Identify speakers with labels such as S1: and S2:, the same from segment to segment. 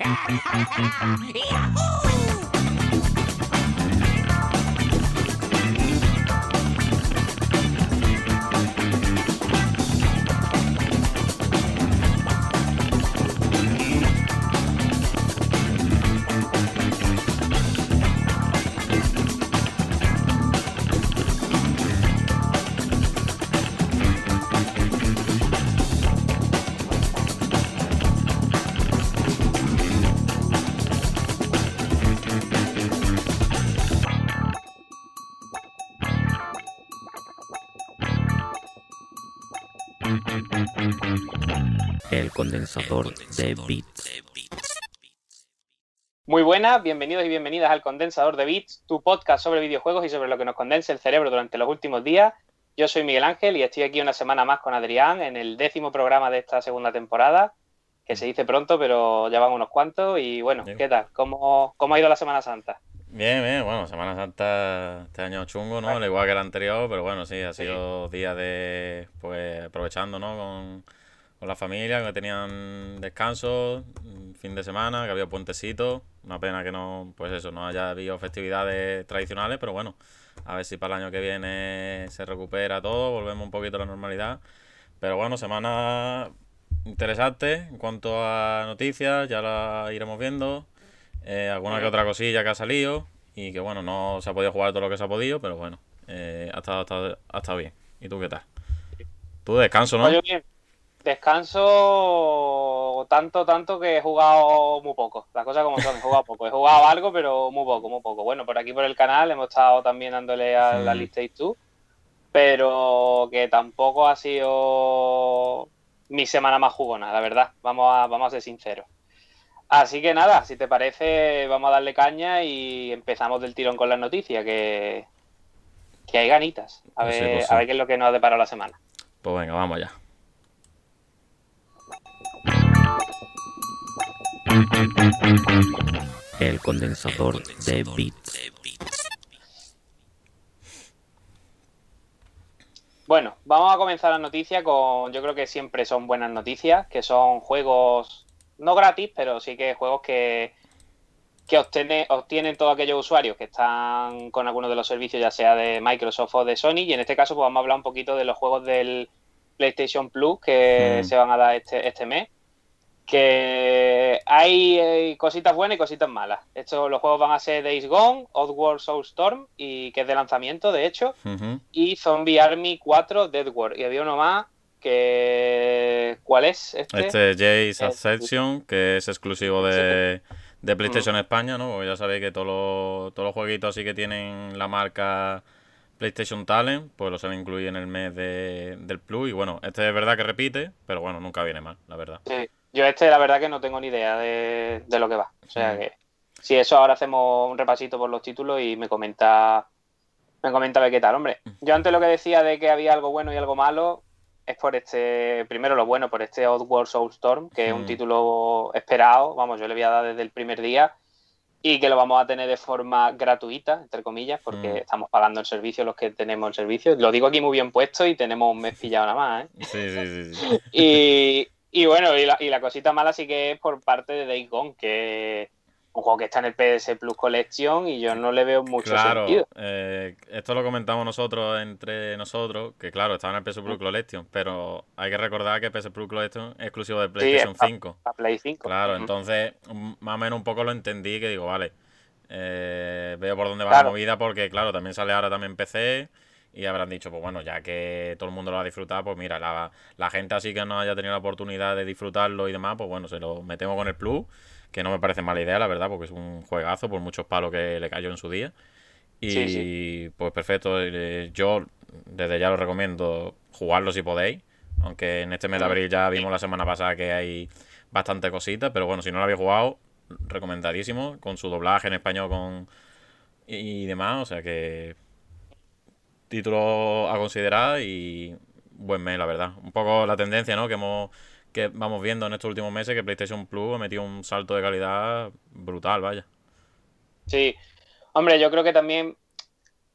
S1: El condensador de bits.
S2: Muy buenas, bienvenidos y bienvenidas al Condensador de Bits, tu podcast sobre videojuegos y sobre lo que nos condensa el cerebro durante los últimos días. Yo soy Miguel Ángel y estoy aquí una semana más con Adrián en el décimo programa de esta segunda temporada, que se dice pronto, pero ya van unos cuantos. Y bueno, ¿qué tal? ¿Cómo, cómo ha ido la Semana Santa?
S3: Bien, bien, bueno, Semana Santa este año chungo, ¿no? Al igual que el anterior, pero bueno, sí, ha sido día de, pues, aprovechando, ¿no? Con, con la familia, que tenían descanso, fin de semana, que había puentecito. Una pena que no, pues eso, no haya habido festividades tradicionales, pero bueno, a ver si para el año que viene se recupera todo, volvemos un poquito a la normalidad. Pero bueno, semana interesante en cuanto a noticias, ya la iremos viendo. Eh, alguna que otra cosilla que ha salido y que bueno, no se ha podido jugar todo lo que se ha podido, pero bueno, eh, ha, estado, bien. ¿Y tú qué tal? Tú descanso, ¿no?
S2: Yo bien. Descanso tanto, tanto que he jugado muy poco. Las cosas como son, he jugado poco. He jugado algo, pero muy poco, muy poco. Bueno, por aquí por el canal hemos estado también dándole a la lista 2, pero que tampoco ha sido mi semana más jugona, la verdad. Vamos a, vamos a ser sinceros. Así que nada, si te parece, vamos a darle caña y empezamos del tirón con las noticias, que, que hay ganitas. A ver,
S3: sí, pues sí.
S2: a ver qué es lo que nos ha deparado la semana.
S3: Pues venga, vamos allá.
S1: El condensador de bits.
S2: Bueno, vamos a comenzar la noticia con, yo creo que siempre son buenas noticias, que son juegos no gratis, pero sí que juegos que, que obtiene, obtienen todos aquellos usuarios que están con alguno de los servicios, ya sea de Microsoft o de Sony. Y en este caso, pues vamos a hablar un poquito de los juegos del PlayStation Plus que
S3: Mm.
S2: se van a dar este, este mes. Que hay eh, cositas buenas y cositas malas. Estos, los juegos van a ser Days Gone, Oddworld Soulstorm, y que es de lanzamiento, de hecho, y Zombie Army 4 Dead War. Y había uno más que... ¿Cuál es este?
S3: Este es Jay's Ascension, que es exclusivo de, de PlayStation España, ¿no? Porque ya sabéis que todos los, todos los jueguitos así que tienen la marca PlayStation Talent, pues los han incluido en el mes de, del Plus. Y bueno, este es verdad que repite, pero bueno, nunca viene mal, la verdad.
S2: Sí. Yo este la verdad que no tengo ni idea de, de lo que va. O sea
S3: Mm.
S2: que si eso ahora hacemos un repasito por los títulos y me comenta me comenta a ver qué tal, hombre. Yo antes lo que decía de que había algo bueno y algo malo es por este, primero lo bueno, por este Oddworld Soulstorm, que es un
S3: Mm.
S2: título esperado, vamos, yo le voy a dar desde el primer día y que lo vamos a tener de forma gratuita, entre comillas, porque
S3: Mm.
S2: estamos pagando el servicio los que tenemos el servicio. Lo digo aquí muy bien puesto y tenemos un mes pillado nada más, ¿eh?
S3: Sí, sí, sí. sí.
S2: Y, y bueno, y la, y la cosita mala sí que es por parte de Days Gone, que es un juego que está en el PS Plus Collection y yo no le veo mucho
S3: Claro,
S2: sentido.
S3: eh, esto lo comentamos nosotros entre nosotros, que claro, estaba en el PS Plus Collection, pero hay que recordar que PS Plus Collection es exclusivo de PlayStation
S2: es pa-
S3: 5.
S2: Para Play 5.
S3: Claro, entonces más o menos un poco lo entendí que digo, vale, eh, veo por dónde va
S2: Claro.
S3: la movida porque claro, también sale ahora también PC y habrán dicho, pues bueno, ya que todo el mundo lo va a disfrutar, pues mira, la, la gente así que no haya tenido la oportunidad de disfrutarlo y demás, pues bueno, se lo metemos con el Plus, que no me parece mala idea, la verdad, porque es un juegazo por muchos palos que le cayó en su día. Y
S2: Sí,
S3: pues perfecto, eh, yo desde ya lo recomiendo jugarlo si podéis, aunque en este mes de abril ya vimos la semana pasada que hay bastante cositas, pero bueno, si no lo habéis jugado, recomendadísimo, con su doblaje en español con y demás, o sea que título a considerar y buen mes, la verdad. Un poco la tendencia, ¿no? Que hemos que vamos viendo en estos últimos meses que PlayStation Plus ha metido un salto de calidad brutal, vaya.
S2: Sí, hombre, yo creo que también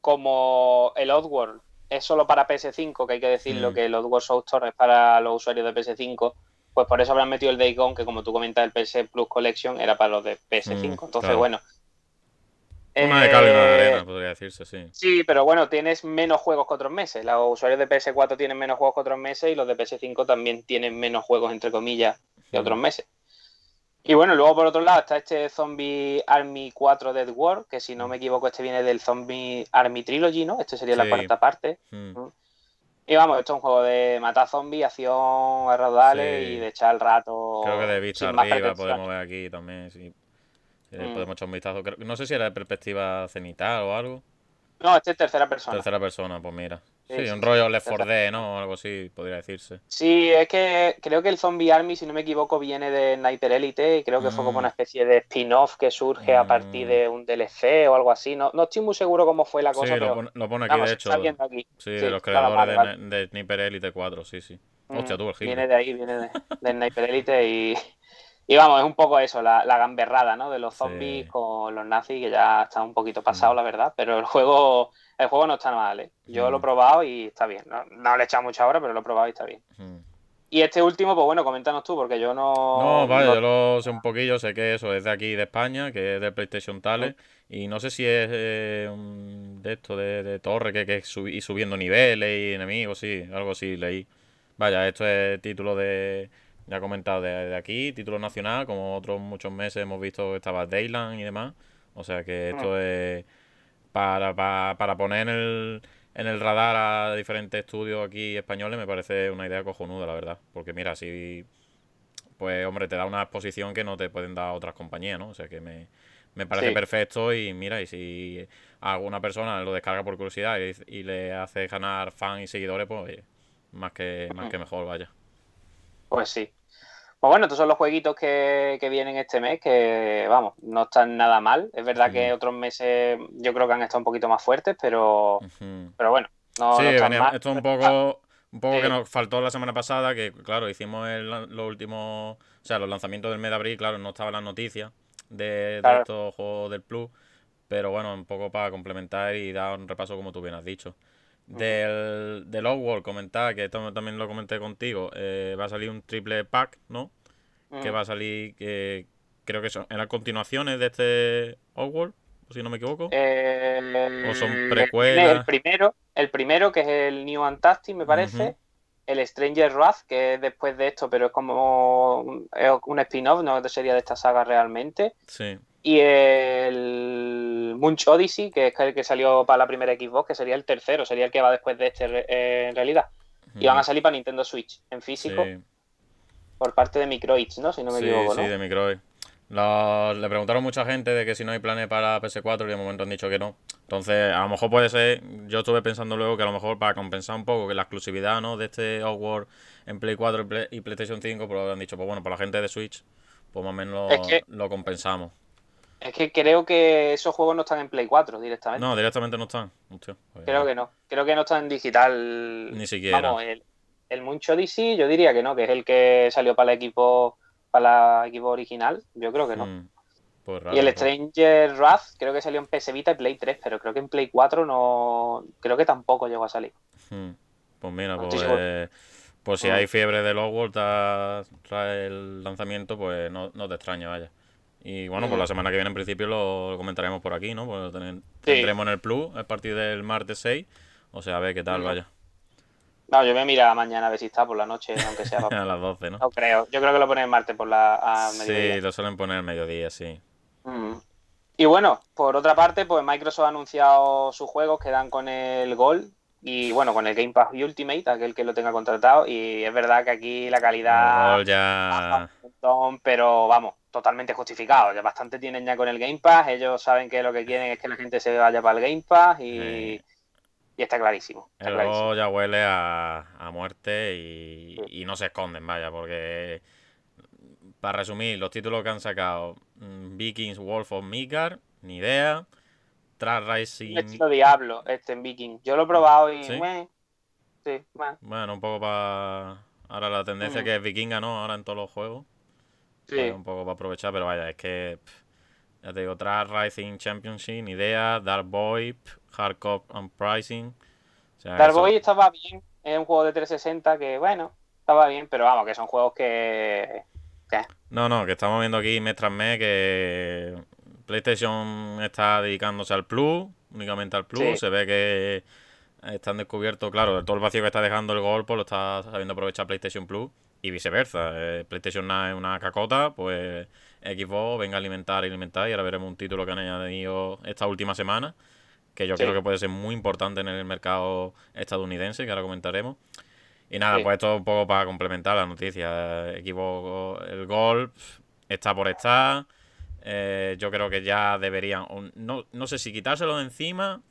S2: como el Oddworld es solo para PS5, que hay que decirlo
S3: Mm.
S2: que el Oddworld Soulstorm es para los usuarios de PS5, pues por eso habrán metido el Day Gone, que como tú comentas, el PS Plus Collection era para los de PS5.
S3: Mm,
S2: Entonces,
S3: claro.
S2: bueno.
S3: Una de cal y una de
S2: Eh,
S3: arena, podría decirse, sí.
S2: Sí, pero bueno, tienes menos juegos que otros meses. Los usuarios de PS4 tienen menos juegos que otros meses y los de PS5 también tienen menos juegos, entre comillas, que otros meses. Y bueno, luego por otro lado está este Zombie Army 4 Dead War, que si no me equivoco, este viene del Zombie Army Trilogy, ¿no? Este sería la cuarta parte.
S3: Mm.
S2: Y vamos, esto es un juego de matar zombies, acción a
S3: Sí.
S2: y de echar el rato.
S3: Creo que de vista arriba podemos ver aquí también, sí. Sí,
S2: Mm.
S3: Podemos echar un vistazo. Creo- no sé si era de perspectiva cenital o algo.
S2: No, este es tercera persona.
S3: Tercera persona, pues mira. Sí,
S2: Sí, sí,
S3: un rollo Left
S2: tercera
S3: 4 Dead, ¿no? O algo así, podría decirse.
S2: Sí, es que creo que el Zombie Army, si no me equivoco, viene de Sniper Elite y creo que fue como
S3: Mm.
S2: una especie de spin-off que surge a partir
S3: Mm.
S2: de un DLC o algo así. No, no estoy muy seguro cómo fue la cosa,
S3: Sí,
S2: pero
S3: lo pone, lo pone aquí,
S2: vamos,
S3: de hecho.
S2: está viendo aquí.
S3: Sí,
S2: Sí,
S3: de los
S2: claro,
S3: creadores
S2: vale,
S3: de, Sniper Elite 4, sí, sí. Hostia,
S2: Mm,
S3: tú, el Hitler.
S2: Viene de ahí, viene de, de Sniper Elite y, y vamos, es un poco eso, la, la gamberrada, ¿no? De los zombies
S3: Sí.
S2: con los nazis, que ya está un poquito pasado,
S3: Mm.
S2: la verdad, pero el juego, el juego no está mal, ¿eh? Yo lo he
S3: Mm.
S2: probado y está bien. No, no le he echado mucha hora, pero lo he probado y está bien.
S3: Mm.
S2: Y este último, pues bueno, coméntanos tú, porque yo no...
S3: No,
S2: no-
S3: yo lo sé un poquillo, sé que eso es de aquí, de España, que es de PlayStation Tales, y no sé si es eh, un de esto de, de torre, que, que es subi- y subiendo niveles y enemigos, sí, algo así leí. Vaya, esto es título de, ya he comentado, de, de aquí, título nacional, como otros muchos meses hemos visto que estaba Dayland y demás, o sea que esto es para, para, para poner en el, en el radar a diferentes estudios aquí españoles me parece una idea cojonuda, la verdad, porque mira, si pues hombre, te da una exposición que no te pueden dar otras compañías, ¿no? O sea que me, me parece
S2: Sí.
S3: perfecto y mira, y si alguna persona lo descarga por curiosidad y, y le hace ganar fans y seguidores, pues oye, más que, más que mejor, vaya.
S2: Pues sí. Pues bueno, estos son los jueguitos que, que vienen este mes, que vamos, no están nada mal. Es verdad que otros meses yo creo que han estado un poquito más fuertes, pero, pero bueno, no,
S3: Sí,
S2: no están
S3: venía-
S2: mal.
S3: esto es un poco, un poco que nos faltó la semana pasada, que claro, hicimos el, los últimos, o sea, los lanzamientos del mes de abril, claro, no estaban las noticias de, de estos juegos del Plus, pero bueno, un poco para complementar y dar un repaso como tú bien has dicho. Del, del Outworld, comentar, que esto también lo comenté contigo, eh, va a salir un triple pack, ¿no? Que
S2: Mm.
S3: va a salir, creo que son, eran continuaciones de este Outworld, si no me equivoco.
S2: Eh,
S3: ¿O son
S2: el-
S3: precuelas?
S2: El primero, el primero, que es el New Fantastic, me parece. El Stranger Wrath, que es después de esto, pero es como un, un spin-off, no sería de esta saga realmente.
S3: Sí.
S2: Y el Munch Odyssey, que es el que salió para la primera Xbox, que sería el tercero, sería el que va después de este eh, en realidad. Y van a salir para Nintendo Switch en físico
S3: Sí.
S2: por parte de Microids, ¿no? Si no me
S3: sí,
S2: equivoco,
S3: sí,
S2: ¿no?
S3: de Microid. Lo- le preguntaron mucha gente de que si no hay planes para PS4 y de momento han dicho que no. Entonces, a lo mejor puede ser, yo estuve pensando luego que a lo mejor para compensar un poco que la exclusividad ¿no? de este Outward en Play 4 y, Play- y PlayStation 5, pues han dicho, pues bueno, para la gente de Switch, pues más o menos
S2: Es que-
S3: lo compensamos.
S2: Es que creo que esos juegos no están en Play 4 directamente.
S3: No, directamente no están. Hostia, pues,
S2: Creo que no. Creo que no está en digital.
S3: Ni siquiera.
S2: Vamos, el, el Munch Odyssey, yo diría que no, que es el que salió para el equipo, para la equipo original. Yo creo que no.
S3: mm, pues raro,
S2: Y el
S3: pues.
S2: Stranger Wrath creo que salió en PS Vita y Play 3, pero creo que en Play 4 no. Creo que tampoco llegó a salir.
S3: Mm, Pues mira,
S2: No
S3: pues, pues si
S2: Mm.
S3: hay fiebre del Outworld tras, tras el lanzamiento, pues no, no te extraña, vaya. Y bueno, pues
S2: Mm.
S3: la semana que viene en principio lo, lo comentaremos por aquí, ¿no? Pues
S2: Sí.
S3: tendremos en el Plus a partir del martes 6. O sea, a ver qué tal,
S2: Mm.
S3: vaya.
S2: No, yo voy a mirar mañana a ver si está por la noche, aunque sea.
S3: A las 12, ¿no?
S2: no creo. Yo creo que lo ponen el martes por la a mediodía.
S3: Sí, lo suelen poner al mediodía, sí.
S2: Mm. Y bueno, por otra parte, pues Microsoft ha anunciado sus juegos que dan con el Gold y bueno, con el Game Pass Ultimate, aquel que lo tenga contratado. Y es verdad que aquí la calidad
S3: gol ya...
S2: baja un montón, pero vamos, totalmente justificado. Ya bastante tienen ya con el Game Pass. Ellos saben que lo que quieren es que la gente se vaya para el Game Pass y,
S3: Sí.
S2: y está clarísimo. está
S3: El
S2: clarísimo.
S3: ya huele a, a muerte y, y no se esconden, vaya, porque para resumir, los títulos que han sacado, mm, Vikings Wolf of Midgard, ni idea, Rising,
S2: estilo Diablo, este en Viking. Yo lo he probado y.
S3: Bueno, un poco para... Ahora la tendencia
S2: Mm.
S3: que es vikinga, ¿no? Ahora en todos los juegos.
S2: Sí.
S3: Pues un poco para aprovechar, pero vaya, es que... pff, ya te digo, Trash Rising Championship, idea, Dark Boy, pff, Hardcore and Pricing. O sea,
S2: Dark
S3: eso-
S2: Boy estaba bien. Es un juego de 360 que, bueno, estaba bien, pero vamos, que son juegos que. ¿qué?
S3: No, no, que estamos viendo aquí mes tras mes que PlayStation está dedicándose al Plus, únicamente al Plus.
S2: Sí.
S3: Se ve que están descubiertos, claro, todo el vacío que está dejando el Gold, pues lo está sabiendo aprovechar PlayStation Plus y viceversa. Eh, PlayStation es una cacota, pues Xbox venga a alimentar y alimentar y ahora veremos un título que han añadido esta última semana, que yo
S2: Sí.
S3: creo que puede ser muy importante en el mercado estadounidense, que ahora comentaremos. Y nada,
S2: Sí.
S3: pues esto un poco para complementar la noticia. Equipo, el gol está por estar. Eh, yo creo que ya deberían, no, no sé si quitárselo de encima,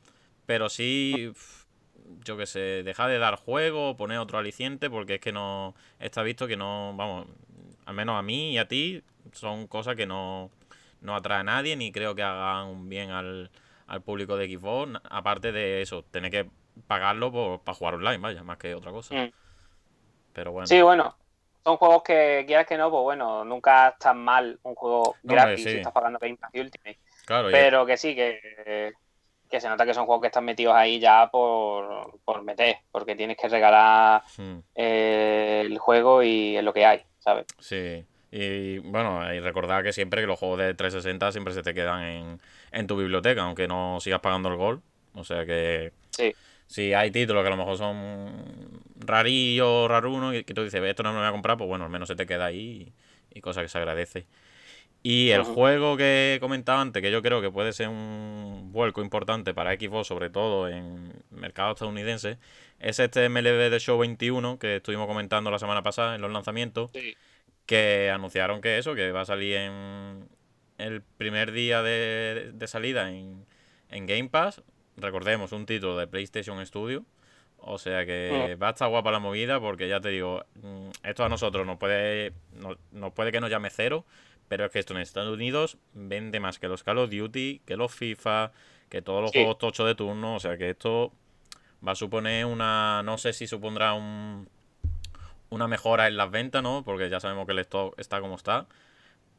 S3: pero sí, yo qué sé, dejar de dar juego, poner otro aliciente, porque es que no, está visto que no, vamos, al menos a mí y a ti, son cosas que no, no atrae a nadie, ni creo que hagan un bien al, al público de Xbox, aparte de eso, tener que pagarlo por, para jugar online, vaya, más que otra cosa.
S2: Mm.
S3: Pero bueno.
S2: Sí, bueno, son juegos que quieras que no, pues bueno, nunca es tan mal un juego
S3: No,
S2: gratis
S3: sí.
S2: si estás pagando Game Pass Ultimate.
S3: Claro,
S2: Pero que sí, que, que se nota que son juegos que están metidos ahí ya por, por meter, porque tienes que regalar
S3: Mm,
S2: eh, el juego y lo que hay, ¿sabes?
S3: sí. Y bueno, y recordar que siempre que los juegos de 360 siempre se te quedan en, en tu biblioteca, aunque no sigas pagando el gol. O sea que
S2: Sí.
S3: si hay títulos que a lo mejor son rarillos, rarunos, y que tú dices, esto no me lo voy a comprar, pues bueno, al menos se te queda ahí y, y cosa que se agradece. Y el juego que comentaba antes, que yo creo que puede ser un vuelco importante para Xbox, sobre todo en mercado estadounidense, es este MLB The Show 21 que estuvimos comentando la semana pasada en los lanzamientos,
S2: Sí.
S3: que anunciaron que eso, que va a salir en el primer día de, de salida en, en Game Pass. Recordemos, un título de PlayStation Studio. O sea que va a estar guapa la movida porque ya te digo, mm, esto a nosotros nos puede, no- nos puede que nos llame cero, pero es que esto en Estados Unidos vende más que los Call of Duty, que los FIFA, que todos los
S2: Sí.
S3: juegos tochos de turno. O sea que esto va a suponer una, no sé si supondrá un, una mejora en las ventas, ¿no? Porque ya sabemos que el stock está como está.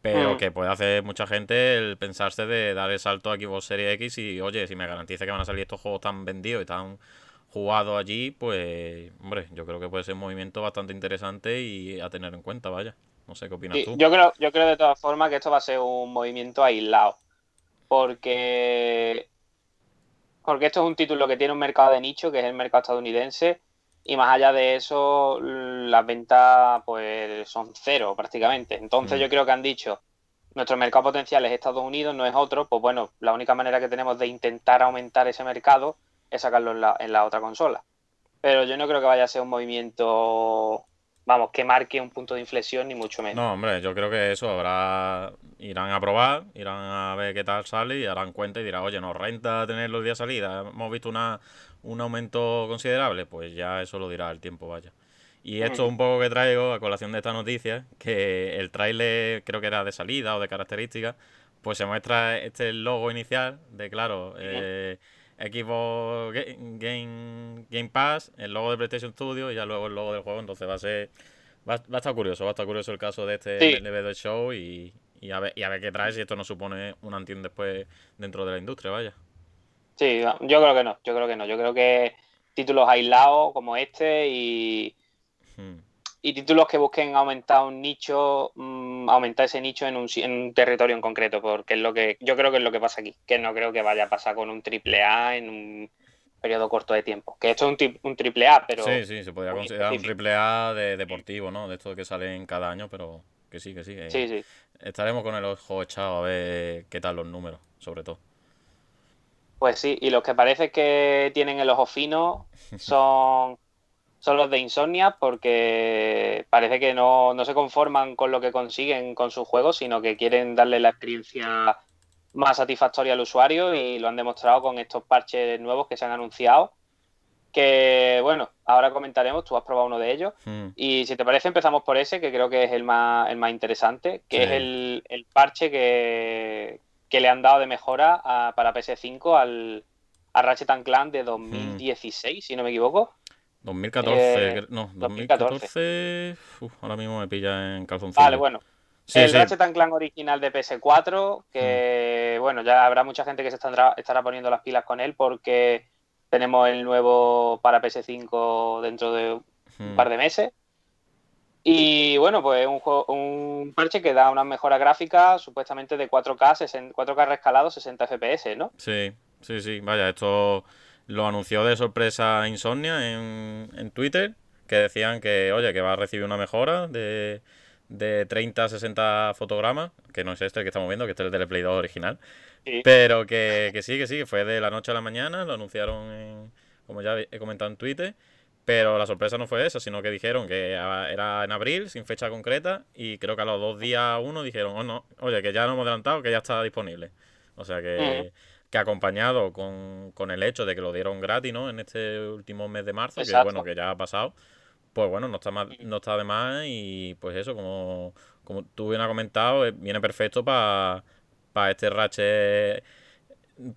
S3: Pero
S2: Mm.
S3: que puede hacer mucha gente el pensarse de dar el salto a Xbox Series X y, oye, si me garantiza que van a salir estos juegos tan vendidos y tan jugados allí, pues, hombre, yo creo que puede ser un movimiento bastante interesante y a tener en cuenta, vaya. No sé qué opinas
S2: Sí,
S3: tú.
S2: yo creo, yo creo de todas formas que esto va a ser un movimiento aislado. Porque, porque esto es un título que tiene un mercado de nicho, que es el mercado estadounidense, y más allá de eso, las ventas pues son cero prácticamente. Entonces
S3: Mm.
S2: yo creo que han dicho, nuestro mercado potencial es Estados Unidos, no es otro, pues bueno, la única manera que tenemos de intentar aumentar ese mercado es sacarlo en la, en la otra consola. Pero yo no creo que vaya a ser un movimiento, vamos, que marque un punto de inflexión, ni mucho menos.
S3: No, hombre, yo creo que eso habrá. Irán a probar, irán a ver qué tal sale y harán cuenta y dirán, oye, nos renta tener los días de salida. Hemos visto una, un aumento considerable, pues ya eso lo dirá el tiempo, vaya. Y esto es un poco que traigo a colación de esta noticia, que el tráiler creo que era de salida o de características, pues se muestra este logo inicial de, claro, eh, Ga- Game, Game Pass, el logo de PlayStation Studio y ya luego el logo del juego, entonces va a ser... Va, va a estar curioso, va a estar curioso el caso de este
S2: Sí.
S3: Show y, y, a ver, y a ver qué trae si esto no supone un un después dentro de la industria, vaya.
S2: Sí, yo creo que no, yo creo que no. Yo creo que títulos aislados como este y,
S3: Hmm.
S2: Y títulos que busquen aumentar un nicho, mm, aumentar ese nicho en un, en un territorio en concreto, porque es lo que yo creo que es lo que pasa aquí, que no creo que vaya a pasar con un triple A en un periodo corto de tiempo. Que esto es un, tri- un triple A, pero
S3: sí, sí, se podría considerar un triple A de deportivo, ¿no? De estos que salen cada año, pero que sí, que sí. que
S2: sí, sí.
S3: Estaremos con el ojo echado a ver qué tal los números, sobre todo.
S2: Pues sí, y los que parece que tienen el ojo fino son, son los de Insomnia porque parece que no, no se conforman con lo que consiguen con sus juegos, sino que quieren darle la experiencia más satisfactoria al usuario y lo han demostrado con estos parches nuevos que se han anunciado. Que bueno, ahora comentaremos, tú has probado uno de ellos.
S3: Hmm.
S2: Y si te parece, empezamos por ese, que creo que es el más, el más interesante, que
S3: Sí.
S2: es el, el parche que, que le han dado de mejora a- para PS5 al, a Ratchet and Clank de 2016, si no me equivoco.
S3: 2014,
S2: Eh,
S3: no,
S2: 2014.
S3: 2014. uf, ahora mismo me pilla en calzoncillo.
S2: Vale, bueno.
S3: Sí,
S2: el
S3: sí.
S2: Ratchet Clank original de PS4, que bueno, ya habrá mucha gente que se estará, estará poniendo las pilas con él porque tenemos el nuevo para PS5 dentro de un
S3: Hmm.
S2: par de meses. Y bueno, pues un, juego, un parche que da unas mejoras gráficas supuestamente de 4K, 60, 4K rescalado, 60 FPS, ¿no?
S3: Sí, sí, sí. Vaya, esto lo anunció de sorpresa Insomnia en, en Twitter, que decían que, oye, que va a recibir una mejora de, de 30 a 60 fotogramas, que no es este el que estamos viendo, que este es el del Play 2 original.
S2: Sí.
S3: Pero que, que sí, que sí, que fue de la noche a la mañana, lo anunciaron, en, como ya he comentado en Twitter. Pero la sorpresa no fue esa, sino que dijeron que era en abril, sin fecha concreta, y creo que a los dos días uno dijeron, oh, no, oye, que ya nos hemos adelantado, que ya está disponible. O sea que, que acompañado con, con el hecho de que lo dieron gratis, ¿no? En este último mes de marzo, que bueno, que ya ha pasado, pues bueno, no está, más, no está de más y pues eso, como, como tú bien has comentado, eh, viene perfecto para este Ratchet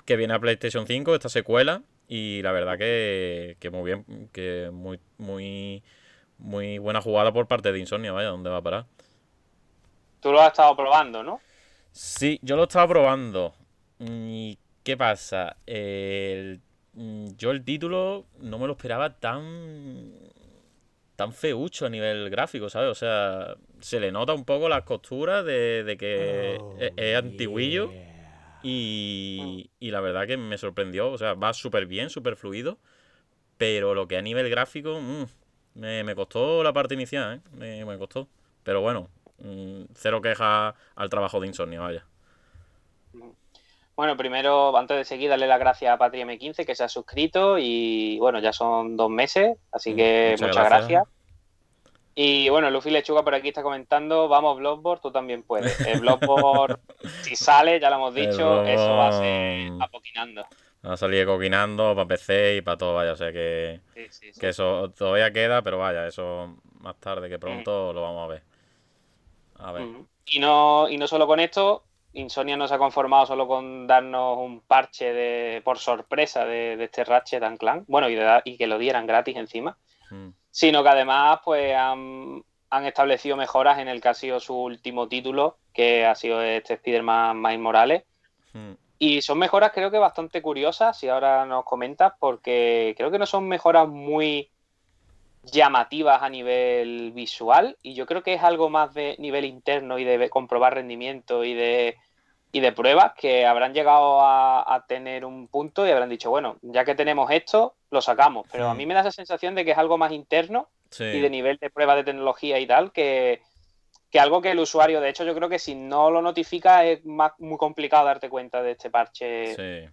S3: que viene a PlayStation 5, esta secuela, y la verdad que, que muy bien, que muy, muy, muy buena jugada por parte de Insomnia, vaya, ¿dónde va a parar?
S2: Tú lo has estado probando, ¿no?
S3: Sí, yo lo estaba probando. ¿Y qué pasa? El- mm, yo el título no me lo esperaba tan tan feucho a nivel gráfico, ¿sabes? O sea, se le nota un poco las costuras de, de que es, es antiguillo y, y la verdad que me sorprendió. O sea, va súper bien, súper fluido, pero lo que a nivel gráfico mm, me, me costó la parte inicial, ¿eh? Me, me costó. Pero bueno, mm, cero quejas al trabajo de Insomnia, vaya.
S2: Bueno, primero, antes de seguir, darle las gracias a Patria M15 que se ha suscrito y bueno, ya son dos meses, así que
S3: Muchas
S2: muchas,
S3: gracias.
S2: gracias. Y bueno, Luffy Lechuga por aquí está comentando, vamos Bloodborne, tú también puedes. El Bloodborne, si sale, ya lo hemos dicho, eso va a ser apoquinando.
S3: Va a salir coquinando para PC y para todo, vaya. O sea que,
S2: Sí, sí, sí.
S3: que eso todavía queda, pero vaya, eso más tarde que
S2: Mm.
S3: pronto lo vamos a ver. A ver.
S2: Ujú. Y no, y no solo con esto, Insomnia no se ha conformado solo con darnos un parche de, por sorpresa de, de este Ratchet and Clank, bueno, y, de da- y que lo dieran gratis encima,
S3: Mm.
S2: sino que además pues han, han establecido mejoras en el que ha sido su último título, que ha sido este Spider-Man Miles Morales.
S3: Mm.
S2: Y son mejoras creo que bastante curiosas, si ahora nos comentas, porque creo que no son mejoras muy llamativas a nivel visual y yo creo que es algo más de nivel interno y de comprobar rendimiento y de, y de pruebas que habrán llegado a, a tener un punto y habrán dicho, bueno, ya que tenemos esto, lo sacamos. Pero a mí me da esa sensación de que es algo más interno
S3: Sí.
S2: y de nivel de prueba de tecnología y tal, que, que algo que el usuario, de hecho, yo creo que si no lo notifica es más, muy complicado darte cuenta de este parche
S3: Sí.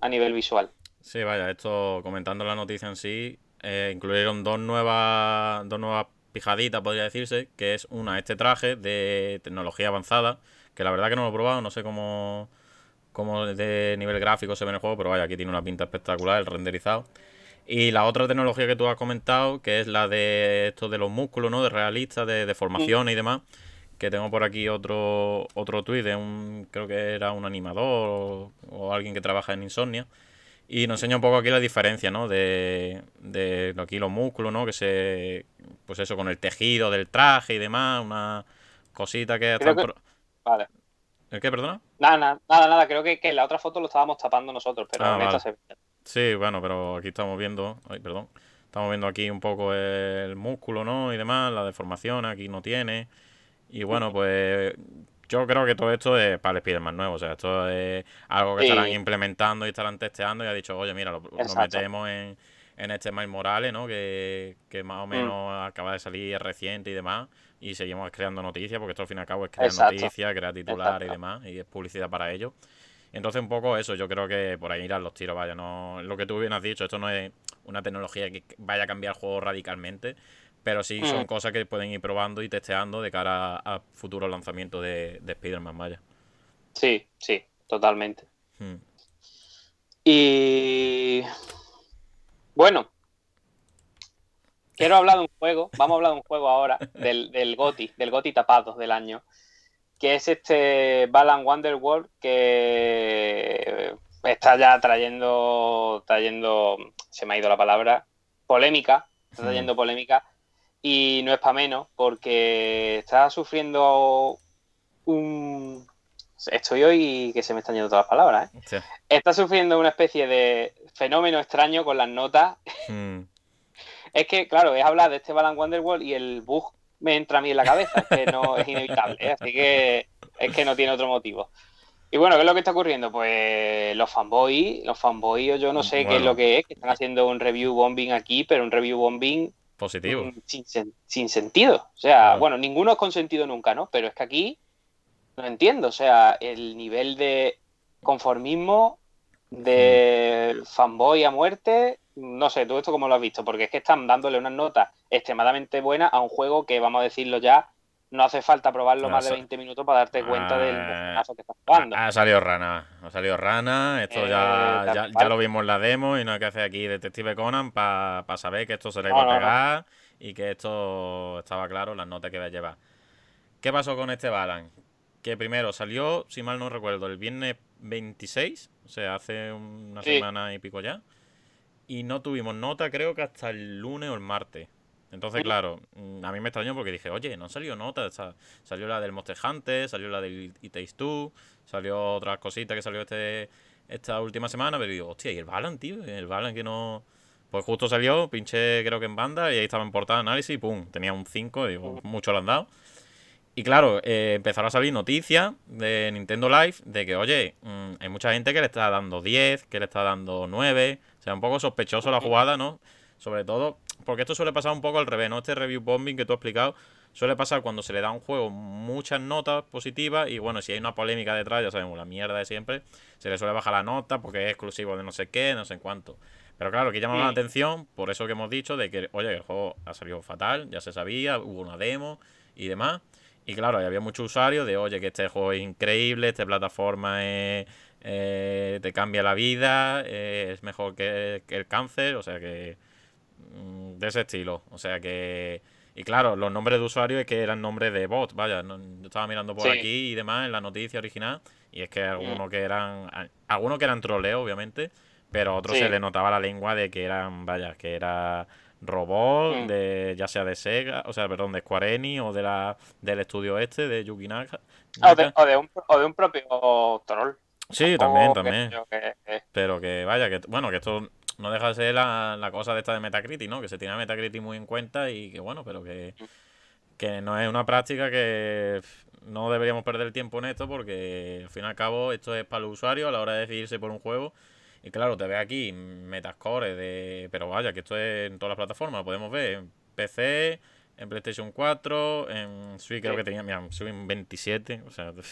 S2: a nivel visual.
S3: Sí, vaya, esto comentando la noticia en sí, eh, incluyeron dos nuevas, dos nuevas pijaditas, podría decirse, que es una, este traje de tecnología avanzada, que la verdad que no lo he probado, no sé cómo, cómo de nivel gráfico se ve en el juego, pero vaya, aquí tiene una pinta espectacular, el renderizado. Y la otra tecnología que tú has comentado, que es la de esto de los músculos, ¿no? De realistas, de deformación y demás. Que tengo por aquí otro, otro tuit de un, creo que era un animador o, o alguien que trabaja en Insomnia. Y nos enseña un poco aquí la diferencia, ¿no? De, de aquí los músculos, ¿no? Que se, pues eso, con el tejido del traje y demás, una cosita que
S2: Creo
S3: están...
S2: que-
S3: pro-
S2: Vale.
S3: ¿El qué, perdona?
S2: Nada, nada, nada, nada, creo que, que en la otra foto lo estábamos tapando nosotros, pero
S3: Ah,
S2: en esta se ve.
S3: Sí, bueno, pero aquí estamos viendo, ay, perdón, estamos viendo aquí un poco el músculo, ¿no? Y demás, la deformación aquí no tiene. Y bueno, pues yo creo que todo esto es para el Spider-Man nuevo, o sea, esto es algo que
S2: Sí.
S3: estarán implementando y estarán testeando y ha dicho, oye, mira, lo, metemos en, en este Miles Morales, ¿no? Que, que más
S2: Mm.
S3: o menos acaba de salir, es reciente y demás, y seguimos creando noticias, porque esto al fin y al cabo es crear
S2: Exacto.
S3: noticias, crear titular y demás, y es publicidad para ellos. Entonces, un poco eso, yo creo que por ahí irán los tiros, vaya, no. Lo que tú bien has dicho, esto no es una tecnología que vaya a cambiar el juego radicalmente, pero sí son
S2: Mm.
S3: cosas que pueden ir probando y testeando de cara a, a futuros lanzamientos de, de Spider-Man, vaya.
S2: Sí, sí, totalmente.
S3: Hmm.
S2: Y bueno, quiero hablar de un juego, vamos a hablar de un juego ahora, del, del GOTI, del GOTI tapado del año, que es este Balan Wonderworld que está ya trayendo, trayendo, se me ha ido la palabra, polémica, está
S3: Hmm.
S2: trayendo polémica y no es para menos porque está sufriendo un... Estoy hoy que se me están yendo todas las palabras, ¿eh? Está sufriendo una especie de fenómeno extraño con las notas.
S3: Hmm.
S2: Es que, claro, es hablar de este Balan Wonderworld y el bug me entra a mí en la cabeza, es que no es inevitable, ¿eh? así que es que no tiene otro motivo. Y bueno, ¿qué es lo que está ocurriendo? Pues los fanboys, los fanboys, yo no sé qué es lo que es, que están haciendo un review bombing aquí, pero un review bombing
S3: Positivo.
S2: mm, sin, sin sentido. O sea, bueno, ninguno es con sentido nunca, ¿no? Pero es que aquí no entiendo. O sea, el nivel de conformismo, de fanboy a muerte, no sé, tú esto cómo lo has visto, porque es que están dándole unas notas extremadamente buenas a un juego que, vamos a decirlo ya, no hace falta probarlo
S3: Ah,
S2: más de
S3: sa-
S2: 20 minutos para darte cuenta del
S3: Ah,
S2: personaje que estás jugando.
S3: Ha salido rana, ha salido rana, esto
S2: Eh,
S3: ya,
S2: tal
S3: ya, lo vimos en la demo y no hay que hacer aquí Detective Conan para saber que esto se le
S2: No,
S3: iba a
S2: no.
S3: pegar y que esto estaba claro, las notas que iba a llevar. ¿Qué pasó con este Balan? Que primero salió, si mal no recuerdo, el viernes 26, o sea, hace una
S2: Sí.
S3: semana y pico ya, y no tuvimos nota creo que hasta el lunes o el martes. Entonces, claro, mm, a mí me extrañó porque dije, oye, no salió nota. sa- Salió la del Monster Hunter, salió la del It Takes Two, salió otras cositas que salió este esta última semana, pero digo, hostia, ¿y el Balan, tío? El Balan que no... Pues justo salió, pinché creo que en banda y ahí estaba en portada de análisis y pum, tenía un 5, digo, mucho le han dado. Y claro, eh, empezaron a salir noticias de Nintendo Live de que, oye, mm, hay mucha gente que le está dando 10, que le está dando 9. O sea, un poco sospechoso la jugada, ¿no? Sobre todo, porque esto suele pasar un poco al revés, ¿no? Este review bombing que tú has explicado suele pasar cuando se le da a un juego muchas notas positivas y bueno, si hay una polémica detrás, ya sabemos, la mierda de siempre, se le suele bajar la nota porque es exclusivo de no sé qué, no sé cuánto. Pero claro, aquí llama la atención por eso que hemos dicho de que, oye, el juego ha salido fatal, ya se sabía, hubo una demo y demás. Y claro, había muchos usuarios de, oye, que este juego es increíble, esta plataforma es, eh, te cambia la vida, eh, es mejor que, que el cáncer, o sea que de ese estilo. O sea que... Y claro, los nombres de usuarios es que eran nombres de bot, vaya, no- yo estaba mirando por
S2: Sí.
S3: aquí y demás en la noticia original y es que algunos que eran... Algunos que eran troleo, obviamente, pero a otros
S2: Sí.
S3: se le notaba la lengua de que eran, vaya, que era robot,
S2: Mm.
S3: de ya sea de Sega, o sea, perdón, de Square Enix o de la, del estudio este, de Yuki Naka.
S2: O de,
S3: Naka.
S2: o de un, o de un propio troll.
S3: Sí, también, también.
S2: que- que-
S3: Pero que vaya, que bueno, que esto no deja de ser la, la cosa de esta de Metacritic, ¿no? Que se tiene a Metacritic muy en cuenta y que bueno, pero que, que no es una práctica que no deberíamos perder el tiempo en esto porque al fin y al cabo esto es para los usuarios a la hora de decidirse por un juego. Y claro, te ve aquí Metascore de... Pero vaya, que esto es en todas las plataformas, lo podemos ver en PC, en PlayStation 4, en Switch creo que tenía, mira, en Switch 27, o sea...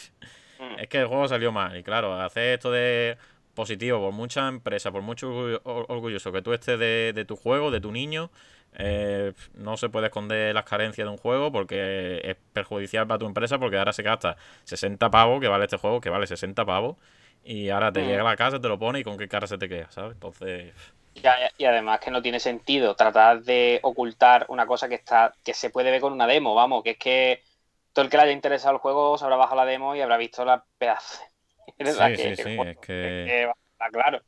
S2: Mm.
S3: Es que el juego salió mal. Y claro, hacer esto de positivo por muchas empresas, por mucho orgullo- or- orgulloso que tú estés de, de tu juego, de tu niño, eh, no se puede esconder las carencias de un juego porque es perjudicial para tu empresa porque ahora se gasta 60 pavos, que vale este juego, que vale 60 pavos, y ahora te
S2: Mm.
S3: llega a la casa, te lo pone y con qué cara se te queda, ¿sabes? Entonces,
S2: y además que no tiene sentido tratar de ocultar una cosa que está que se puede ver con una demo, vamos, que es que todo el que le haya interesado el juego se habrá bajado la demo y habrá visto la pedazo.
S3: Sí, sí, sí, es que-
S2: está claro.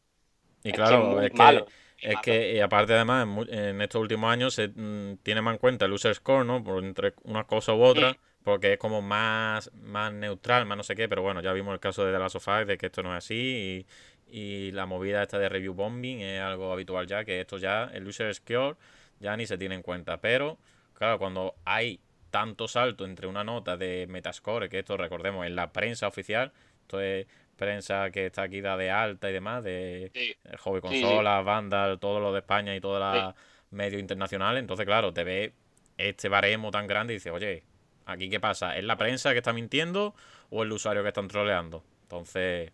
S3: y claro, es que...
S2: malo,
S3: Es que, y aparte además, en, en estos últimos años se mm, tiene más en cuenta el user score, ¿no? Por entre unas cosas u otras, porque es como más, más neutral, más no sé qué, pero bueno, ya vimos el caso de The Last of Us, de que esto no es así, y, y la movida esta de review bombing es algo habitual ya, que esto ya, el user score, ya ni se tiene en cuenta, pero, claro, cuando hay tanto salto entre una nota de Metascore, que esto recordemos es la prensa oficial, esto es prensa que está aquí da de alta y demás, de
S2: Sí.
S3: el hobby
S2: Sí, sí.
S3: consolas, bandas, todo lo de España y todos los medios internacionales. Entonces, claro, te ve este baremo tan grande y dices, oye, ¿aquí qué pasa? ¿Es la prensa que está mintiendo o el usuario que están troleando? Entonces,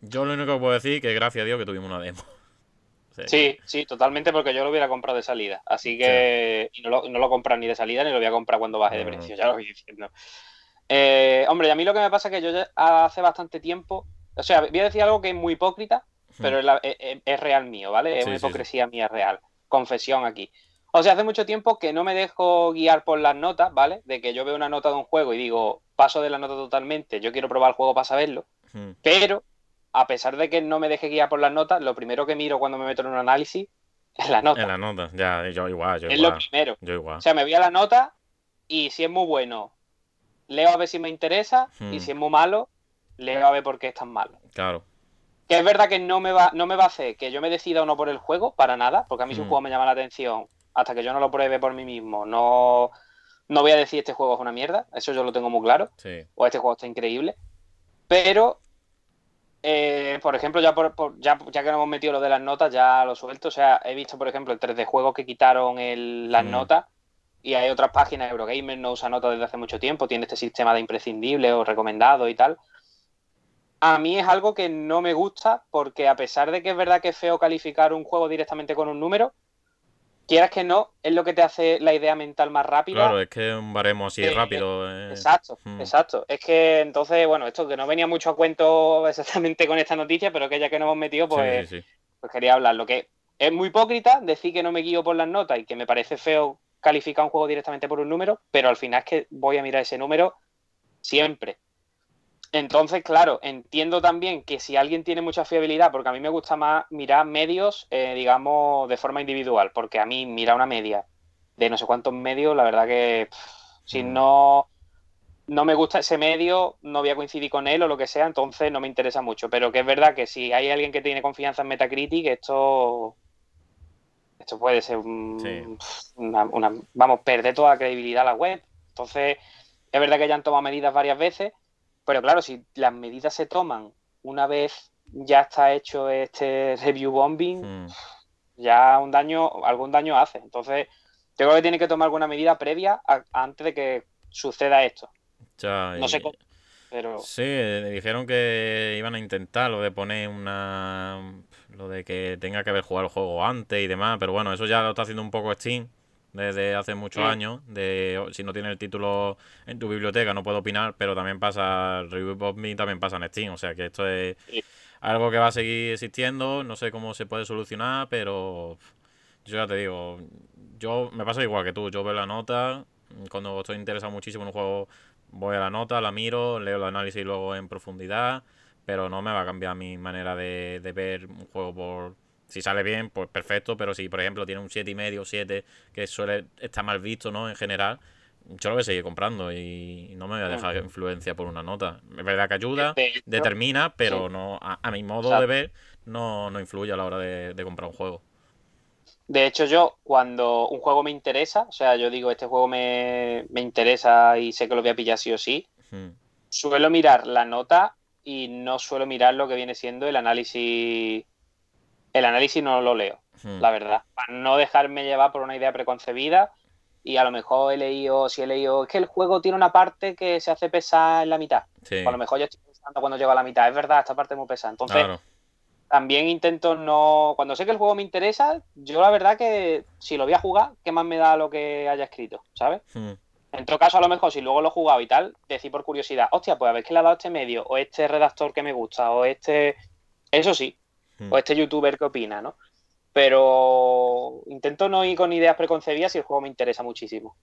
S3: yo lo único que puedo decir es que gracias a Dios que tuvimos una demo.
S2: Sí, sí, totalmente, porque yo lo hubiera comprado de salida. Así que. Y no lo, no lo compras ni de salida ni lo voy a comprar cuando baje de precio, ya lo voy diciendo. Eh, hombre, y a mí lo que me pasa es que yo ya hace bastante tiempo. O sea, voy a decir algo que es muy hipócrita, pero es, la- es- real mío, ¿vale? Es
S3: Sí,
S2: una
S3: sí, sí.
S2: hipocresía mía real. Confesión aquí. O sea, hace mucho tiempo que no me dejo guiar por las notas, ¿vale? De que yo veo una nota de un juego y digo, paso de la nota totalmente, yo quiero probar el juego para saberlo.
S3: Mm,
S2: Pero, a pesar de que no me deje guiar por las notas, lo primero que miro cuando me meto en un análisis es la nota.
S3: En la nota, ya, yo igual, yo
S2: es lo
S3: igual.
S2: primero.
S3: Yo igual.
S2: O sea, me voy a la nota y si es muy bueno, leo a ver si me interesa.
S3: Hmm.
S2: Y si es muy malo, leo a ver por qué es tan malo.
S3: Claro.
S2: Que es verdad que no me va, no me va a hacer que yo me decida o no por el juego, para nada, porque a mí si un
S3: Hmm.
S2: juego me llama la atención, hasta que yo no lo pruebe por mí mismo, no, No voy a decir este juego es una mierda, eso yo lo tengo muy claro.
S3: Sí.
S2: O este juego está increíble. Pero, eh, por ejemplo, ya, por, por- ya, ya que nos hemos metido lo de las notas, ya lo suelto. O sea, he visto, por ejemplo, el 3D juego que quitaron el- las
S3: Mm.
S2: notas. Y hay otras páginas, Eurogamer no usa notas desde hace mucho tiempo, tiene este sistema de imprescindible o recomendado y tal. A mí es algo que no me gusta porque a pesar de que es verdad que es feo calificar un juego directamente con un número, quieras que no, es lo que te hace la idea mental más rápida.
S3: Claro, es que un baremo así
S2: Eh,
S3: rápido. eh,
S2: Exacto,
S3: mm.
S2: exacto. Es que entonces, bueno, esto que no venía mucho a cuento exactamente con esta noticia, pero que ya que nos hemos metido, pues,
S3: Sí, sí, sí.
S2: pues quería hablar. Lo que es muy hipócrita decir que no me guío por las notas y que me parece feo calificar un juego directamente por un número, pero al final es que voy a mirar ese número siempre. Entonces, claro, entiendo también que si alguien tiene mucha fiabilidad, porque a mí me gusta más mirar medios, eh, digamos, de forma individual, porque a mí mirar una media de no sé cuántos medios, la verdad que pff, si
S3: Mm.
S2: no, no me gusta ese medio, no voy a coincidir con él o lo que sea, entonces no me interesa mucho. Pero que es verdad que si hay alguien que tiene confianza en Metacritic, esto, esto puede ser un-
S3: Sí.
S2: una, una- vamos, perder toda la credibilidad a la web. Entonces, es verdad que ya han tomado medidas varias veces, pero claro, si las medidas se toman una vez ya está hecho este review bombing,
S3: Mm.
S2: ya un daño, algún daño hace. Entonces, yo creo que tiene que tomar alguna medida previa a- antes de que suceda esto.
S3: Ya,
S2: No sé cómo, pero
S3: Sí, dijeron que iban a intentar lo de poner una. Lo de que tenga que haber jugado el juego antes y demás, pero bueno, eso ya lo está haciendo un poco Steam desde hace muchos años. De oh, si no tienes el título en tu biblioteca no puedo opinar, pero también pasa. Review of Me también pasa en Steam, o sea que esto es
S2: Sí.
S3: algo que va a seguir existiendo. No sé cómo se puede solucionar, pero yo ya te digo, yo me pasa igual que tú. Yo veo la nota, cuando estoy interesado muchísimo en un juego, voy a la nota, la miro, leo el análisis luego en profundidad, pero no me va a cambiar mi manera de, de ver un juego por... Si sale bien, pues perfecto, pero si por ejemplo tiene un 7,5 o 7, que suele estar mal visto, ¿no? En general, yo lo voy a seguir comprando y no me voy a dejar influencia por una nota. Es verdad que ayuda,
S2: hecho,
S3: determina, pero
S2: sí.
S3: no a, a mi modo
S2: Exacto.
S3: de ver no, no influye a la hora de, de comprar un juego.
S2: de hecho, yo cuando un juego me interesa, o sea, yo digo, este juego me, me interesa y sé que lo voy a pillar sí o sí,
S3: Hmm.
S2: suelo mirar la nota y no suelo mirar lo que viene siendo el análisis. El análisis no lo leo,
S3: Hmm.
S2: la verdad, para no dejarme llevar por una idea preconcebida y a lo mejor he leído, si he leído, es que el juego tiene una parte que se hace pesar en la mitad.
S3: Sí,
S2: a lo mejor ya estoy pensando cuando llego a la mitad, es verdad, esta parte es muy pesada. Entonces,
S3: claro.
S2: también intento no. Cuando sé que el juego me interesa, yo la verdad que si lo voy a jugar, ¿qué más me da lo que haya escrito? ¿Sabes?
S3: Hmm.
S2: En todo caso, a lo mejor si luego lo he jugado y tal, decir por curiosidad, hostia, pues a ver qué le ha dado este medio, o este redactor que me gusta, o este. Eso sí,
S3: Hmm.
S2: o este youtuber que opina, ¿no? Pero intento no ir con ideas preconcebidas si el juego me interesa muchísimo.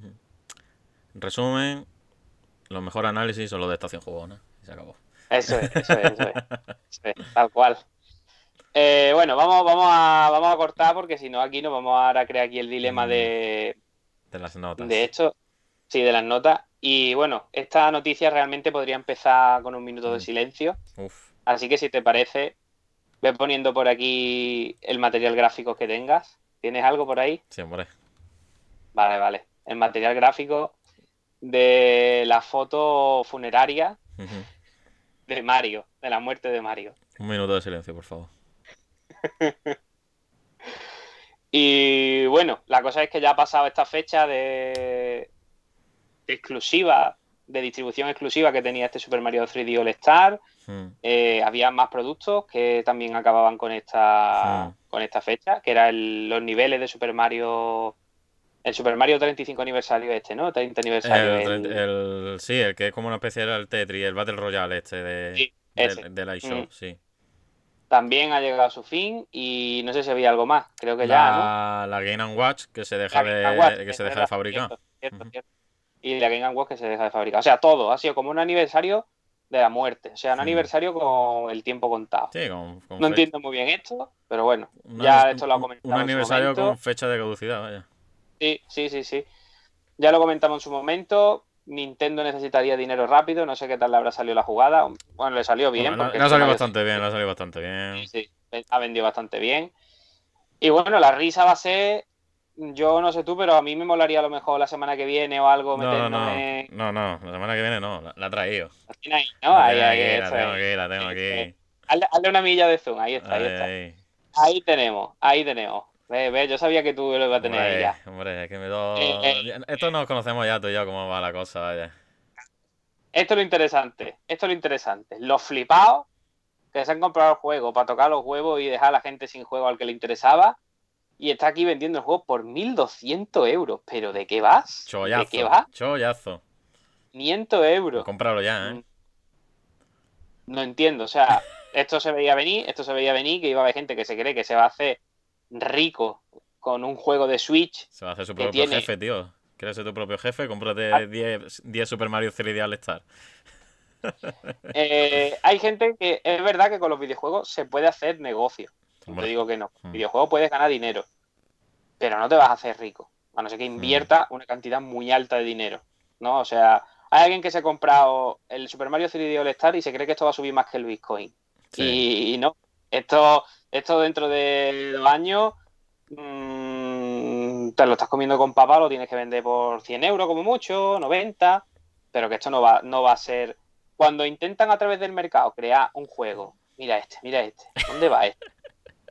S3: En resumen, los mejores análisis son los de Estación Jugona. Y se acabó.
S2: Eso es, eso es, eso es. Eso es, tal cual. Eh, bueno, vamos, vamos, a, vamos a cortar porque si no aquí nos vamos a, a crear aquí el dilema
S3: Mm.
S2: de,
S3: De las notas.
S2: de esto, sí, de las notas. Y bueno, esta noticia realmente podría empezar con un minuto de
S3: Mm.
S2: silencio.
S3: Uf.
S2: Así que si te parece, ve poniendo por aquí el material gráfico que tengas. ¿Tienes algo por ahí?
S3: Sí, hombre.
S2: Vale, vale. El material gráfico de la foto funeraria de Mario, de la muerte de Mario.
S3: Un minuto de silencio, por favor.
S2: Y bueno, la cosa es que ya ha pasado esta fecha de, de exclusiva, de distribución exclusiva que tenía este Super Mario 3D All Star.
S3: Hmm.
S2: Eh, había más productos que también acababan con esta,
S3: Sí.
S2: con esta fecha, que eran los niveles de Super Mario. El Super Mario 35 aniversario este, ¿no? 30 aniversario.
S3: El,
S2: el-
S3: el- sí, el que es como una especie del Tetris, el Battle Royale este de,
S2: Sí, ese.
S3: del iShow,
S2: Mm.
S3: sí.
S2: También ha llegado a su fin y no sé si había algo más. Creo que ya, ¿no?
S3: La, Game and Watch que se deja de,
S2: Watch,
S3: que se deja
S2: verdad,
S3: de fabricar.
S2: cierto, cierto,
S3: Ujú.
S2: cierto. Y la Game Watch que se deja de fabricar. O sea, todo. Ha sido como un aniversario de la muerte. O sea, un
S3: Sí.
S2: aniversario con el tiempo contado.
S3: Sí, con, con
S2: No
S3: fecha-
S2: entiendo muy bien esto, pero bueno. ya esto lo ha comentado
S3: Un
S2: en su
S3: aniversario con fecha de caducidad, vaya.
S2: Sí, sí, sí, sí. Ya lo comentamos en su momento. Nintendo necesitaría dinero rápido. No sé qué tal le habrá salido la jugada. Bueno, le salió bien.
S3: Bueno,
S2: porque este
S3: salido
S2: Mario
S3: bastante bien, le ha salido bastante bien.
S2: Sí, sí, ha vendido bastante bien. Y bueno, la risa va a ser yo no sé tú, pero a mí me molaría a lo mejor la semana que viene o algo
S3: No, no, no, no, no, la semana que viene no, la, la he traído.
S2: en... ahí, ¿no?
S3: La
S2: Ahí, ahí,
S3: aquí, la tengo aquí, la tengo aquí.
S2: Hazle, hazle una milla de zoom, ahí está, ahí
S3: Ahí,
S2: está.
S3: Ahí
S2: tenemos, ahí tenemos. Ve, ve, yo sabía que tú lo ibas a tener
S3: Hombre,
S2: ya.
S3: hombre, es que me do...
S2: Eh, eh.
S3: Esto nos conocemos ya tú y yo cómo va la cosa, vaya.
S2: Esto es lo interesante, esto es lo interesante. Los flipados que se han comprado el juego para tocar los huevos y dejar a la gente sin juego al que le interesaba y está aquí vendiendo el juego por 1.200 euros. ¿Pero de qué vas?
S3: Chollazo.
S2: ¿De qué vas?
S3: Chollazo.
S2: 500 euros.
S3: Cómpralo ya,
S2: Mm.
S3: ¿eh?
S2: No entiendo, o sea, esto se veía venir, esto se veía venir, que iba a haber gente que se cree que se va a hacer rico con un juego de Switch.
S3: Se va a hacer su propio
S2: tiene-
S3: jefe, tío. ¿Quieres ser tu propio jefe?
S2: Ah.
S3: Cómprate 10, 10 Super Mario 3D All Star.
S2: Eh, hay gente que es verdad que con los videojuegos se puede hacer negocio. No te digo que no. Con
S3: Mm.
S2: videojuegos puedes ganar dinero, pero no te vas a hacer rico. A no ser
S3: Mm.
S2: que invierta una cantidad muy alta de dinero. ¿no? O sea, hay alguien que se ha comprado el Super Mario 3D All Star y se cree que esto va a subir más que el Bitcoin.
S3: Sí.
S2: Y, y no. Esto, esto dentro de dos años mm, te lo estás comiendo con papá, lo tienes que vender por 100 euros como mucho, 90, pero que esto no va, no va a ser... Cuando intentan a través del mercado crear un juego, mira este, mira este, ¿dónde va este?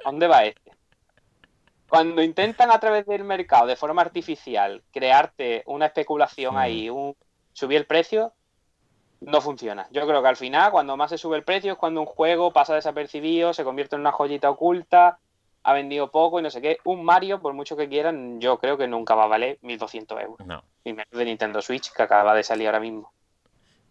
S2: ¿Dónde va este? Cuando intentan a través del mercado, de forma artificial, crearte una especulación ahí, un, subir el precio, no funciona. Yo creo que al final, cuando más se sube el precio, es cuando un juego pasa desapercibido, se convierte en una joyita oculta, ha vendido poco y no sé qué. Un Mario, por mucho que quieran, yo creo que nunca va a valer 1.200 euros.
S3: No.
S2: Y menos de Nintendo Switch, que acaba de salir ahora mismo.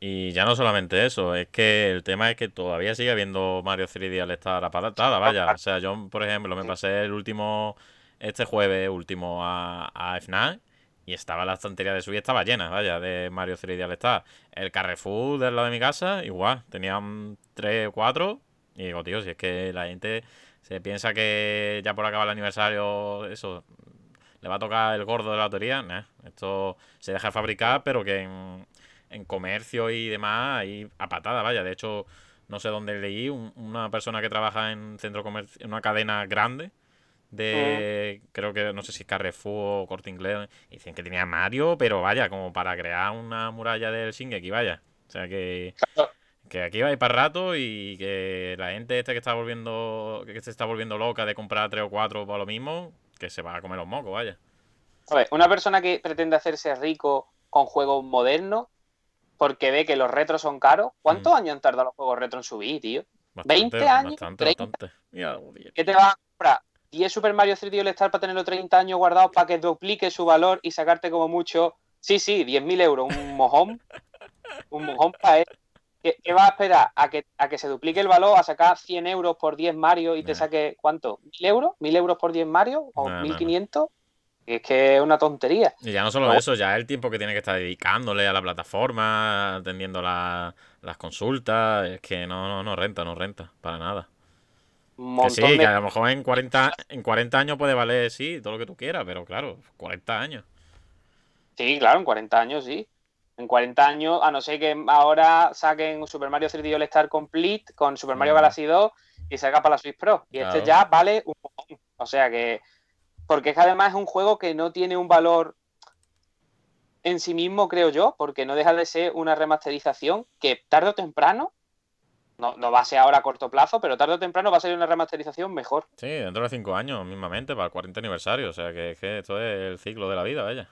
S3: Y ya no solamente eso, es que el tema es que todavía sigue habiendo Mario 3D al estar aparatada, vaya. O sea, yo, por ejemplo, me pasé el último, este jueves último a, a FNAC y estaba la estantería de Switch, estaba llena, vaya, de Mario 3D al estar. El Carrefour del lado de mi casa, igual, tenían 3 o 4 y digo, tío, si es que la gente se piensa que ya por acabar el aniversario, eso, le va a tocar el gordo de la lotería, esto se deja de fabricar, pero que en, en comercio y demás, ahí a patada, vaya. De hecho, no sé dónde leí, un- una persona que trabaja en centro comercio, en una cadena grande de, creo que no sé si Carrefour o Corte Inglés, dicen que tenía Mario, pero vaya, como para crear una muralla del Shingeki, vaya. O sea que, que aquí va a ir para rato y que la gente esta que está volviendo, que se está volviendo loca de comprar tres o cuatro por lo mismo, que se va a comer los mocos, vaya.
S2: A ver, una persona que pretende hacerse rico con juegos modernos, porque ve que los retros son caros, ¿cuántos
S3: Mm.
S2: años han tardado los juegos retro en subir, tío?
S3: Bastante,
S2: 20 años,
S3: Bastante,
S2: 30.
S3: bastante. Mira.
S2: ¿Qué te vas a comprar? ¿10 Super Mario 3D All Star para tenerlo 30 años guardados para que duplique su valor y sacarte como mucho? Sí, sí, 10.000 euros, un mojón. un mojón para él. ¿Qué, qué vas a esperar? ¿A que, ¿A que se duplique el valor? ¿A sacar 100 euros por 10 Mario y te
S3: Nah.
S2: saque cuánto? ¿1.000 euros? ¿1.000 euros por 10 Mario? ¿O
S3: Nah, nah,
S2: 1.500? Es que es una tontería.
S3: Y ya no solo
S2: No.
S3: eso, ya el tiempo que tiene que estar dedicándole a la plataforma, atendiendo la- las consultas, es que no, no, no renta, no renta, para nada.
S2: Un
S3: Que sí,
S2: de
S3: que a lo mejor en 40, en 40 años puede valer, sí, todo lo que tú quieras, pero claro, 40 años.
S2: Sí, claro, en 40 años sí. En 40 años, a no ser que ahora saquen Super Mario 3D All Star Complete con Super Mario
S3: Mm.
S2: Galaxy 2 y salga para la Switch Pro. Y este ya vale un montón. O sea que. Porque es que además es un juego que no tiene un valor en sí mismo, creo yo, porque no deja de ser una remasterización que tarde o temprano, no, no va a ser ahora a corto plazo, pero tarde o temprano va a ser una remasterización mejor.
S3: Sí, dentro de 5 años mismamente, para el 40 aniversario, o sea que, que esto es el ciclo de la vida, vaya.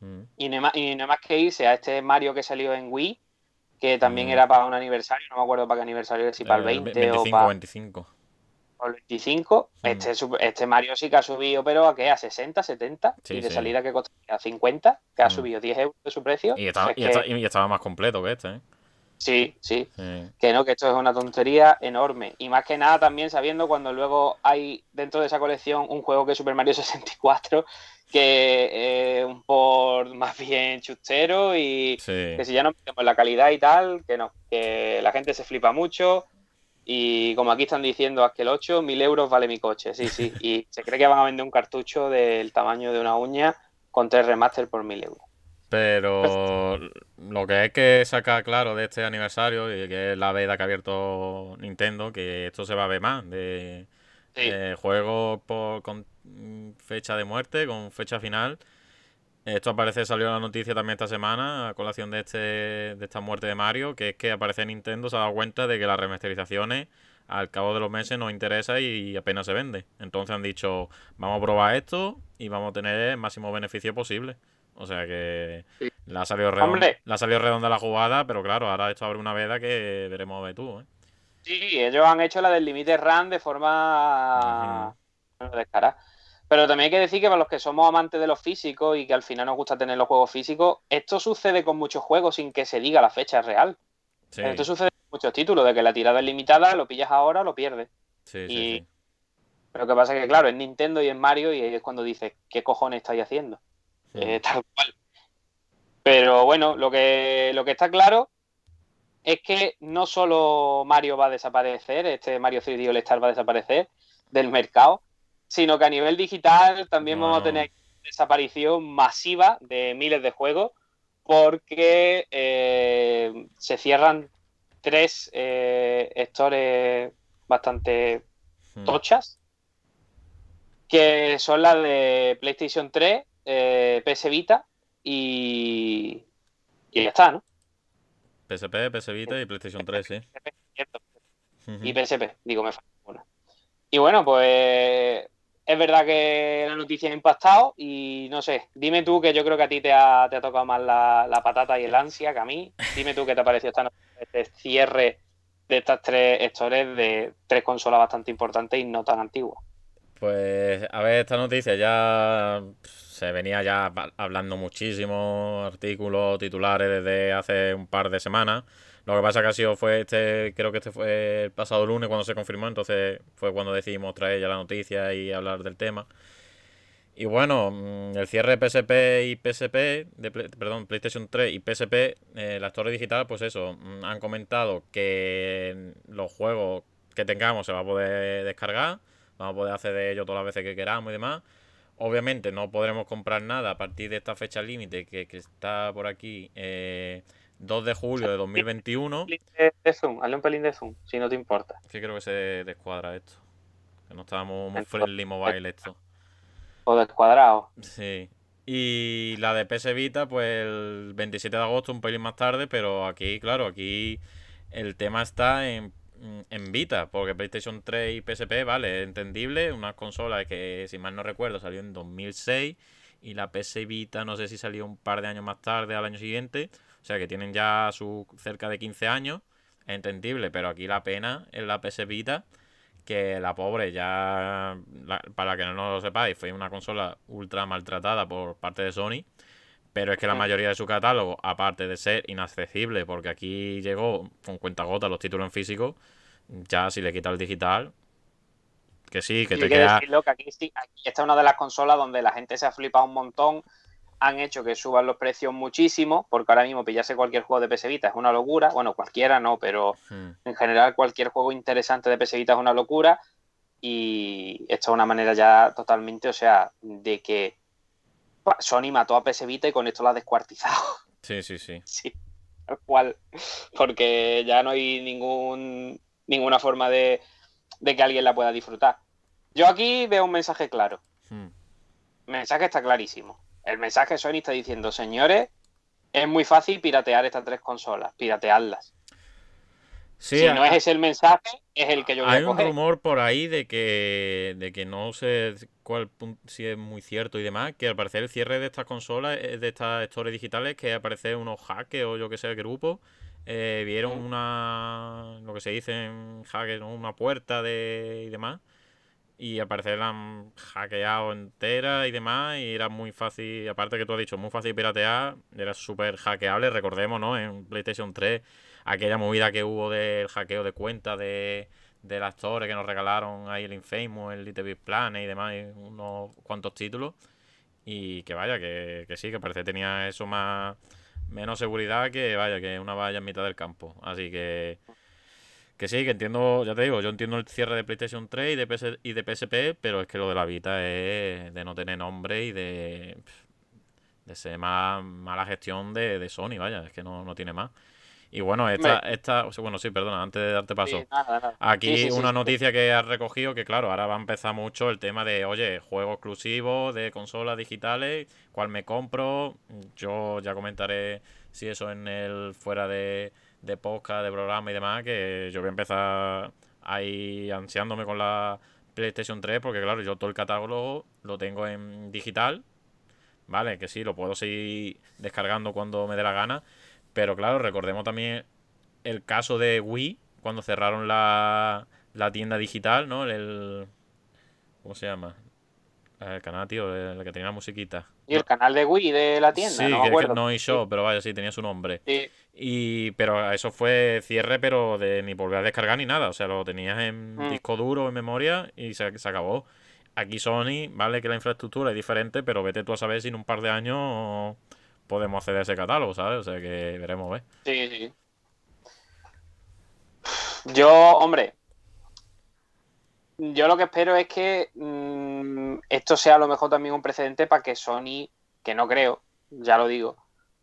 S3: Mm.
S2: Y no, hay más, y hay más que irse a este Mario que salió en Wii, que también
S3: Mm.
S2: era para un aniversario, no me acuerdo para qué aniversario, si para el
S3: Eh,
S2: 20
S3: 25,
S2: o para
S3: 25.
S2: el 25.
S3: Mm.
S2: Este, este Mario sí que ha subido, pero ¿a qué? ¿A 60, 70?
S3: Sí,
S2: y de
S3: sí.
S2: salida que costaría a 50, que ha
S3: Mm.
S2: subido 10 euros de su precio.
S3: Y estaba, y,
S2: que-
S3: y estaba más completo que este, ¿eh?
S2: Sí, sí.
S3: Sí.
S2: Que no, que esto es una tontería enorme. Y más que nada también sabiendo cuando luego hay dentro de esa colección un juego que es Super Mario 64, que es un por más bien chustero y
S3: Sí.
S2: que si ya no metemos la calidad y tal, que no, que la gente se flipa mucho y como aquí están diciendo, haz que el 8, mil euros vale mi coche, sí, sí, y se cree que van a vender un cartucho del tamaño de una uña con tres remaster por mil euros.
S3: Pero lo que hay que sacar claro de este aniversario, y que es la veda que ha abierto Nintendo, que esto se va a ver más de, Eh, juego por, con fecha de muerte, con fecha final. Esto aparece, salió la noticia también esta semana, a colación de, este, de esta muerte de Mario, que es que aparece Nintendo, se ha dado cuenta de que las remasterizaciones al cabo de los meses nos interesa y apenas se vende. Entonces han dicho, vamos a probar esto y vamos a tener el máximo beneficio posible. O sea que la, ha salido redonda, la ha salido redonda la jugada, pero claro, ahora esto abre una veda que veremos de tú. ¿eh?
S2: Sí, ellos han hecho la del límite RAM de forma descarada. Pero también hay que decir que para los que somos amantes de los físicos y que al final nos gusta tener los juegos físicos, esto sucede con muchos juegos sin que se diga la fecha real. Esto sucede con muchos títulos, de que la tirada es limitada, lo pillas ahora, lo pierdes.
S3: Sí, sí,
S2: Pero lo que pasa es que, claro, es Nintendo y es Mario y ahí es cuando dices, ¿qué cojones estáis haciendo? Eh, tal cual. Pero bueno, lo que, lo que está claro es que no solo Mario va a desaparecer, este Mario 3D All Star va a desaparecer del mercado, sino que a nivel digital también vamos a tener desaparición masiva de miles de juegos porque eh, se cierran tres eh, bastante hmm. tochas que son las de PlayStation 3, eh, PS Vita y, y ya está, ¿no?
S3: PSP, PS Vita y PlayStation 3, sí.
S2: Y PSP, digo, me falta una. Y bueno, pues es verdad que la noticia ha impactado y no sé, dime tú que yo creo que a ti te ha, tocado más la, patata y el ansia que a mí. Dime tú qué te ha parecido esta este cierre de estas tres historias de tres consolas bastante importantes y no tan antiguas.
S3: Pues a ver, esta noticia ya se venía ya hablando muchísimo, artículos, titulares desde hace un par de semanas. Lo que pasa que ha sido fue este, creo que este fue el pasado lunes cuando se confirmó, entonces fue cuando decidimos traer ya la noticia y hablar del tema. Y bueno, mm, el cierre de PSP y PSP, de, perdón, PlayStation 3 y PSP, eh, la Torre Digital, pues eso, mm, han comentado que los juegos que tengamos se va a poder descargar, vamos a poder hacer de ellos todas las veces que queramos y demás. Obviamente no podremos comprar nada a partir de esta fecha límite que, está por aquí, 2 eh, de julio de 2021.
S2: De zoom, hazle un pelín de zoom, si no te importa.
S3: Sí, creo que se descuadra esto. Que no estábamos muy friendly mobile esto.
S2: O descuadrado.
S3: Sí. Y la de PS Vita, pues el 27 de agosto, un pelín más tarde, pero aquí, claro, aquí el tema está en en Vita, porque PlayStation 3 y PSP, vale, entendible, una consola que, si mal no recuerdo, salió en 2006 y la PS Vita no sé si salió un par de años más tarde, al año siguiente, o sea que tienen ya su cerca de 15 años, entendible, pero aquí la pena es la PS Vita, que la pobre ya, para que no lo sepáis, fue una consola ultra maltratada por parte de Sony pero es que la mayoría de su catálogo, aparte de ser inaccesible, porque aquí llegó con cuenta gota los títulos en físico, ya si le quita el digital, que sí, que te queda.
S2: aquí, esta es una de las consolas donde la gente se ha flipado un montón. Han hecho que suban los precios muchísimo, porque ahora mismo pillarse cualquier juego de PS Vita es una locura. Bueno, cualquiera no, pero hmm. en general cualquier juego interesante de PS Vita es una locura. Y esto es una manera ya totalmente, o sea, de que Sony mató a PS Vita y con esto la ha descuartizado.
S3: Sí, sí, sí.
S2: Sí, tal cual. Porque ya no hay ningún, ninguna forma de, que alguien la pueda disfrutar. Yo aquí veo un mensaje claro. Hmm. El mensaje está clarísimo. El mensaje Sony está diciendo, señores, es muy fácil piratear estas tres consolas, piratearlas si no es ese el mensaje, es el que yo voy
S3: Hay un rumor por ahí de que, de que no sé cuál si es muy cierto y demás, que al parecer el cierre de estas consolas, eh, de estas stores digitales, que aparece unos hackers o yo que sé, el grupo, eh, vieron una, lo que se dice en hacker, una puerta de, y demás, y al parecer la han hackeado entera y demás, y era muy fácil, aparte que tú has dicho, muy fácil piratear, era súper hackeable, recordemos, ¿no? En PlayStation 3 aquella movida que hubo del hackeo de cuenta de, de las torres que nos regalaron ahí el Infamous, el Little Big Planet y demás, unos cuantos títulos. Y que vaya, que, que sí, que parece que tenía eso más menos seguridad que vaya, que una valla en mitad del campo. Así que que sí, que entiendo, ya te digo, yo entiendo el cierre de PlayStation 3 y de, PS, y de PSP, pero es que lo de la Vita es de no tener nombre y de, de ser más mala gestión de, de Sony, vaya, es que no, no tiene más. Y bueno, esta, esta, bueno, sí, perdona, antes de darte paso. Aquí una noticia que has recogido que, claro, ahora va a empezar mucho el tema de, oye, juegos exclusivos de consolas digitales, cuál me compro. Yo ya comentaré si eso en el fuera de, de podcast, de programa y demás, que yo voy a empezar ahí ansiándome con la PlayStation 3, porque claro, yo todo el catálogo lo tengo en digital, ¿vale? Que sí, lo puedo seguir descargando cuando me dé la gana, pero claro, recordemos también el caso de Wii, cuando cerraron la, la tienda digital, ¿no? El, ¿Cómo se llama? El canal, tío, el que tenía la musiquita.
S2: Y el canal de Wii de la tienda,
S3: sí,
S2: no
S3: que, no show, pero vaya, sí, tenía su nombre.
S2: Sí.
S3: Y, pero eso fue cierre, pero de ni volver a descargar ni nada. O sea, lo tenías en
S2: Mm.
S3: disco duro, en memoria, y se, se acabó. Aquí Sony, vale que la infraestructura es diferente, pero vete tú a saber si en un par de años podemos acceder a ese catálogo, ¿sabes? O sea que veremos, ¿ves?
S2: Sí, sí. Yo, hombre, yo lo que espero es que mm, esto sea a lo mejor también un precedente para que Sony, que no creo, ya lo digo,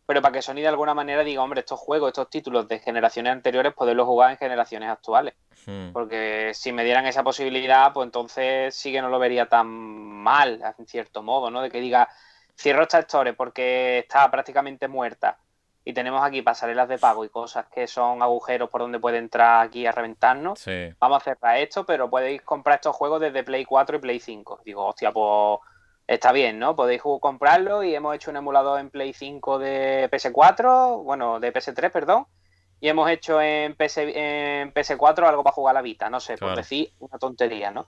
S2: pero para que Sony de alguna manera diga, hombre, estos juegos, estos títulos de generaciones anteriores, poderlos jugar en generaciones actuales.
S3: Hmm.
S2: Porque si me dieran esa posibilidad, pues entonces sí que no lo vería tan mal, en cierto modo, ¿no? De que diga, cierro esta store porque está prácticamente muerta y tenemos aquí pasarelas de pago y cosas que son agujeros por donde puede entrar aquí a reventarnos.
S3: Sí.
S2: Vamos a cerrar esto, pero podéis comprar estos juegos desde Play 4 y Play 5. Digo, hostia, pues está bien, ¿no? Podéis comprarlo y hemos hecho un emulador en Play 5 de PS4, bueno, de PS3, perdón, y hemos hecho en, PS, en PS4 algo para jugar a la Vita, no sé, por
S3: Claro.
S2: decir una tontería, ¿no?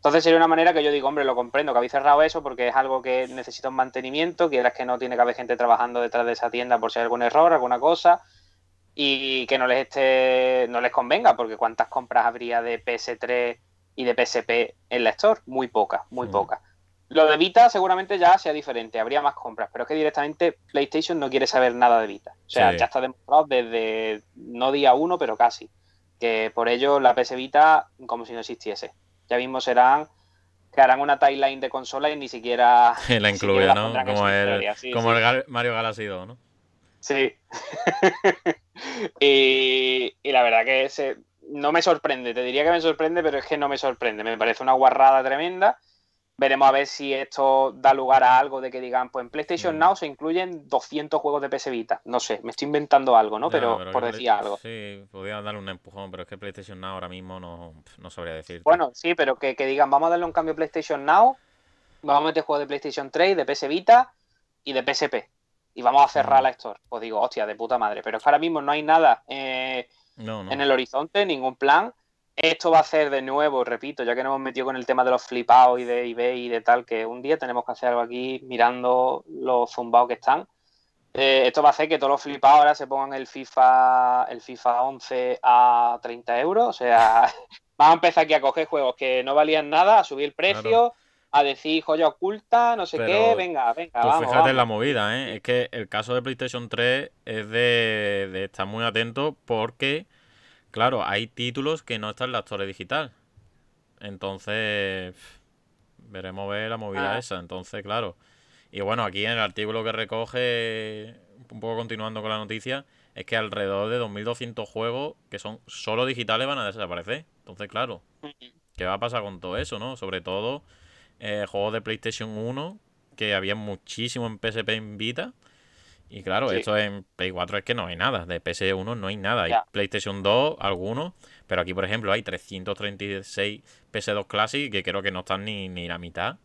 S2: Entonces sería una manera que yo digo, hombre, lo comprendo, que habéis cerrado eso porque es algo que necesita un mantenimiento, quieras que no tiene que haber gente trabajando detrás de esa tienda por si hay algún error, alguna cosa, y que no les esté, no les convenga, porque cuántas compras habría de PS3 y de PSP en la Store, muy pocas, muy
S3: Mm.
S2: pocas. Lo de Vita seguramente ya sea diferente, habría más compras, pero es que directamente PlayStation no quiere saber nada de Vita. O sea,
S3: Sí.
S2: ya está demostrado desde no día uno, pero casi, que por ello la PS Vita como si no existiese. Ya mismo serán que harán una timeline de consola y ni siquiera
S3: La incluye, ¿no? Como el,
S2: historia, sí,
S3: como
S2: sí.
S3: el Gal- Mario Galaxy 2, ¿no?
S2: Sí. y, y la verdad que ese, no me sorprende, te diría que me sorprende, pero es que no me sorprende. Me parece una guarrada tremenda. Veremos a ver si esto da lugar a algo de que digan, pues en PlayStation
S3: Mm.
S2: Now se incluyen 200 juegos de PS Vita. No sé, me estoy inventando algo, ¿no? Pero, por decir algo.
S3: Sí, podría darle un empujón, pero es que PlayStation Now ahora mismo no, no sabría decir.
S2: Bueno, sí, pero que, que digan, vamos a darle un cambio a PlayStation Now, vamos a meter juegos de PlayStation 3, de PS Vita y de PSP. Y vamos a cerrar
S3: Mm.
S2: la Store. Pues digo, hostia, de puta madre. Pero es que ahora mismo no hay nada. eh,
S3: no.
S2: en el horizonte, ningún plan. Esto va a hacer de nuevo, repito, ya que nos hemos metido con el tema de los flipados y de eBay y de tal, que un día tenemos que hacer algo aquí mirando los zumbados que están. Eh, esto va a hacer que todos los flipados ahora se pongan el FIFA, el FIFA 11 a 30 euros. O sea, vamos a empezar aquí a coger juegos que no valían nada, a subir el precio,
S3: Claro.
S2: a decir joya oculta, no sé
S3: Pero
S2: qué, venga, venga,
S3: Tú
S2: vamos.
S3: fíjate en la movida, ¿eh? Es que el caso de PlayStation 3 es de, de estar muy atento porque, claro, hay títulos que no están en la Store digital. Entonces, veremos ver la movida
S2: Ah.
S3: esa. Entonces, claro. Y bueno, aquí en el artículo que recoge, un poco continuando con la noticia, es que alrededor de 2.200 juegos que son solo digitales van a desaparecer. Entonces, claro, ¿qué va a pasar con todo eso, no? Sobre todo eh, juegos de PlayStation 1, que había muchísimo en PSP en Vita. Y claro,
S2: Sí.
S3: esto en Play 4 es que no hay nada. De PS1 no hay nada. Hay. PlayStation 2, algunos. Pero aquí, por ejemplo, hay 336 PS2 Classic que creo que no están ni, ni la mitad.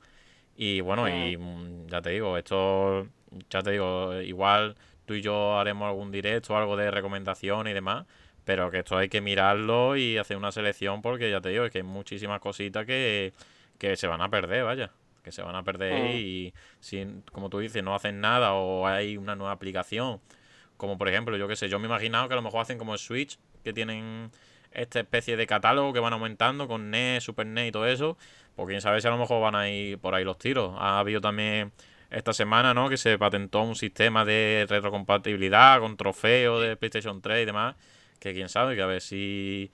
S3: Y bueno, y mm, ya te digo, esto, ya te digo, igual tú y yo haremos algún directo, algo de recomendación y demás. Pero que esto hay que mirarlo y hacer una selección porque ya te digo, es que hay muchísimas cositas que, que se van a perder, vaya. Que se van a perder
S2: Mm.
S3: y si, como tú dices, no hacen nada o hay una nueva aplicación. Como por ejemplo, yo qué sé, yo me he imaginado que a lo mejor hacen como el Switch, que tienen esta especie de catálogo que van aumentando con NES, Super NES y todo eso. Pues quién sabe si a lo mejor van a ir por ahí los tiros. Ha habido también esta semana, ¿no? Que se patentó un sistema de retrocompatibilidad con trofeos de PlayStation 3 y demás. Que quién sabe, que a ver si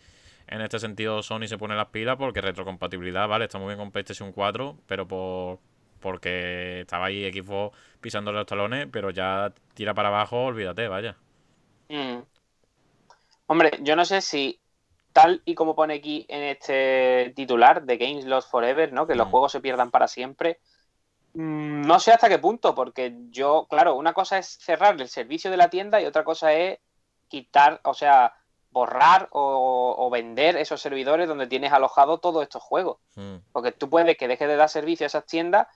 S3: en este sentido Sony se pone las pilas porque retrocompatibilidad, vale, está muy bien con PlayStation 4, pero por porque estaba ahí
S2: Hombre, yo no sé si tal y como pone aquí en este titular de Games Lost Forever, ¿no? Que los
S3: Mm.
S2: juegos se pierdan para siempre. mm, No sé hasta qué punto, porque yo, claro, una cosa es cerrar el servicio de la tienda y otra cosa es quitar, o sea, borrar o, o vender esos servidores donde tienes alojado todos estos juegos.
S3: Mm,
S2: Porque tú puedes que dejes de dar servicio a esas tiendas,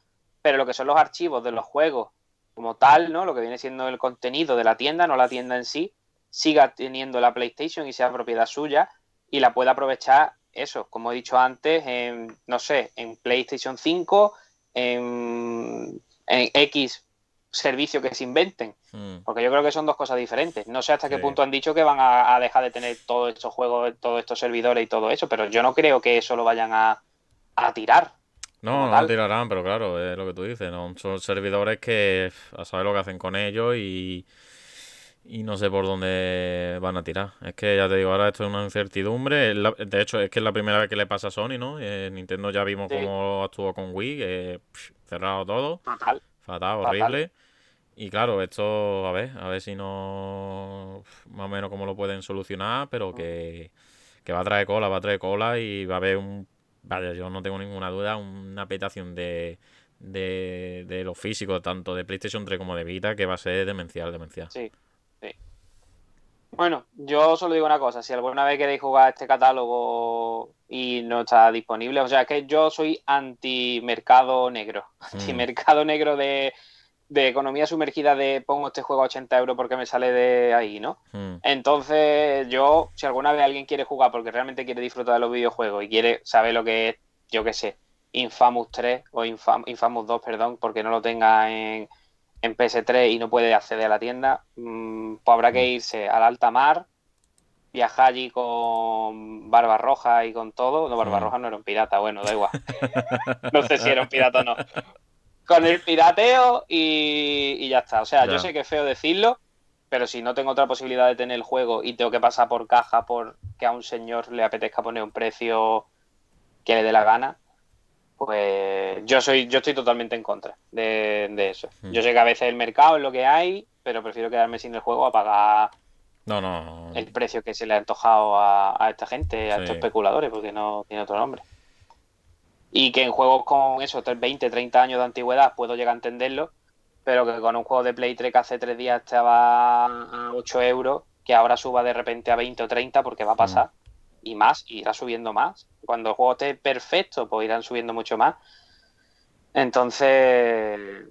S2: pero lo que son los archivos de los juegos como tal, ¿no? Lo que viene siendo el contenido de la tienda, no la tienda en sí, siga teniendo la PlayStation y sea propiedad suya y la pueda aprovechar eso, como he dicho antes, en, no sé, en PlayStation 5, en, en X servicio que se inventen.
S3: mm.
S2: Porque yo creo que son dos cosas diferentes. No sé hasta qué
S3: Sí.
S2: punto han dicho que van a, a dejar de tener todos estos juegos, todos estos servidores y todo eso, pero yo no creo que eso lo vayan a, a tirar.
S3: No, no
S2: tal.
S3: lo tirarán, pero claro, es lo que tú dices, ¿no? Son servidores que a saber lo que hacen con ellos y, y no sé por dónde van a tirar. Es que ya te digo, ahora esto es una incertidumbre. De hecho, es que es la primera vez que le pasa a Sony, ¿no? Eh, Nintendo ya vimos
S2: Sí.
S3: cómo actuó con Wii, que cerrado todo,
S2: Fatal.
S3: fatal,
S2: Fatal.
S3: Y claro, esto, a ver, a ver si no, más o menos cómo lo pueden solucionar, pero que, que va a traer cola, va a traer cola y va a haber un, vaya, yo no tengo ninguna duda, una petación de, de, de los físicos, tanto de PlayStation 3 como de Vita, que va a ser demencial, demencial.
S2: Sí, sí. Bueno, yo solo digo una cosa, si alguna vez queréis jugar este catálogo y no está disponible, o sea, es que yo soy anti-mercado negro,
S3: Mm,
S2: anti-mercado negro de, de economía sumergida de pongo este juego a 80 euros porque me sale de ahí, ¿no?
S3: mm,
S2: Entonces, yo, si alguna vez alguien quiere jugar porque realmente quiere disfrutar de los videojuegos y quiere saber lo que es, yo qué sé, Infamous 3 o Infam- Infamous 2, perdón, porque no lo tenga en, en PS3 y no puede acceder a la tienda, mm, pues habrá que irse al alta mar, viajar allí con Barba Roja y con todo. No, Barba
S3: Mm.
S2: Roja no era un pirata, bueno, da igual. no sé si era un pirata o no. Con el pirateo y, y ya está. O sea,
S3: Ya.
S2: yo sé que es feo decirlo, pero si no tengo otra posibilidad de tener el juego y tengo que pasar por caja porque a un señor le apetezca poner un precio que le dé la gana, pues yo soy, yo estoy totalmente en contra de, de eso.
S3: Mm.
S2: Yo sé que a veces el mercado es lo que hay, pero prefiero quedarme sin el juego a pagar
S3: No, no.
S2: el precio que se le ha antojado a, a esta gente, a
S3: Sí.
S2: estos especuladores, porque no tiene otro nombre. Y que en juegos con eso, 20, 30 años de antigüedad, puedo llegar a entenderlo, pero que con un juego de Play 3 que hace 3 días estaba a 8 euros, que ahora suba de repente a 20 o 30, porque va a pasar, y más, y irá subiendo más. Cuando el juego esté perfecto, pues irán subiendo mucho más. Entonces,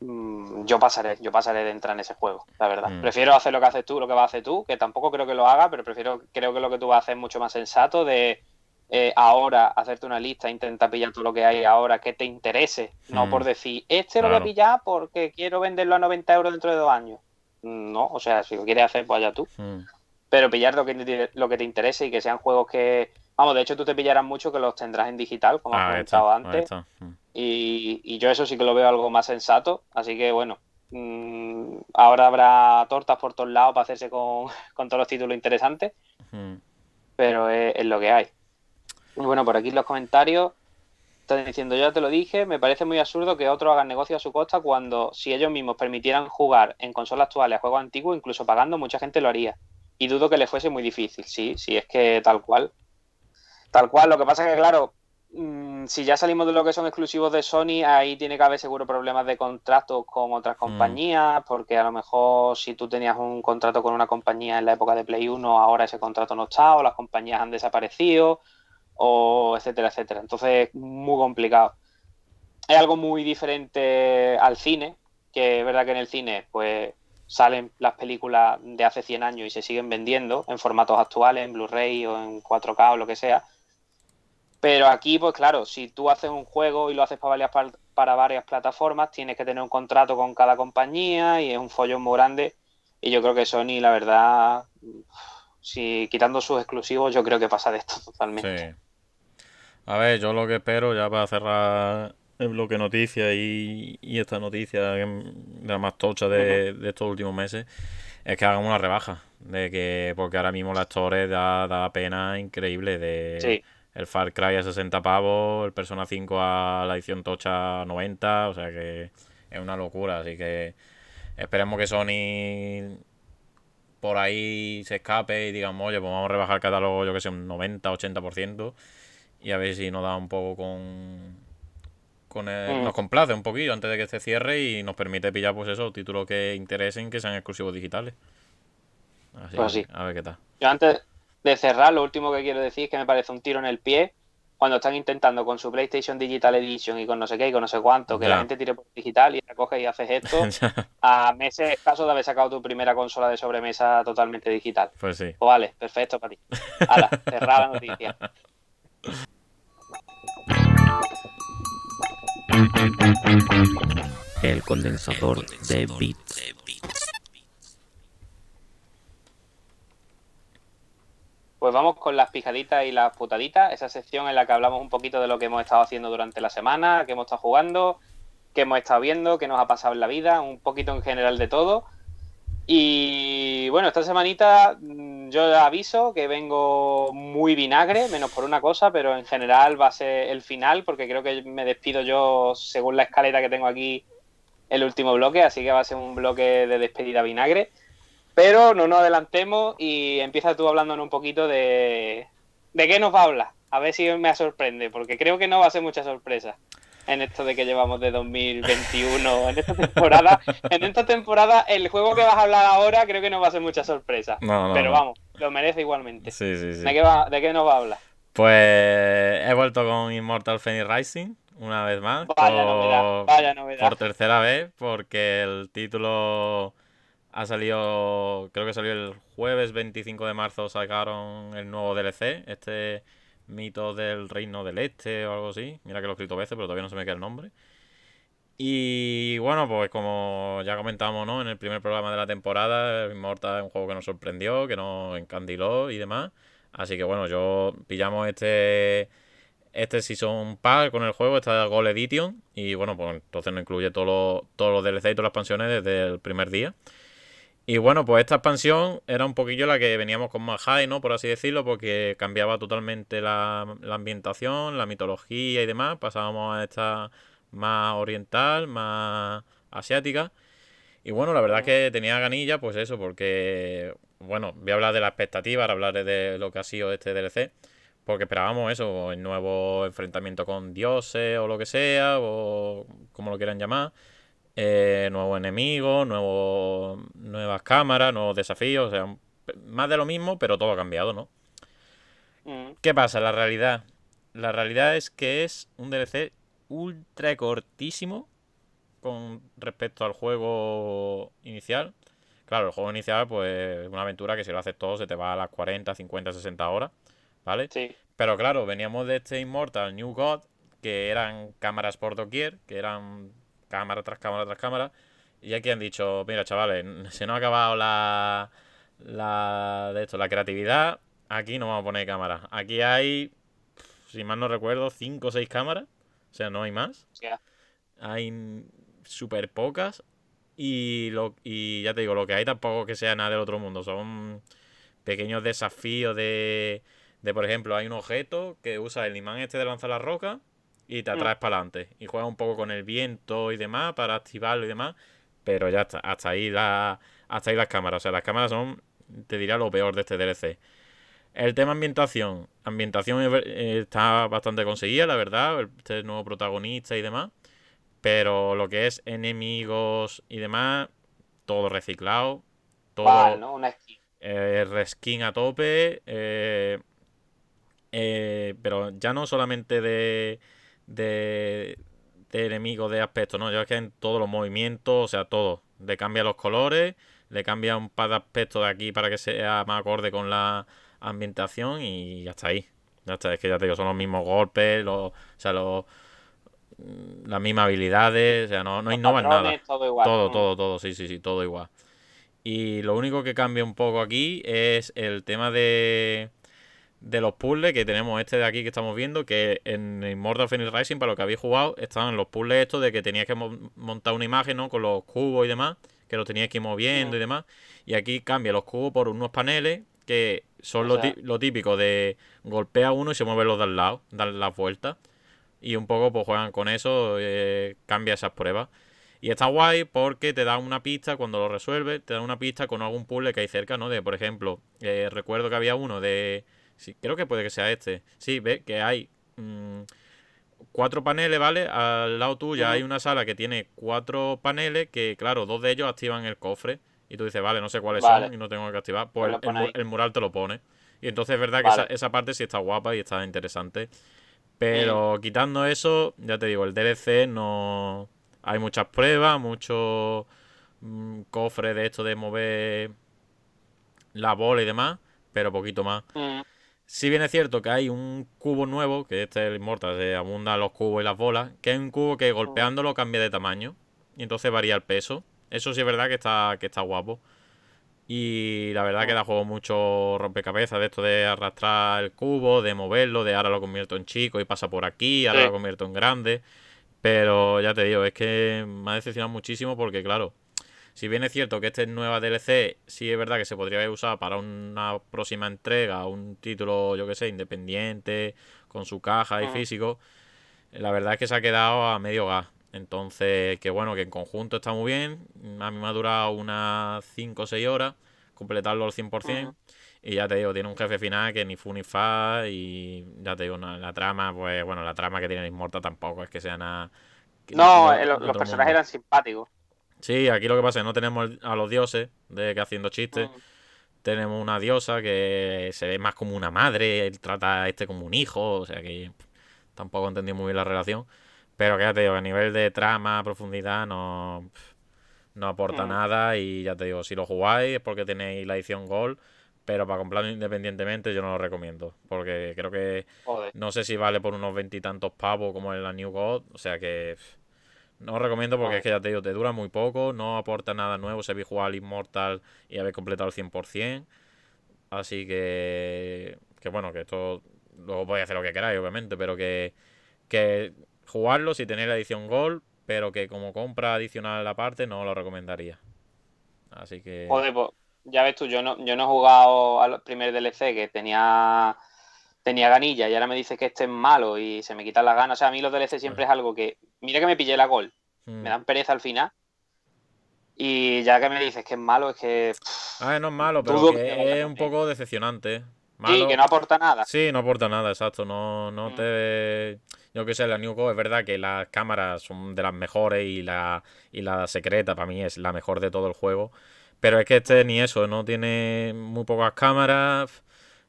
S2: mm, yo pasaré, yo pasaré de entrar en ese juego, la verdad.
S3: Mm.
S2: Prefiero hacer lo que haces tú, lo que vas a hacer tú, que tampoco creo que lo haga, pero prefiero, creo que lo que tú vas a hacer es mucho más sensato de eh, ahora hacerte una lista, intenta pillar todo lo que hay ahora que te interese, no
S3: Mm.
S2: por decir, este lo voy a pillar porque quiero venderlo a 90 euros dentro de dos años. No, o sea, si lo quieres hacer, pues allá tú
S3: Mm,
S2: pero pillar lo que, te, lo que te interese y que sean juegos que, vamos, de hecho tú te pillarás mucho que los tendrás en digital, como has
S3: Ahí está,
S2: comentado antes.
S3: Mm.
S2: y, y yo eso sí que lo veo algo más sensato, así que bueno, mm, ahora habrá tortas por todos lados para hacerse con, con todos los títulos interesantes,
S3: Mm.
S2: pero es, es lo que hay. Bueno, por aquí los comentarios están diciendo, ya te lo dije, me parece muy absurdo que otros hagan negocio a su costa cuando si ellos mismos permitieran jugar en consolas actuales a juegos antiguos, incluso pagando, mucha gente lo haría. Y dudo que le fuese muy difícil, sí, sí, es que tal cual. Tal cual, lo que pasa es que, claro, mm, si ya salimos de lo que son exclusivos de Sony, ahí tiene que haber seguro problemas de contratos con otras compañías, porque a lo mejor si tú tenías un contrato con una compañía en la época de Play 1, ahora ese contrato no está, o las compañías han desaparecido, o etcétera, etcétera. Entonces es muy complicado. Es algo muy diferente al cine, que es verdad que en el cine, pues salen las películas de hace 100 años y se siguen vendiendo en formatos actuales, en Blu-ray o en 4K o lo que sea. Pero aquí, pues claro, si tú haces un juego y lo haces para varias, par- para varias plataformas, tienes que tener un contrato con cada compañía y es un follón muy grande. Y yo creo que Sony, la verdad, si quitando sus exclusivos, yo creo que pasa de esto totalmente.
S3: Sí. A ver, yo lo que espero, ya para cerrar el bloque noticias y, y esta noticia que es la más tocha de, de estos últimos meses, es que hagan una rebaja. De que, porque ahora mismo la Store da, da pena increíble de
S2: Sí.
S3: el Far Cry a 60 pavos, el Persona 5 a la edición tocha a 90, o sea que es una locura, así que esperemos que Sony por ahí se escape y digamos, oye, pues vamos a rebajar el catálogo, yo que sé, un 90, 80%, y a ver si nos da un poco con. con el-
S2: Mm.
S3: Nos complace un poquillo antes de que se cierre y nos permite pillar, pues eso, títulos que interesen, que sean exclusivos digitales. Así
S2: Pues sí.
S3: a ver qué tal.
S2: Yo antes de cerrar, lo último que quiero decir es que me parece un tiro en el pie cuando están intentando con su PlayStation Digital Edition y con no sé qué y con no sé cuánto, que la gente tire por digital y te coges y haces esto a meses escasos de haber sacado tu primera consola de sobremesa totalmente digital.
S3: pues sí.
S2: Pues vale, perfecto para ti. Hala, cerrar la noticia.
S1: El condensador de bits.
S2: Pues vamos con las pijaditas y las putaditas, esa sección en la que hablamos un poquito de lo que hemos estado haciendo durante la semana, que hemos estado jugando, que hemos estado viendo, que nos ha pasado en la vida, un poquito en general de todo. Y bueno, esta semanita mm, yo aviso que vengo muy vinagre, menos por una cosa, pero en general va a ser el final, porque creo que me despido yo según la escalera que tengo aquí el último bloque, así que va a ser un bloque de despedida vinagre. Pero no nos adelantemos y empieza tú hablándonos un poquito de, de qué nos va a hablar. A ver si me sorprende, porque creo que no va a ser mucha sorpresa en esto de que llevamos de 2021, en esta temporada. En esta temporada, el juego que vas a hablar ahora creo que no va a ser mucha sorpresa.
S3: No, no,
S2: Pero vamos, lo merece igualmente.
S3: Sí, sí, sí.
S2: ¿De qué, va- ¿De qué nos va a hablar?
S3: Pues he vuelto con Immortal Phoenix Rising una vez más.
S2: Vaya
S3: por,
S2: novedad, vaya novedad.
S3: por tercera vez, porque el título ha salido, creo que salió el jueves 25 de marzo, sacaron el nuevo DLC, este mito del reino del este o algo así. Mira que lo he escrito veces, pero todavía no se me queda el nombre. Y bueno, pues como ya comentamos, ¿no? En el primer programa de la temporada, Immortal es un juego que nos sorprendió, que nos encandiló y demás. Así que bueno, yo pillamos este este Season Pack con el juego, esta Gold Edition. Y bueno, pues entonces nos incluye todos los, todos los DLC y todas las expansiones desde el primer día. Y bueno, pues esta expansión era un poquillo la que veníamos con más high, ¿no? Por así decirlo, porque cambiaba totalmente la, ambientación, la mitología y demás. Pasábamos a esta más oriental, más asiática. Y bueno, la verdad que tenía ganilla, pues eso, porque, bueno, voy a hablar de la expectativa, ahora hablaré de lo que ha sido este DLC. Porque esperábamos eso, el nuevo enfrentamiento con dioses o lo que sea, o como lo quieran llamar. Eh, nuevos enemigos, nuevos, nuevas cámaras, nuevos desafíos, o sea, más de lo mismo, pero todo ha cambiado, ¿no?
S2: Mm,
S3: ¿Qué pasa? La realidad. La realidad es que es un DLC ultra cortísimo con respecto al juego inicial. Claro, el juego inicial, pues, es una aventura que si lo haces todo se te va a las 40, 50, 60 horas, ¿vale?
S2: sí,
S3: Pero claro, veníamos de este Immortal New God, que eran cámaras por doquier, que eran cámara tras cámara tras cámara. Y aquí han dicho, mira chavales, se nos ha acabado la, la de esto, la creatividad. Aquí no vamos a poner cámaras. Aquí hay, si mal no recuerdo, 5 o 6 cámaras. O sea, no hay más. Hay súper pocas. Y, lo, y ya te digo, lo que hay tampoco que sea nada del otro mundo. Son pequeños desafíos de, de, por ejemplo, hay un objeto que usa el imán este de lanzar la roca y te
S2: Mm.
S3: atraes para adelante. Y juegas un poco con el viento y demás para activarlo y demás. Pero ya está, hasta ahí, la, hasta ahí las cámaras. O sea, las cámaras son, te diría, lo peor de este DLC. El tema ambientación. Ambientación eh, está bastante conseguida, la verdad. el- Este nuevo protagonista y demás. Pero lo que es enemigos y demás, todo reciclado. Todo
S2: vale, ¿no? Una skin.
S3: eh, reskin a tope. eh, eh, pero ya no solamente de, de, de enemigos de aspecto, ¿no? Ya es que en todos los movimientos, o sea, todo. Le cambia los colores, le cambia un par de aspectos de aquí para que sea más acorde con la ambientación y ya está ahí. Ya está, es que ya te digo, son los mismos golpes, los, o sea, los, mm, las mismas habilidades, o sea, no, no innovan nada.
S2: patrones, Todo igual.
S3: Todo,
S2: Mm.
S3: todo, todo, sí, sí, sí, todo igual. Y lo único que cambia un poco aquí es el tema de, de los puzzles que tenemos este de aquí que estamos viendo, que en Immortal Phoenix Rising, para lo que habéis jugado, estaban los puzzles estos de que tenías que mo- montar una imagen, ¿no? Con los cubos y demás, que los tenías que ir moviendo y
S2: Mm.
S3: demás. Y aquí cambia los cubos por unos paneles que son
S2: sea-
S3: lo típico de golpea uno y se mueven los de al lado, dan las vueltas. Y un poco pues juegan con eso, eh, cambia esas pruebas. Y está guay porque te da una pista cuando lo resuelves, te da una pista con algún puzzle que hay cerca, ¿no? De, por ejemplo, eh, recuerdo que había uno de... Sí, creo que puede que sea este. Sí, ve que hay mm, cuatro paneles, ¿vale? Al lado tuyo hay una sala que tiene cuatro paneles que, claro, dos de ellos activan el cofre. Y tú dices, vale, no sé cuáles son y no tengo que activar. Pues, el, mural te lo pone. Y entonces es verdad que esa, parte sí está guapa y está interesante. Pero quitando eso, ya te digo, el DLC no. Hay muchas pruebas, muchos mm, cofres de esto de mover la bola y demás, pero poquito más. Mm. Si bien es cierto que hay un cubo nuevo, que este es el Immortal, se abundan los cubos y las bolas, que es un cubo que golpeándolo cambia de tamaño y entonces varía el peso. Eso sí es verdad que está, que está guapo. Y la verdad que da juego mucho rompecabezas de esto de arrastrar el cubo, de moverlo, de ahora lo convierto en chico y pasa por aquí, ahora lo convierto en grande. Pero ya te digo, es que me ha decepcionado muchísimo porque, claro, si bien es cierto que este nueva DLC, sí es verdad que se podría haber usado para una próxima entrega, un título, yo que sé, independiente, con su caja y físico, la verdad es que se ha quedado a medio gas. Entonces, que bueno, que en conjunto está muy bien. A mí me ha durado unas 5 o 6 horas completarlo al 100%. Y ya te digo, tiene un jefe final que ni fu ni fa. Y ya te digo, la trama, pues bueno, la trama que tiene Inmortal tampoco es que sea nada.
S2: no, eh, los, personajes eran simpáticos.
S3: Sí, aquí lo que pasa es que no tenemos a los dioses de que haciendo chistes. Tenemos una diosa que se ve más como una madre, él trata a este como un hijo, o sea que tampoco entendí muy bien la relación. Pero que ya te digo, a nivel de trama, profundidad, no, no aporta mm. nada. Y ya te digo, si lo jugáis es porque tenéis la edición Gold. Pero para comprarlo independientemente yo no lo recomiendo. Porque creo que no sé si vale por unos veintitantos pavos como en la New God. O sea que no lo recomiendo porque es que ya te digo, te dura muy poco, no aporta nada nuevo si habéis jugado al Immortal y habéis completado el 100%. Así que, que bueno, que esto luego podéis hacer lo que queráis, obviamente, pero que, que jugarlo si tenéis la edición Gold, pero que como compra adicional a la parte no lo recomendaría. Así que...
S2: Joder, pues ya ves tú, yo no, yo no he jugado al primer DLC que tenía tenía ganilla y ahora me dice que este es malo y se me quitan las ganas. O sea, a mí los DLC siempre es algo que, mira que me pillé la gol, hmm. me dan pereza al final. Y ya que me dices que es malo, es que.
S3: ah, no es malo, pero que es un poco decepcionante.
S2: Sí, que no aporta nada.
S3: Sí, no aporta nada, exacto. No, no hmm. te. Yo que sé, la New es verdad que las cámaras son de las mejores y la, y la secreta para mí es la mejor de todo el juego. Pero es que este ni eso, no tiene muy pocas cámaras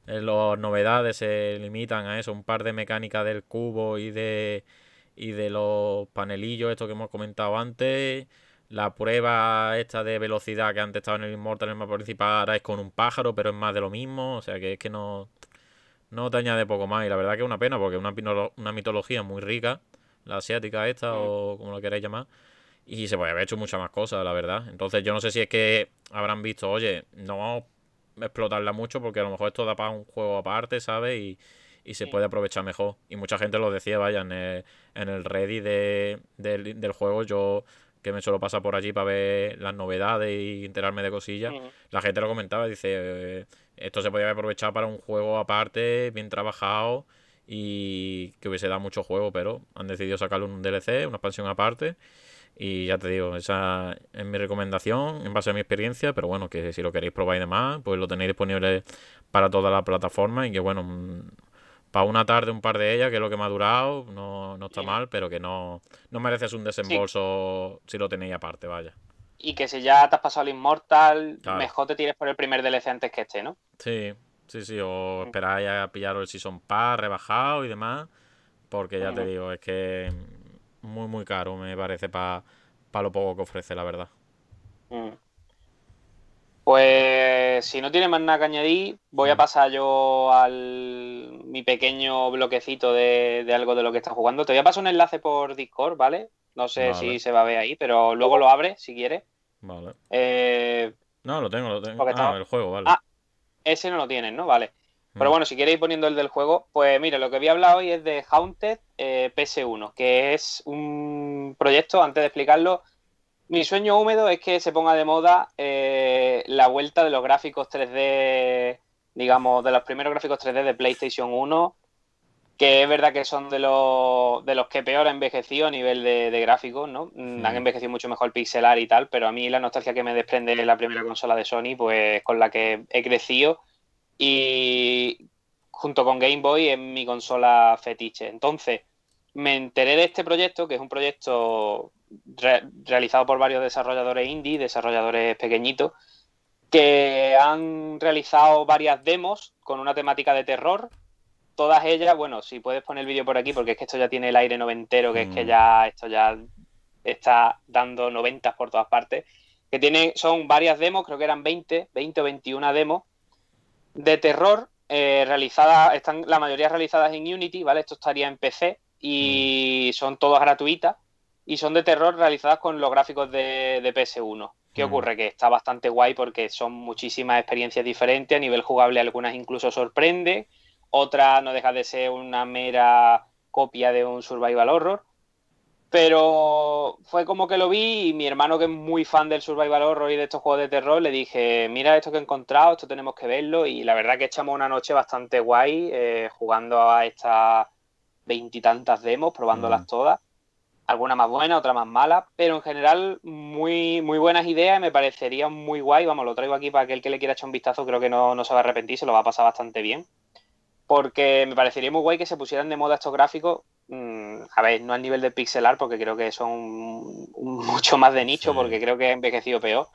S3: eh, las novedades se limitan a eso, un par de mecánicas del cubo y de, y de los panelillos, esto que hemos comentado antes. La prueba esta de velocidad que antes estaba en el Immortal, en el mapa principal, ahora es con un pájaro, pero es más de lo mismo. O sea que es que no, no te añade poco más. Y la verdad que es una pena, porque es una, una mitología muy rica, la asiática esta, o como lo queráis llamar. Y se puede haber hecho muchas más cosas, la verdad. Entonces yo no sé si es que habrán visto, oye, no explotarla mucho porque a lo mejor esto da para un juego aparte, ¿sabes? Y, se puede aprovechar mejor. Y mucha gente lo decía, vaya, en el, en el ready de, del juego, yo que me suelo pasar por allí para ver las novedades y enterarme de cosillas, la gente lo comentaba, dice, eh, esto se podía aprovechar para un juego aparte, bien trabajado y que hubiese dado mucho juego, pero han decidido sacarlo en un DLC, una expansión aparte. Y ya te digo, esa es mi recomendación en base a mi experiencia, pero bueno, que si lo queréis probar y demás, pues lo tenéis disponible para toda la plataforma y que bueno, mm, para una tarde, un par de ellas, que es lo que me ha durado, no, está mal, pero que no, no mereces un desembolso si lo tenéis aparte, vaya.
S2: Y que si ya te has pasado el Immortal, mejor te tires por el primer DLC antes que este, ¿no?
S3: Sí, sí, sí, o mm. esperáis a pillar el Season Pass rebajado y demás, porque ya te digo, es que muy, muy caro, me parece, para lo poco que ofrece, la verdad. Mm.
S2: Pues si no tiene más nada que añadir, voy a mm. pasar yo al mi pequeño bloquecito de, algo de lo que está jugando. Te voy a pasar un enlace por Discord, ¿vale? No sé si se va a ver ahí, pero luego lo abre si quieres.
S3: Vale.
S2: Eh,
S3: no, lo tengo, lo tengo. Ah, el juego, vale.
S2: Ah, ese no lo tienes, ¿no? Vale. Pero mm. bueno, si queréis ir poniendo el del juego, pues mira, lo que voy a hablar hoy es de Haunted eh, PS1, que es un proyecto, antes de explicarlo, mi sueño húmedo es que se ponga de moda eh, la vuelta de los gráficos 3D, digamos, de los primeros gráficos 3D de PlayStation 1 que es verdad que son de los, de los que peor ha envejecido a nivel de, de gráficos, ¿no? Mm, Han envejecido mucho mejor pixelar y tal, pero a mí la nostalgia que me desprende de la primera consola de Sony, pues con la que he crecido y junto con Game Boy es mi consola fetiche. Entonces, me enteré de este proyecto, que es un proyecto realizado por varios desarrolladores indie, desarrolladores pequeñitos, que han realizado varias demos con una temática de terror. Todas ellas, bueno, si puedes poner el vídeo por aquí, porque es que esto ya tiene el aire noventero, que es que mm. ya esto ya está dando noventas por todas partes. Que tiene, son varias demos, creo que eran 20, 20 o 21 demos de terror eh, realizadas, están la mayoría realizadas en Unity, ¿vale? Esto estaría en PC y mm. son todas gratuitas y son de terror realizadas con los gráficos de, PS1. ¿Qué mm. ocurre? Que está bastante guay porque son muchísimas experiencias diferentes, a nivel jugable algunas incluso sorprende, otras no deja de ser una mera copia de un survival horror. Pero fue como que lo vi y mi hermano, que es muy fan del Survival Horror y de estos juegos de terror, le dije, mira esto que he encontrado, esto tenemos que verlo. Y la verdad que echamos una noche bastante guay eh, jugando a estas veintitantas demos, probándolas todas. Alguna más buena, otra más mala, pero en general muy, muy buenas ideas y me parecería muy guay. Vamos, lo traigo aquí para aquel que le quiera echar un vistazo, creo que no, no se va a arrepentir, se lo va a pasar bastante bien. Porque me parecería muy guay que se pusieran de moda estos gráficos Mm, a ver, no al nivel de pixelar, porque creo que son mucho más de nicho, porque creo que ha envejecido peor.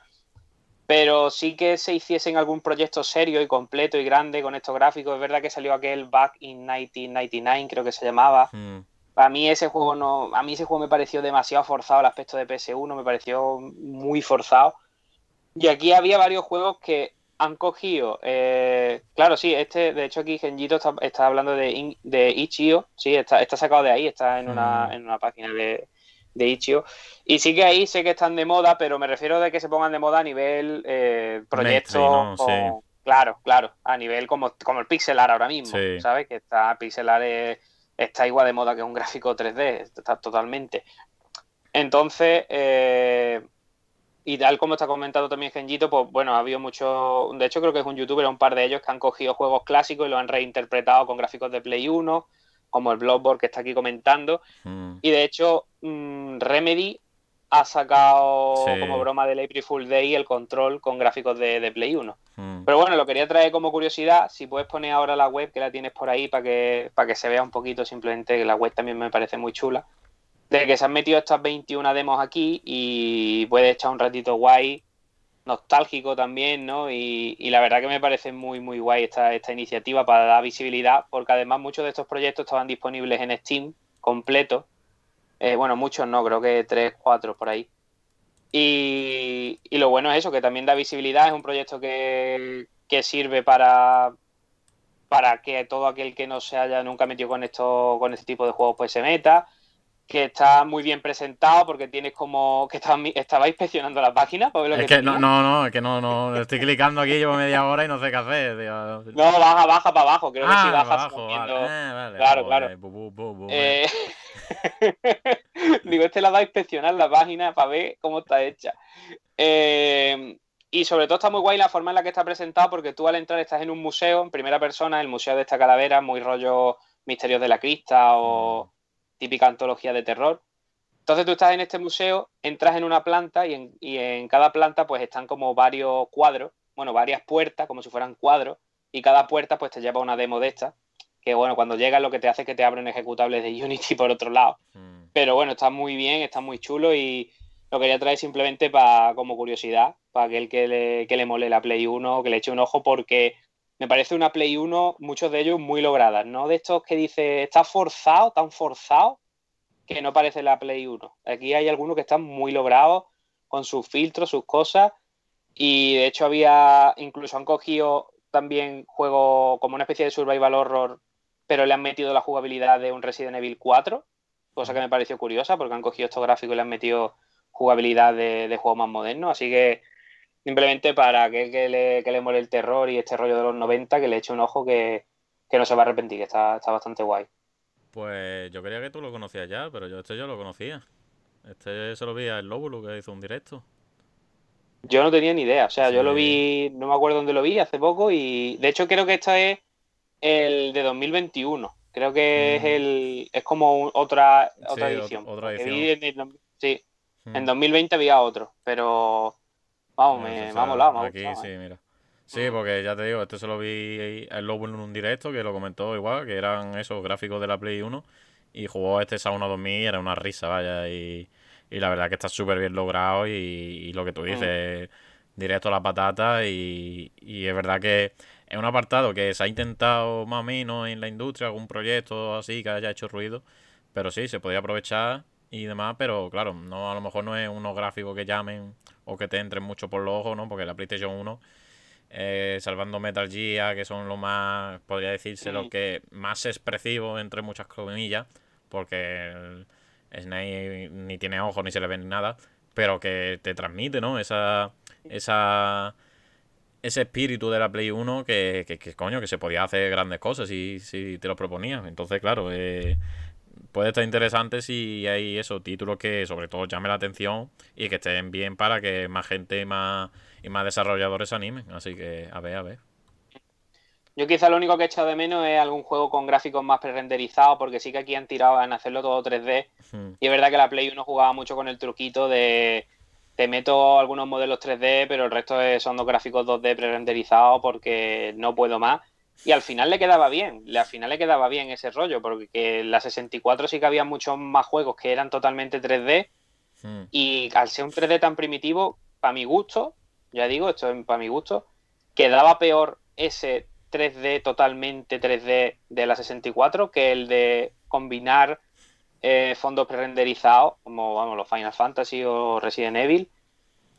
S2: Pero sí que se hiciesen algún proyecto serio y completo y grande con estos gráficos. Es verdad que salió aquel Back in 1999, creo que se llamaba. Hmm. A mí ese juego no, a mí ese juego me pareció demasiado forzado el aspecto de PS1, me pareció muy forzado. Y aquí había varios juegos que han cogido, eh, claro, sí, este, de hecho aquí Genjito está, hablando de, de Ichio, sí, está, está sacado de ahí, está en una, mm. en una página de, de Ichio. Y sí que ahí sé que están de moda, pero me refiero de que se pongan de moda a nivel eh, proyecto. Claro, claro, a nivel como, como el pixelar ahora mismo, ¿sabes? Que está pixelar está igual de moda que un gráfico 3D, está totalmente. Entonces, eh, y tal como está comentado también Genjito, pues bueno, ha habido mucho. De hecho, creo que es un youtuber, un par de ellos que han cogido juegos clásicos y lo han reinterpretado con gráficos de Play 1, como el Bloodborne que está aquí comentando. Mm. Y de hecho, mm, Remedy ha sacado como broma del April Full Day el control con gráficos de, Play 1. Mm. Pero bueno, lo quería traer como curiosidad. Si puedes poner ahora la web, que la tienes por ahí, para que, para que se vea un poquito, simplemente que la web también me parece muy chula de que se han metido estas 21 demos aquí y puede echar un ratito guay, nostálgico también, ¿no? Y, la verdad que me parece muy, muy guay esta, esta iniciativa para dar visibilidad, porque además muchos de estos proyectos estaban disponibles en Steam completo. Eh, bueno, muchos no, creo que 3, 4 por ahí. Y, lo bueno es eso, que también da visibilidad, es un proyecto que, sirve para, para que todo aquel que no se haya nunca metido con esto, con este tipo de juegos, pues se meta que está muy bien presentado porque tienes como que estaba, estaba inspeccionando la página para ver lo
S3: es que, no, no, no, es que no, no, estoy clicando aquí, llevo media hora y no sé qué hacer. Tío.
S2: No, baja, baja para abajo, creo que si bajas abajo, vale. Eh, claro, claro. Eh, digo, este la va a inspeccionar la página para ver cómo está hecha. Eh, y sobre todo está muy guay la forma en la que está presentado porque tú al entrar estás en un museo en primera persona, el museo de esta calavera, muy rollo Misterios de la Crista o mm típica antología de terror. Entonces tú estás en este museo, entras en una planta y en, cada planta pues están como varios cuadros, bueno, varias puertas, como si fueran cuadros, y cada puerta pues te lleva una demo de esta, que bueno, cuando llegas lo que te hace es que te abren ejecutables de Unity por otro lado. Hmm. Pero bueno, está muy bien, está muy chulo y lo quería traer simplemente para como curiosidad, para aquel que le, que le mole la Play 1, que le eche un ojo, porque me parece una Play 1, muchos de ellos muy logradas, ¿no? De estos que dice, está forzado, tan forzado, que no parece la Play 1. Aquí hay algunos que están muy logrados, con sus filtros, sus cosas, y de hecho había, incluso han cogido también juegos como una especie de survival horror, pero le han metido la jugabilidad de un Resident Evil 4, cosa que me pareció curiosa, porque han cogido estos gráficos y le han metido jugabilidad de, de juegos más modernos, así que Simplemente para que, que, le, que le mole el terror y este rollo de los 90, que le eche un ojo que, no se va a arrepentir, que está, está bastante guay.
S3: Pues yo creía que tú lo conocías ya, pero yo este yo lo conocía. Este se lo vi al Lóbulo que hizo un directo.
S2: Yo no tenía ni idea, o sea, yo lo vi, no me acuerdo dónde lo vi, hace poco, y de hecho creo que este es el de 2021. Creo que es
S3: Mm.
S2: el es como un- otra otra
S3: Sí,
S2: edición.
S3: otra edición.
S2: vi en el- sí, en
S3: Mm.
S2: 2020 había otro, pero vamos, me, me ha molado, me ha
S3: Aquí
S2: gustado,
S3: sí,
S2: ¿eh?
S3: mira. Sí, porque ya te digo, este se lo vi el Lobo en un directo que lo comentó igual, que eran esos gráficos de la Play 1 y jugó este Sauna 2000 y era una risa, vaya, y, y la verdad que está súper bien logrado y, y lo que
S2: Mm.
S3: tú dices, directo a la patata y, y es verdad que es un apartado que se ha intentado más o menos en la industria, algún proyecto así que haya hecho ruido, pero sí, se podía aprovechar y demás, pero claro, no a lo mejor no es unos gráficos que llamen o que te entren mucho por los ojos, ¿no? Porque la PlayStation 1, eh, salvando Metal Gear, que son lo más, podría decirse, lo
S2: Mm.
S3: que más expresivo, entre muchas comillas, porque el Snake ni tiene ojos ni se le ve ni nada, pero que te transmite, ¿no? Esa, esa, ese espíritu de la Play 1 que, que, que, coño, que se podía hacer grandes cosas si, si te lo proponías. Entonces, claro, eh, puede estar interesante si hay esos títulos que sobre todo llamen la atención y que estén bien para que más gente y más, y más desarrolladores se animen. Así que, a ver, a ver.
S2: Yo quizá lo único que he echado de menos es algún juego con gráficos más pre-renderizados, porque sí que aquí han tirado en hacerlo todo 3D.
S3: Hmm.
S2: Y es verdad que la Play 1 jugaba mucho con el truquito de te meto algunos modelos 3D, pero el resto es- son dos gráficos 2D pre-renderizados porque no puedo más. Y al final le quedaba bien, al final le quedaba bien ese rollo, porque en la 64 sí que había muchos más juegos que eran totalmente 3D
S3: Hmm.
S2: y al ser un 3D tan primitivo, para mi gusto, ya digo, esto es para mi gusto, quedaba peor ese 3D totalmente 3D de la 64 que el de combinar eh, fondos pre-renderizados, como vamos, los Final Fantasy o Resident Evil,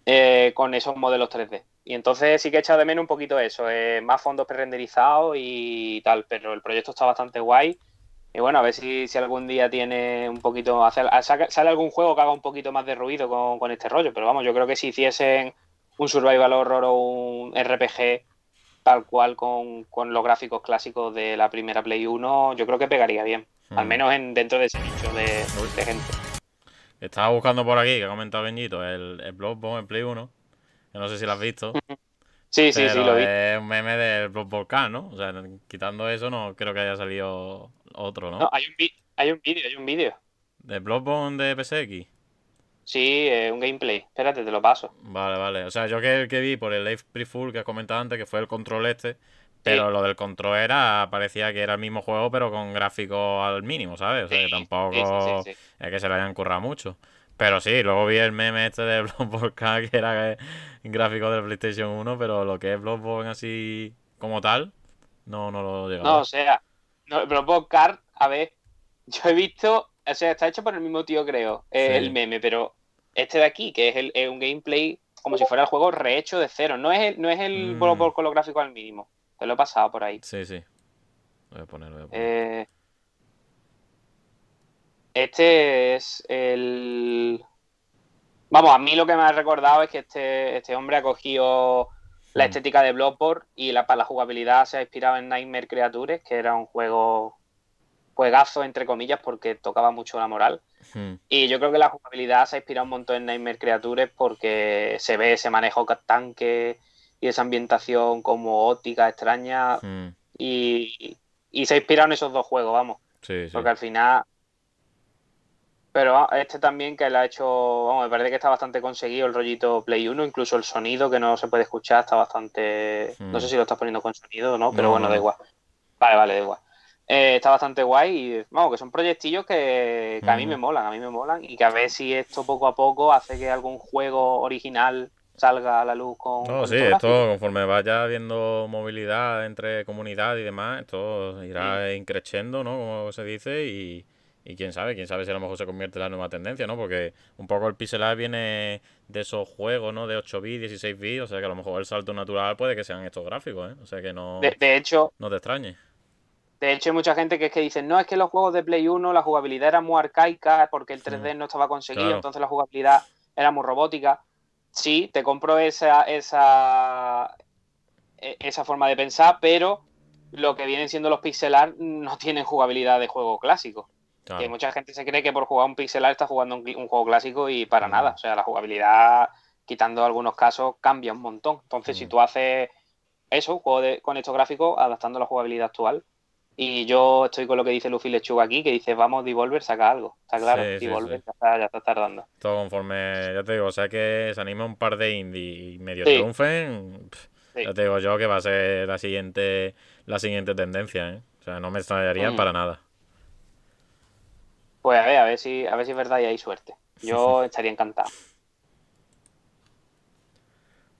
S2: eh, con esos modelos 3D. Y entonces sí que he echado de menos un poquito eso, eh, más fondos pre-renderizados y tal, pero el proyecto está bastante guay. Y bueno, a ver si, si algún día tiene un poquito. hace- saca- sale algún juego que haga un poquito más de ruido con, con este rollo. Pero vamos, yo creo que si hiciesen un Survival Horror o un RPG tal cual con, con los gráficos clásicos de la primera Play 1, yo creo que pegaría bien. Al
S3: Hmm.
S2: menos en, dentro de ese nicho de, de gente.
S3: Estaba buscando por aquí, que ha comentado Benito, el, el Bloodborne en Play 1. No sé si lo has visto.
S2: Sí, sí, sí, lo vi.
S3: es un meme del Bloodborne, ¿no? O sea, quitando eso, no creo que haya salido otro, ¿no?
S2: No, hay un hay un vídeo, hay un vídeo.
S3: ¿De Bloodborne de PSX?
S2: Sí, eh, un gameplay. Espérate, te lo paso.
S3: Vale, vale. O sea, yo que el que vi por el Live Pre-Full que has comentado antes, que fue el control este, pero
S2: Sí.
S3: lo del control era, parecía que era el mismo juego, pero con gráficos al mínimo, ¿sabes? O sea, que tampoco
S2: sí,
S3: es que se le hayan currado mucho. Pero sí, luego vi el meme este de Bloodborne que era gráfico del PlayStation 1, pero lo que es Bloodborne así como tal, no, no lo he llegado.
S2: No, o sea, no, pero Podcast, a ver, yo he visto, o sea, está hecho por el mismo tío, creo,
S3: Sí.
S2: el meme, pero este de aquí, que es, el, es un gameplay como si fuera el juego rehecho de cero, no es el, no es el
S3: Mm.
S2: Bloodborne con los gráficos al mínimo, te lo he pasado por ahí.
S3: Sí, sí. Lo voy a poner, lo voy a poner.
S2: Eh, este es el... Vamos, a mí lo que me ha recordado es que este, este hombre ha cogido la
S3: Mm.
S2: estética de Bloodborne y la, para la jugabilidad se ha inspirado en Nightmare Creatures, que era un juego juegazo, entre comillas, porque tocaba mucho la moral.
S3: Hmm.
S2: Y yo creo que la jugabilidad se ha inspirado un montón en Nightmare Creatures porque se ve ese manejo tanque y esa ambientación como óptica extraña
S3: Hmm.
S2: y, y se ha inspirado en esos dos juegos, vamos.
S3: Sí, sí.
S2: Porque al final. Pero ah, este también que le ha hecho. Vamos, me parece que está bastante conseguido el rollito Play 1, incluso el sonido que no se puede escuchar está bastante.
S3: Hmm.
S2: No sé si lo estás poniendo con sonido o no, pero
S3: No,
S2: bueno,
S3: no,
S2: da igual. Vale, vale, da igual. Eh, está bastante guay y vamos, que son proyectillos que, que a mí me molan, a mí me molan y que a ver si esto poco a poco hace que algún juego original salga a la luz con.
S3: No,
S2: con
S3: sí, esto conforme vaya habiendo movilidad entre comunidad y demás, esto irá increciendo, ¿no? Como se dice, y, y quién sabe, quién sabe si a lo mejor se convierte en la nueva tendencia, ¿no? Porque un poco el pixel art viene de esos juegos, ¿no? De 8 bits, 16 bits, o sea que a lo mejor el salto natural puede que sean estos gráficos, ¿eh? O sea que no,
S2: De, de hecho,
S3: no te extrañe.
S2: De hecho, hay mucha gente que es que dice, no, es que los juegos de Play 1 la jugabilidad era muy arcaica porque el 3D no estaba conseguido,
S3: Claro.
S2: entonces la jugabilidad era muy robótica. Sí, te compro esa, esa, e- esa forma de pensar, pero lo que vienen siendo los pixel art no tienen jugabilidad de juego clásico.
S3: Claro.
S2: Que mucha gente se cree que por jugar un pixel art está jugando un, un juego clásico y para
S3: Mm.
S2: nada. O sea, la jugabilidad, quitando algunos casos, cambia un montón. Entonces, si
S3: Mm.
S2: tú haces eso, un juego de- con estos gráficos, adaptando la jugabilidad actual, Y yo estoy con lo que dice Luffy Lechuga aquí, que dice, vamos, Devolver, saca algo. Está claro,
S3: Sí,
S2: Devolver
S3: sí.
S2: Ya, está, ya está tardando.
S3: Todo conforme, ya te digo, o sea que se anima un par de indie y medio triunfen, pff, ya te digo yo que va a ser la siguiente, la siguiente tendencia, ¿eh? O sea, no me extrañaría
S2: Mm.
S3: para nada.
S2: Pues a ver, a ver si, a ver si es verdad y hay suerte. Yo estaría encantado.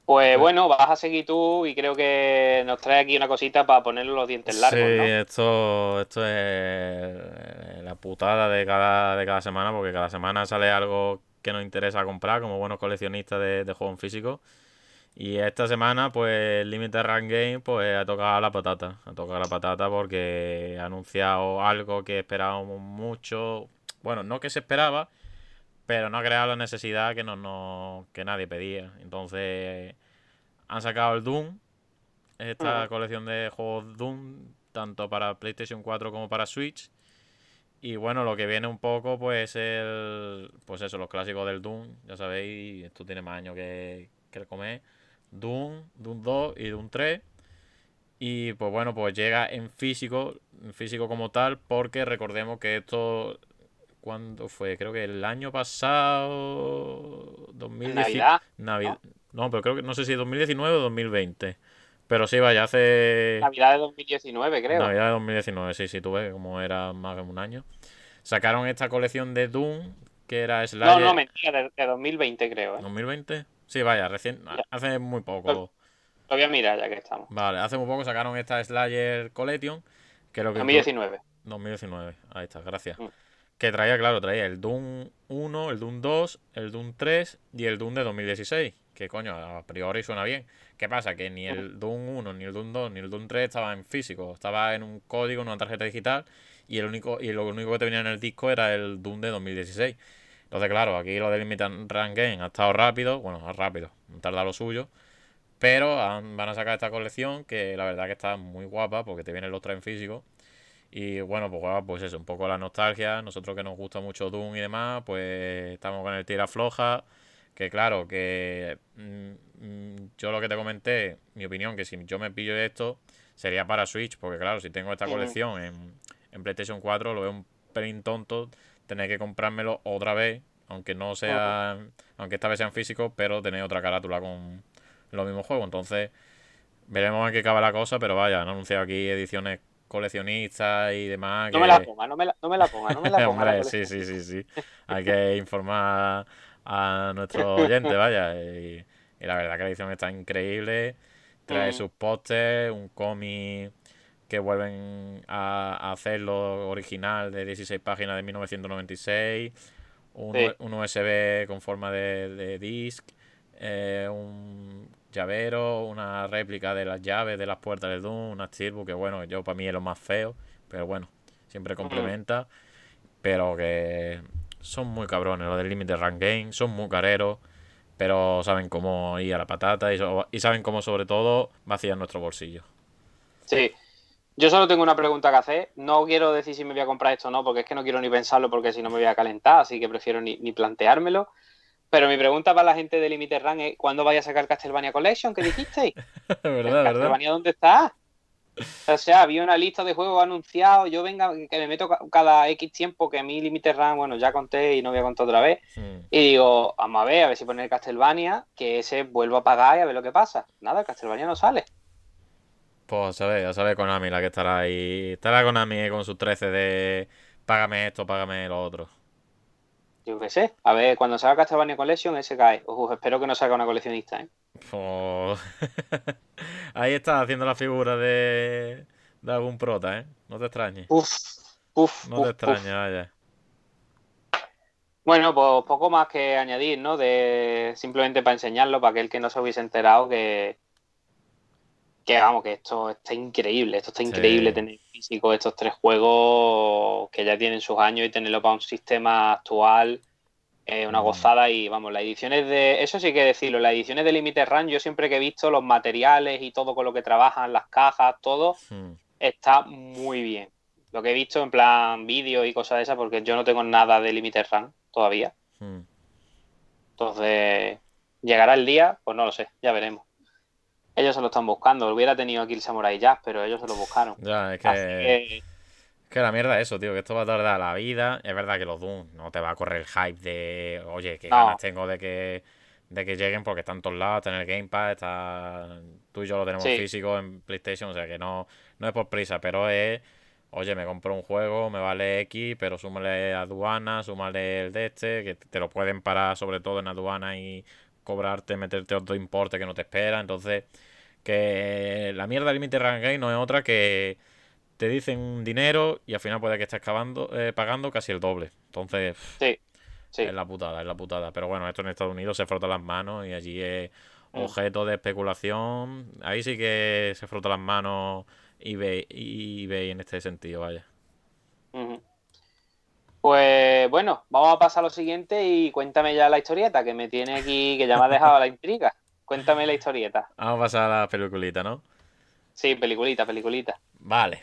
S2: Pues bueno, vas a seguir tú y creo que nos trae aquí una cosita para ponerle los dientes largos,
S3: sí,
S2: ¿no?
S3: esto, esto es la putada de cada, de cada semana, porque cada semana sale algo que nos interesa comprar como buenos coleccionistas de, de juegos físicos. Y esta semana, pues, Limited Run Game, pues, ha tocado la patata. Ha tocado la patata porque ha anunciado algo que esperábamos mucho. Bueno, no que se esperaba, pero no ha creado la necesidad que, no, no- que nadie pedía. Entonces, han sacado el Doom, esta colección de juegos Doom, tanto para PlayStation 4 como para Switch. Y bueno, lo que viene un poco, pues, el, pues eso, los clásicos del Doom, ya sabéis, esto tiene más años que, que el comer. Doom, Doom 2 y Doom 3. Y pues bueno, pues llega en físico, en físico como tal, porque recordemos que esto, ¿cuándo fue? Creo que el año pasado, 2019.
S2: Navidad.
S3: No, pero creo que no sé si 2019 o 2020. Pero sí, vaya, hace
S2: Navidad de 2019, creo.
S3: Navidad de 2019, sí, sí, tuve como era más de un año. Sacaron esta colección de Doom, que era
S2: no,
S3: Slayer
S2: no, mentira, de, de 2020 creo, ¿eh?
S3: 2020. Sí, vaya, recién, hace muy poco.
S2: Lo voy a mirar ya que estamos.
S3: Vale, hace muy poco sacaron esta Slayer Collection, que lo que
S2: 2019.
S3: 2019, ahí está, gracias.
S2: Mm.
S3: Que traía, claro, traía el Doom 1, el Doom 2, el Doom 3 y el Doom de 2016. Que coño, a priori suena bien. ¿Qué pasa? Que ni el Doom 1, ni el Doom 2, ni el Doom 3 estaba en físico. Estaba en un código, en una tarjeta digital. Y el único, y lo único que te venía en el disco era el Doom de 2016. Entonces, claro, aquí lo del Limited Run Game ha estado rápido. Bueno, rápido, han tardado lo suyo. Pero han- van a sacar esta colección que la verdad que está muy guapa porque te vienen los tres en físico. Y bueno, pues, pues eso, un poco la nostalgia. Nosotros que nos gusta mucho Doom y demás, pues estamos con el tira floja. Que claro, que mm, mm, yo lo que te comenté, mi opinión, que si yo me pillo esto, sería para Switch. Porque claro, si tengo esta colección en, en PlayStation 4, lo veo un pelín tonto tener que comprármelo otra vez. Aunque no sea, aunque esta vez sean físicos, pero tener otra carátula con los mismos juegos. Entonces, veremos en qué acaba la cosa, pero vaya, han anunciado aquí ediciones coleccionistas y demás.
S2: No
S3: que-
S2: me la ponga, no me la, no me la ponga, no me la ponga.
S3: Hombre,
S2: la
S3: sí, sí, sí, sí. Hay que informar a nuestros oyentes, vaya. Y, y la verdad que la edición está increíble. Trae
S2: Mm.
S3: sus pósters, un cómic que vuelven a, a hacerlo original de 16 páginas de 1996. Un,
S2: Sí.
S3: un USB con forma de, de disc. eh, un llavero, una réplica de las llaves de las puertas del Doom, una Steelbook, que bueno, yo para mí es lo más feo, pero bueno, siempre complementa. Pero que son muy cabrones, los del Limited Run Game, son muy careros, pero saben cómo ir a la patata y, so- y saben cómo sobre todo vaciar nuestro bolsillo.
S2: Sí. Yo solo tengo una pregunta que hacer. No quiero decir si me voy a comprar esto o no, porque es que no quiero ni pensarlo porque si no me voy a calentar, así que prefiero ni, ni planteármelo. Pero mi pregunta para la gente de Limited Run es ¿cuándo vaya a sacar Castlevania Collection? ¿Qué dijisteis? ¿Castlevania dónde está? O sea, había una lista de juegos anunciados. Yo venga, que me meto ca- cada X tiempo que a mí Limited Run, bueno, ya conté y no voy a contar otra vez. Y digo, vamos a ver, a ver si poner Castlevania, que ese vuelvo a pagar y a ver lo que pasa. Nada, Castlevania no sale.
S3: Pues a ver, ya sabe Konami la que estará ahí. Estará Konami con sus 13 de págame esto, págame lo otro.
S2: Yo qué sé. A ver, cuando salga Castlevania Collection, ese cae. Uf, espero que no salga una coleccionista, ¿eh?
S3: Pues... Ahí está haciendo la figura de, de algún prota, ¿eh? No te extrañes.
S2: Uf, uf,
S3: No
S2: uf,
S3: te extrañes, vaya.
S2: Bueno, pues poco más que añadir, ¿no? De simplemente para enseñarlo, para aquel que no se hubiese enterado que, que vamos, que esto está increíble, esto está
S3: Sí.
S2: increíble tener físico estos tres juegos que ya tienen sus años y tenerlo para un sistema actual, eh, una
S3: Mm.
S2: gozada y vamos, las ediciones de, eso sí que decirlo, las ediciones de Limited Run, yo siempre que he visto los materiales y todo con lo que trabajan, las cajas, todo,
S3: Hmm.
S2: está muy bien. Lo que he visto en plan vídeo y cosas de esas, porque yo no tengo nada de Limited Run todavía.
S3: Hmm.
S2: Entonces, ¿llegará el día? Pues no lo sé, ya veremos. Ellos se lo están buscando. Hubiera tenido aquí el Samurai Jazz, pero ellos se lo buscaron.
S3: Ya, es que...
S2: Así que,
S3: Que la mierda es eso, tío, que esto va a tardar la vida. Es verdad que los Doom no te va a correr el hype de, oye, que
S2: No.
S3: ganas tengo de que, de que lleguen porque están todos lados, está en el Gamepad, está... Tú y yo lo tenemos
S2: Sí.
S3: físico en PlayStation, o sea que no, no es por prisa, pero es, oye, me compro un juego, me vale X, pero súmale aduana, súmale el de este, que te lo pueden parar sobre todo en aduana y cobrarte, meterte otro importe que no te espera. Entonces, que la mierda del Limited Run Game no es otra que te dicen un dinero y al final puede que estés acabando, eh, pagando casi el doble. Entonces,
S2: sí, sí.
S3: es la putada, es la putada. Pero bueno, esto en Estados Unidos se frota las manos y allí es
S2: Mm.
S3: objeto de especulación. Ahí sí que se frota las manos eBay, eBay en este sentido, vaya.
S2: Ujú. Pues bueno, vamos a pasar a lo siguiente y cuéntame ya la historieta que me tiene aquí, que ya me ha dejado la intriga. Cuéntame la historieta.
S3: Vamos a pasar a la peliculita, ¿no?
S2: Sí, peliculita, peliculita.
S3: Vale,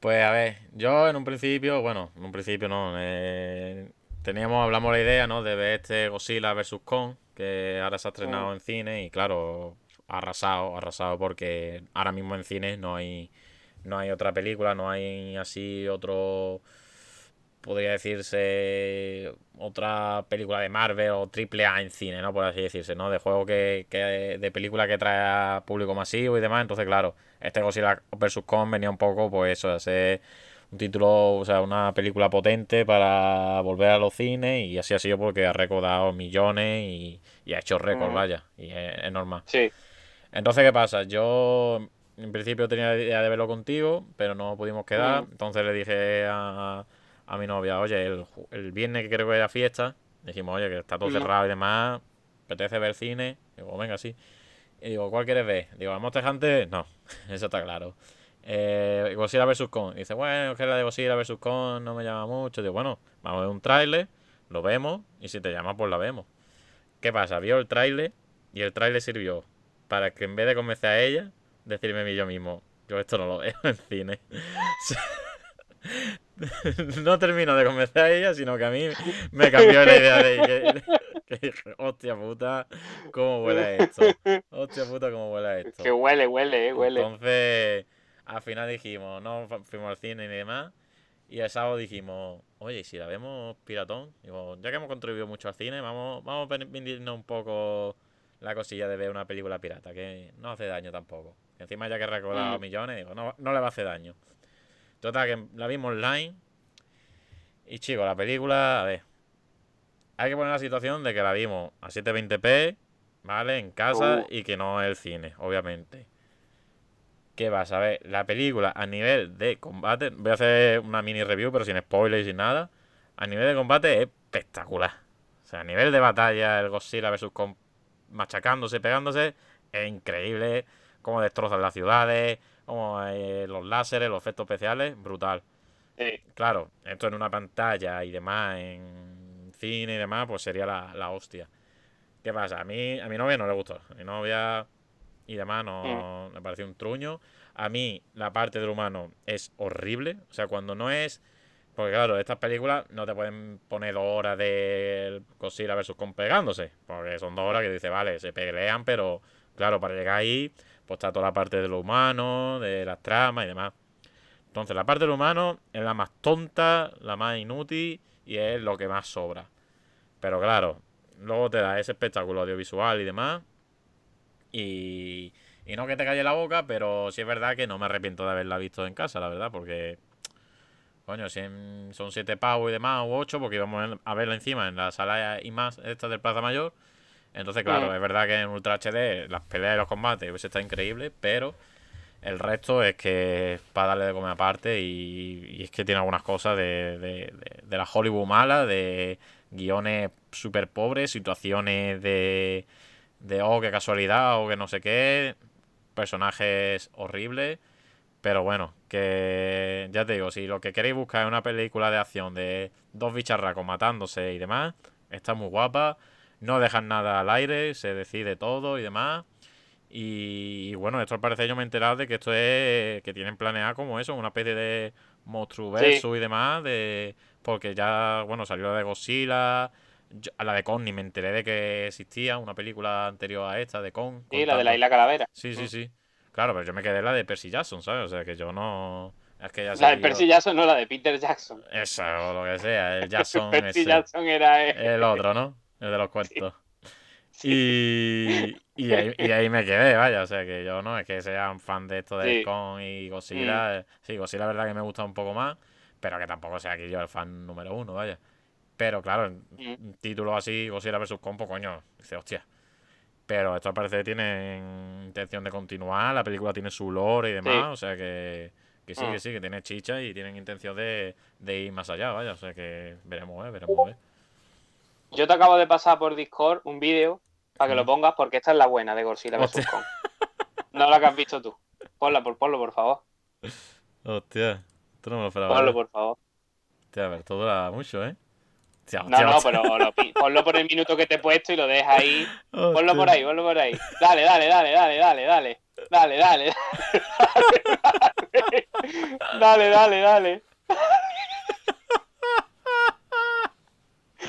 S3: pues a ver, yo en un principio, bueno, en un principio no, eh, teníamos, hablamos la idea, ¿no? De ver este Godzilla vs. Kong, que ahora se ha estrenado
S2: Mm.
S3: en cine y claro, arrasado, arrasado porque ahora mismo en cine no hay, no hay otra película, no hay así otro, podría decirse, otra película de Marvel o triple A en cine, ¿no? Por así decirse, ¿no? De juego que, que de película que trae a público masivo y demás, entonces claro, este Godzilla vs. Kong venía un poco, pues eso, a ser un título, o sea, una película potente para volver a los cines y así ha sido porque ha recaudado millones y, y ha hecho récord,
S2: Mm.
S3: vaya, y es, es normal.
S2: Sí.
S3: Entonces, ¿qué pasa? Yo en principio tenía la idea de verlo contigo, pero no pudimos quedar.
S2: Mm.
S3: Entonces le dije a, a mi novia, oye, el, el viernes que creo que era fiesta, dijimos, oye, que está todo cerrado y demás, apetece ver cine. Digo, venga, sí. Y digo, ¿cuál quieres ver? Digo, ¿a Monster Hunter? No, eso está claro. Eh, Godzilla vs. Kong. Dice, bueno, que la de Godzilla vs. Kong no me llama mucho. Digo, bueno, vamos a ver un tráiler, lo vemos, y si te llama, pues la vemos. ¿Qué pasa? Vio el tráiler y el tráiler sirvió para que en vez de convencer a ella, decirme a mí yo mismo, yo esto no lo veo en cine. no termino de convencer a ella, sino que a mí me cambió la idea de que, que dije, hostia puta, cómo huele esto. Hostia puta, cómo huele esto.
S2: Que huele, huele, eh, huele.
S3: Entonces, al final dijimos, no fu- fuimos al cine y demás. Y el sábado dijimos, oye, ¿y si la vemos piratón? Digo, ya que hemos contribuido mucho al cine, vamos, vamos a vendirnos un poco la cosilla de ver una película pirata, que no hace daño tampoco. Encima ya que he recaudado
S2: Mm.
S3: millones, digo, no, no le va a hacer daño. Total, que la vimos online. Y chicos, la película, a ver. Hay que poner la situación de que la vimos a 720p, ¿vale? En casa
S2: Uh.
S3: y que no es el cine, obviamente. ¿Qué vas a ver? La película a nivel de combate, voy a hacer una mini review, pero sin spoilers y sin nada. A nivel de combate es espectacular. O sea, a nivel de batalla, el Godzilla vs. Kong machacándose, pegándose, es increíble. Cómo destrozan las ciudades, como eh, los láseres, los efectos especiales, brutal.
S2: Sí.
S3: Claro, esto en una pantalla y demás, en cine y demás, pues sería la, la hostia. ¿Qué pasa? A mí, a mi novia no le gustó. A mi novia y demás no me pareció un truño. A mí la parte del humano es horrible. O sea, cuando no es... Porque claro, estas películas no te pueden poner dos horas de Godzilla versus Kong pegándose. Porque son dos horas que dice, vale, se pelean, pero claro, para llegar ahí, pues está toda la parte de lo humano, de las tramas y demás. Entonces, la parte del humano es la más tonta, la más inútil y es lo que más sobra. Pero claro, luego te da ese espectáculo audiovisual y demás. Y, y no que te calle la boca, pero sí es verdad que no me arrepiento de haberla visto en casa, la verdad, porque. Coño, si son siete pavos y demás, u ocho, porque íbamos a verla encima en la sala y más esta del Plaza Mayor. Entonces, claro, es verdad que en Ultra HD las peleas y los combates hubiese estado increíble, pero el resto es que es para darle de comer aparte y, y es que tiene algunas cosas de, de, de- de la Hollywood mala, de guiones súper pobres, situaciones de, de oh, qué casualidad o que no sé qué, personajes horribles. Pero bueno, que ya te digo, si lo que queréis buscar es una película de acción de dos bicharracos matándose y demás, está muy guapa, no dejan nada al aire, se decide todo y demás. Y, y bueno, esto al parecer yo me he enterado de que esto es que tienen planeado como eso, una especie de monstruo versus y demás, de porque ya, bueno, salió de Godzilla, yo- a la de Kong ni me enteré de que existía una película anterior a esta de Kong.
S2: Sí, la de la Isla Calavera.
S3: Sí, sí,
S2: Mm.
S3: sí. Claro, pero yo me quedé en la de Percy Jackson, ¿sabes? O sea, que yo no... Es que ya
S2: La de Percy Jackson, no la de Peter Jackson.
S3: Eso, o lo que sea, el Jackson
S2: Percy
S3: ese.
S2: Jackson era el-
S3: El otro, ¿no? El de los cuentos. Y, y, ahí, y ahí me quedé, vaya. O sea, que yo no es que sea un fan de esto de
S2: Sí.
S3: Kong y Godzilla. eh, Sí, Godzilla la verdad que me gusta un poco más, pero que tampoco sea que yo el fan número uno, vaya. Pero claro,
S2: Mm.
S3: un título así, Godzilla vs. Kong, pues coño, dice, hostia. Pero esto al parecer tienen intención de continuar, la película tiene su lore y demás,
S2: Sí.
S3: o sea que, que sí,
S2: Mm.
S3: que sí, que tiene chicha y tienen intención de, de ir más allá, vaya. O sea que veremos, eh, veremos, eh.
S2: Yo te acabo de pasar por Discord un vídeo para que lo pongas porque esta es la buena de Godzilla vs. Kong. No la que has visto tú. Ponla, por, ponlo, por favor.
S3: Hostia, esto no me lo esperaba.
S2: Ponlo,
S3: eh.
S2: por favor.
S3: Hostia, pero esto dura mucho, ¿eh? Hostia,
S2: No,
S3: hostia,
S2: no,
S3: hostia.
S2: pero lo ponlo por el minuto que te he puesto y lo dejas ahí. Ponlo
S3: Hostia.
S2: por ahí, ponlo por ahí. Dale, dale, dale, dale, dale, dale. Dale, dale. Dale, dale, dale. Dale, dale.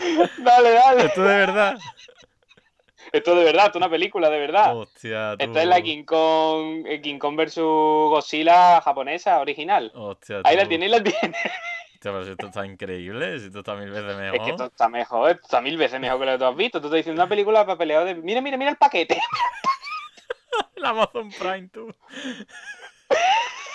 S3: Esto de verdad.
S2: Esto de verdad, esto es una película de verdad.
S3: Hostia, tú.
S2: Esta es la King Kong, eh, King Kong versus Godzilla japonesa original.
S3: Hostia,
S2: Ahí la
S3: tú.
S2: tienes, la tienes.
S3: Hostia, pero si esto está increíble, si esto está mil veces mejor.
S2: Es que esto está mejor, esto está mil veces mejor que lo que tú has visto. Tú estás diciendo una película para pelear de. Mira, mira, mira el paquete.
S3: El Amazon Prime, tú.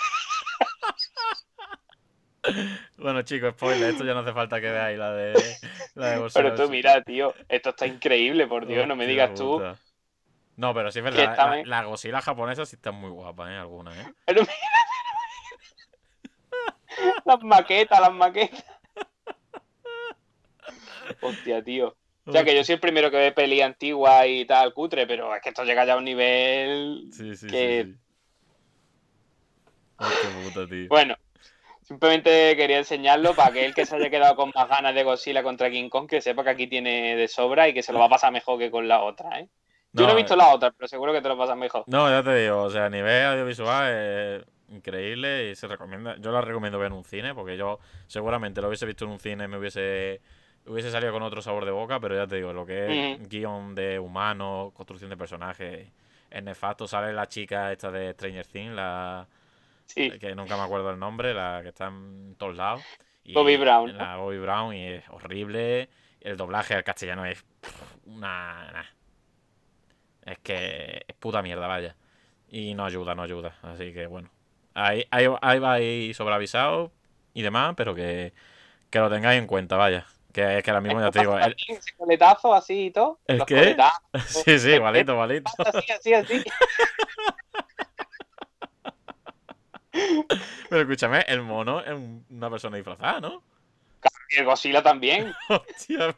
S3: bueno, chicos, spoiler, esto ya no hace falta que veáis la de. La de
S2: Pero tú, mira, tío, esto está increíble, por Dios, no me digas tú.
S3: No, pero sí es verdad.
S2: está
S3: La, la Godzilla japonesa sí está muy guapa, ¿eh? Algunas, ¿eh?
S2: Pero mira, las maquetas, las maquetas. Hostia, tío. O sea, que yo soy el primero que ve peli antigua y tal, cutre, pero es que esto llega ya a un nivel.
S3: Sí, sí,
S2: que-
S3: sí. sí. Hostia puta, tío.
S2: Bueno, simplemente quería enseñarlo para que el que se haya quedado con más ganas de Godzilla contra King Kong, que sepa que aquí tiene de sobra y que se lo va a pasar mejor que con la otra, ¿eh? Yo no, he visto la otra, pero seguro que te lo pasas mejor.
S3: No, ya te digo, o sea, a nivel audiovisual es increíble y se recomienda. Yo la recomiendo ver en un cine, porque yo seguramente lo hubiese visto en un cine y me hubiese, hubiese salido con otro sabor de boca, pero ya te digo, lo que es guion de humanos, construcción de personajes, es nefasto. Sale la chica esta de Stranger Things, la
S2: Sí.
S3: que nunca me acuerdo el nombre, la que está en todos lados. Y
S2: Bobby Brown, ¿no?
S3: La Bobby Brown y es horrible. El doblaje al castellano es una... nah. Es que es puta mierda, vaya. Y no ayuda, no ayuda. Así que bueno. Ahí, ahí, ahí va ahí sobreavisado y demás, pero que, que lo tengáis en cuenta, vaya. Que es que ahora mismo ya te digo. el-
S2: Ese coletazo así y todo.
S3: ¿El qué?
S2: coletazos,
S3: Sí, sí, igualito, igualito.
S2: así, así, así.
S3: Pero escúchame, el mono es un- una persona disfrazada, ¿no?
S2: Y el Godzilla también.
S3: Hostia.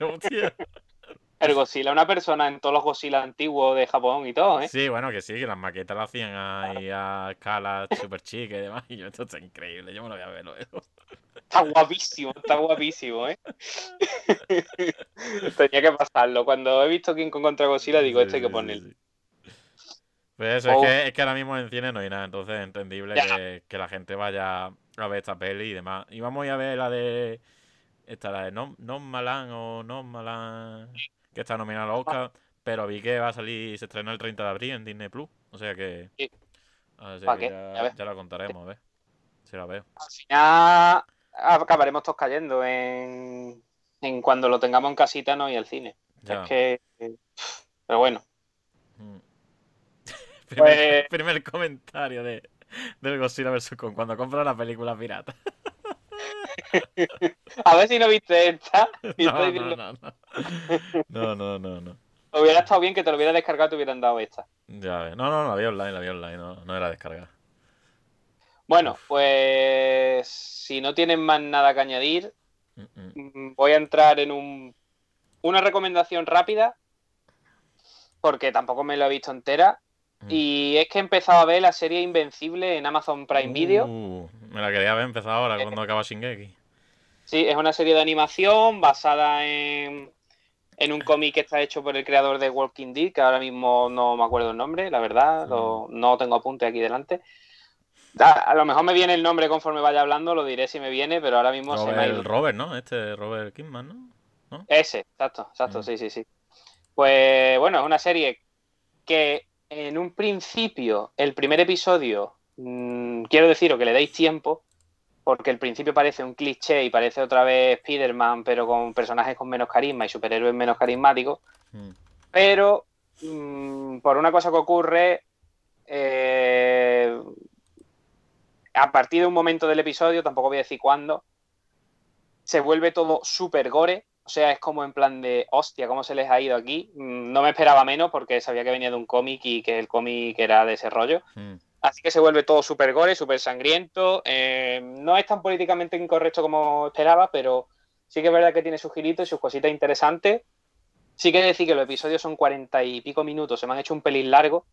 S2: El Godzilla es una persona en todos los Godzilla antiguos de Japón y todo, ¿eh?
S3: Sí, bueno, que sí, que las maquetas las hacían ahí a escala super chica y demás. Y yo, esto está increíble, yo me lo voy a ver luego.
S2: Está guapísimo, está guapísimo, ¿eh? Tenía que pasarlo. Cuando he visto King Kong contra Godzilla, digo,
S3: Sí,
S2: esto hay que ponerlo.
S3: sí, sí. Pues eso,
S2: Oh.
S3: es, que, es que ahora mismo en cine no hay nada, entonces es entendible que, que la gente vaya a ver esta peli y demás. Y vamos a ir a ver la de. Esta, la de Non, non Malan o Non Malan, que está nominada al Oscar, pero vi que va a salir, se estrena el 30 de abril en Disney Plus. O sea que.
S2: Sí.
S3: Así
S2: ¿Pa
S3: que ya la contaremos, a ver. Si la veo.
S2: Al final acabaremos todos cayendo en, en cuando lo tengamos en casita, no y al cine.
S3: Ya.
S2: Es que. eh, Pero bueno.
S3: Mm. Primer,
S2: Pues-
S3: primer comentario de, del Godzilla vs. Kong cuando compra la película pirata.
S2: A ver si no viste esta.
S3: No,
S2: estoy
S3: no, no, no. No, no, no.
S2: Hubiera estado bien que te lo hubiera descargado y te hubieran dado esta.
S3: Ya ves. No, no, la vi online, la vi online, no, no era descarga.
S2: Bueno, pues si no tienen más nada que añadir,
S3: Mm,
S2: voy a entrar en un, una recomendación rápida, porque tampoco me lo he visto entera.
S3: Mm.
S2: Y es que he empezado a ver la serie Invencible en Amazon Prime Video.
S3: Uh, me la quería haber empezado ahora cuando acaba Shingeki.
S2: Sí, es una serie de animación basada en, en un cómic que está hecho por el creador de Walking Dead, que ahora mismo no me acuerdo el nombre, la verdad, lo- no tengo apunte aquí delante. A, a lo mejor me viene el nombre conforme vaya hablando, lo diré si me viene, pero ahora mismo se me ha
S3: Robert,
S2: ido.
S3: Robert, ¿no? Este Robert Kidman, ¿no? ¿no?
S2: Ese, exacto, exacto,
S3: Mm.
S2: sí, sí, sí. Pues bueno, es una serie que en un principio, el primer episodio, mm, quiero deciros que le deis tiempo, porque el principio parece un cliché y parece otra vez Spider-Man, pero con personajes con menos carisma y superhéroes menos carismáticos.
S3: Mm.
S2: Pero mm, por una cosa que ocurre, eh, a partir de un momento del episodio, tampoco voy a decir cuándo, se vuelve todo súper gore. O sea, es como en plan de, hostia, ¿cómo se les ha ido aquí? Mm, No me esperaba menos porque sabía que venía de un cómic y que el cómic era de ese rollo.
S3: Mm.
S2: Así que se vuelve todo súper gore, súper sangriento. Eh, no es tan políticamente incorrecto como esperaba, pero sí que es verdad que tiene sus giritos y sus cositas interesantes. Sí que decir que los episodios son cuarenta y pico minutos, se me han hecho un pelín largo,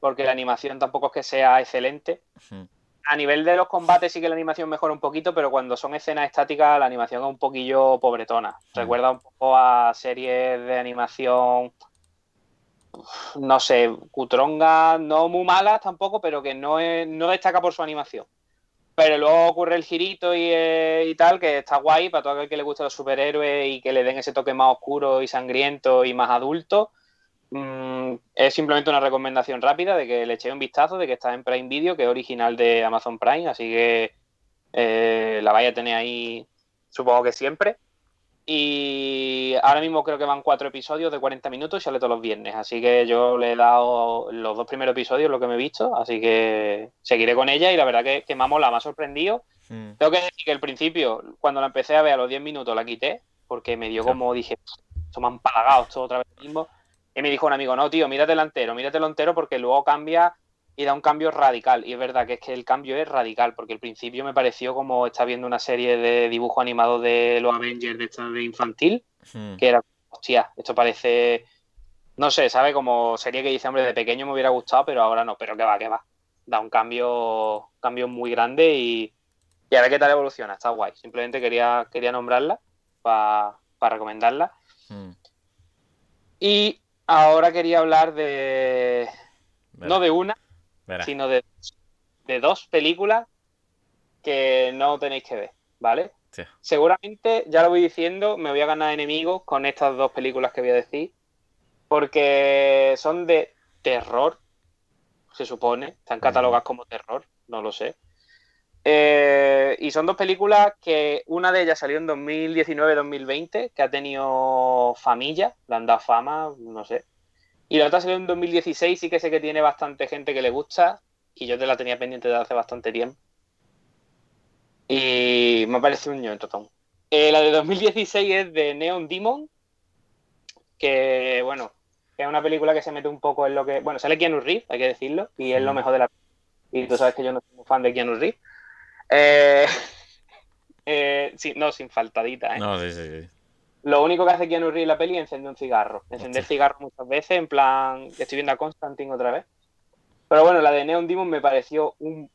S2: porque la animación tampoco es que sea excelente.
S3: Mm.
S2: A nivel de los combates sí que la animación mejora un poquito, pero cuando son escenas estáticas la animación es un poquillo pobretona. Recuerda un poco a series de animación, no sé, cutronga, no muy malas tampoco, pero que no, es- no destaca por su animación. Pero luego ocurre el girito y, eh, y tal, que está guay para todo aquel que le guste los superhéroes y que le den ese toque más oscuro y sangriento y más adulto. Mm, es simplemente una recomendación rápida de que le echéis un vistazo, de que está en Prime Video, que es original de Amazon Prime, así que eh, la vais a tener ahí, supongo que siempre. Y ahora mismo creo que van cuatro episodios de 40 minutos y sale todos los viernes, así que yo le he dado los dos primeros episodios, lo que me he visto, así que seguiré con ella y la verdad que, que me ha molado, me ha sorprendido.
S3: Mm.
S2: Tengo que decir que al principio, cuando la empecé a ver a los 10 minutos, la quité, porque me dio como, dije, esto me han palagado, esto otra vez mismo. Y me dijo un amigo, no, tío, míratelo entero, míratelo entero porque luego cambia y da un cambio radical. Y es verdad que es que el cambio es radical, porque al principio me pareció como estar viendo una serie de dibujos animados de los Avengers de esta de infantil,
S3: Mm.
S2: que era, hostia, esto parece, no sé, ¿sabe? Como serie que dice, hombre, de pequeño me hubiera gustado, pero ahora no, pero que va, que va. Da un cambio, cambio muy grande y, y a ver qué tal evoluciona, está guay. Simplemente quería, quería nombrarla para recomendarla.
S3: Mm.
S2: Y ahora quería hablar de,
S3: Verá,
S2: no de una,
S3: verá.
S2: sino de, de dos películas que no tenéis que ver, ¿vale?
S3: Sí.
S2: Seguramente, ya lo voy diciendo, me voy a ganar enemigos con estas dos películas que voy a decir, porque son de terror, se supone, están catalogadas como terror, no lo sé. Eh, y son dos películas que una de ellas salió en 2019-2020, que ha tenido familla, le han dado fama, no sé. Y la otra salió en 2016, sí que sé que tiene bastante gente que le gusta, y yo te la tenía pendiente de hace bastante tiempo. Y me ha parecido un ñoño total. Eh, la de 2016 es de Neon Demon, que bueno, es una película que se mete un poco en lo que. Bueno, sale Keanu Reeves, hay que decirlo, y es lo mejor de la. Y tú sabes que yo no soy muy fan de Keanu Reeves. Eh, eh, sí, no, sin faltadita, ¿eh?
S3: No, sí, sí, sí.
S2: Lo único que hace Keanu Reeves en la peli es encender un cigarro. Encender cigarro muchas veces, en plan, que estoy viendo a Constantine otra vez. Pero bueno, la de Neon Demon me pareció un,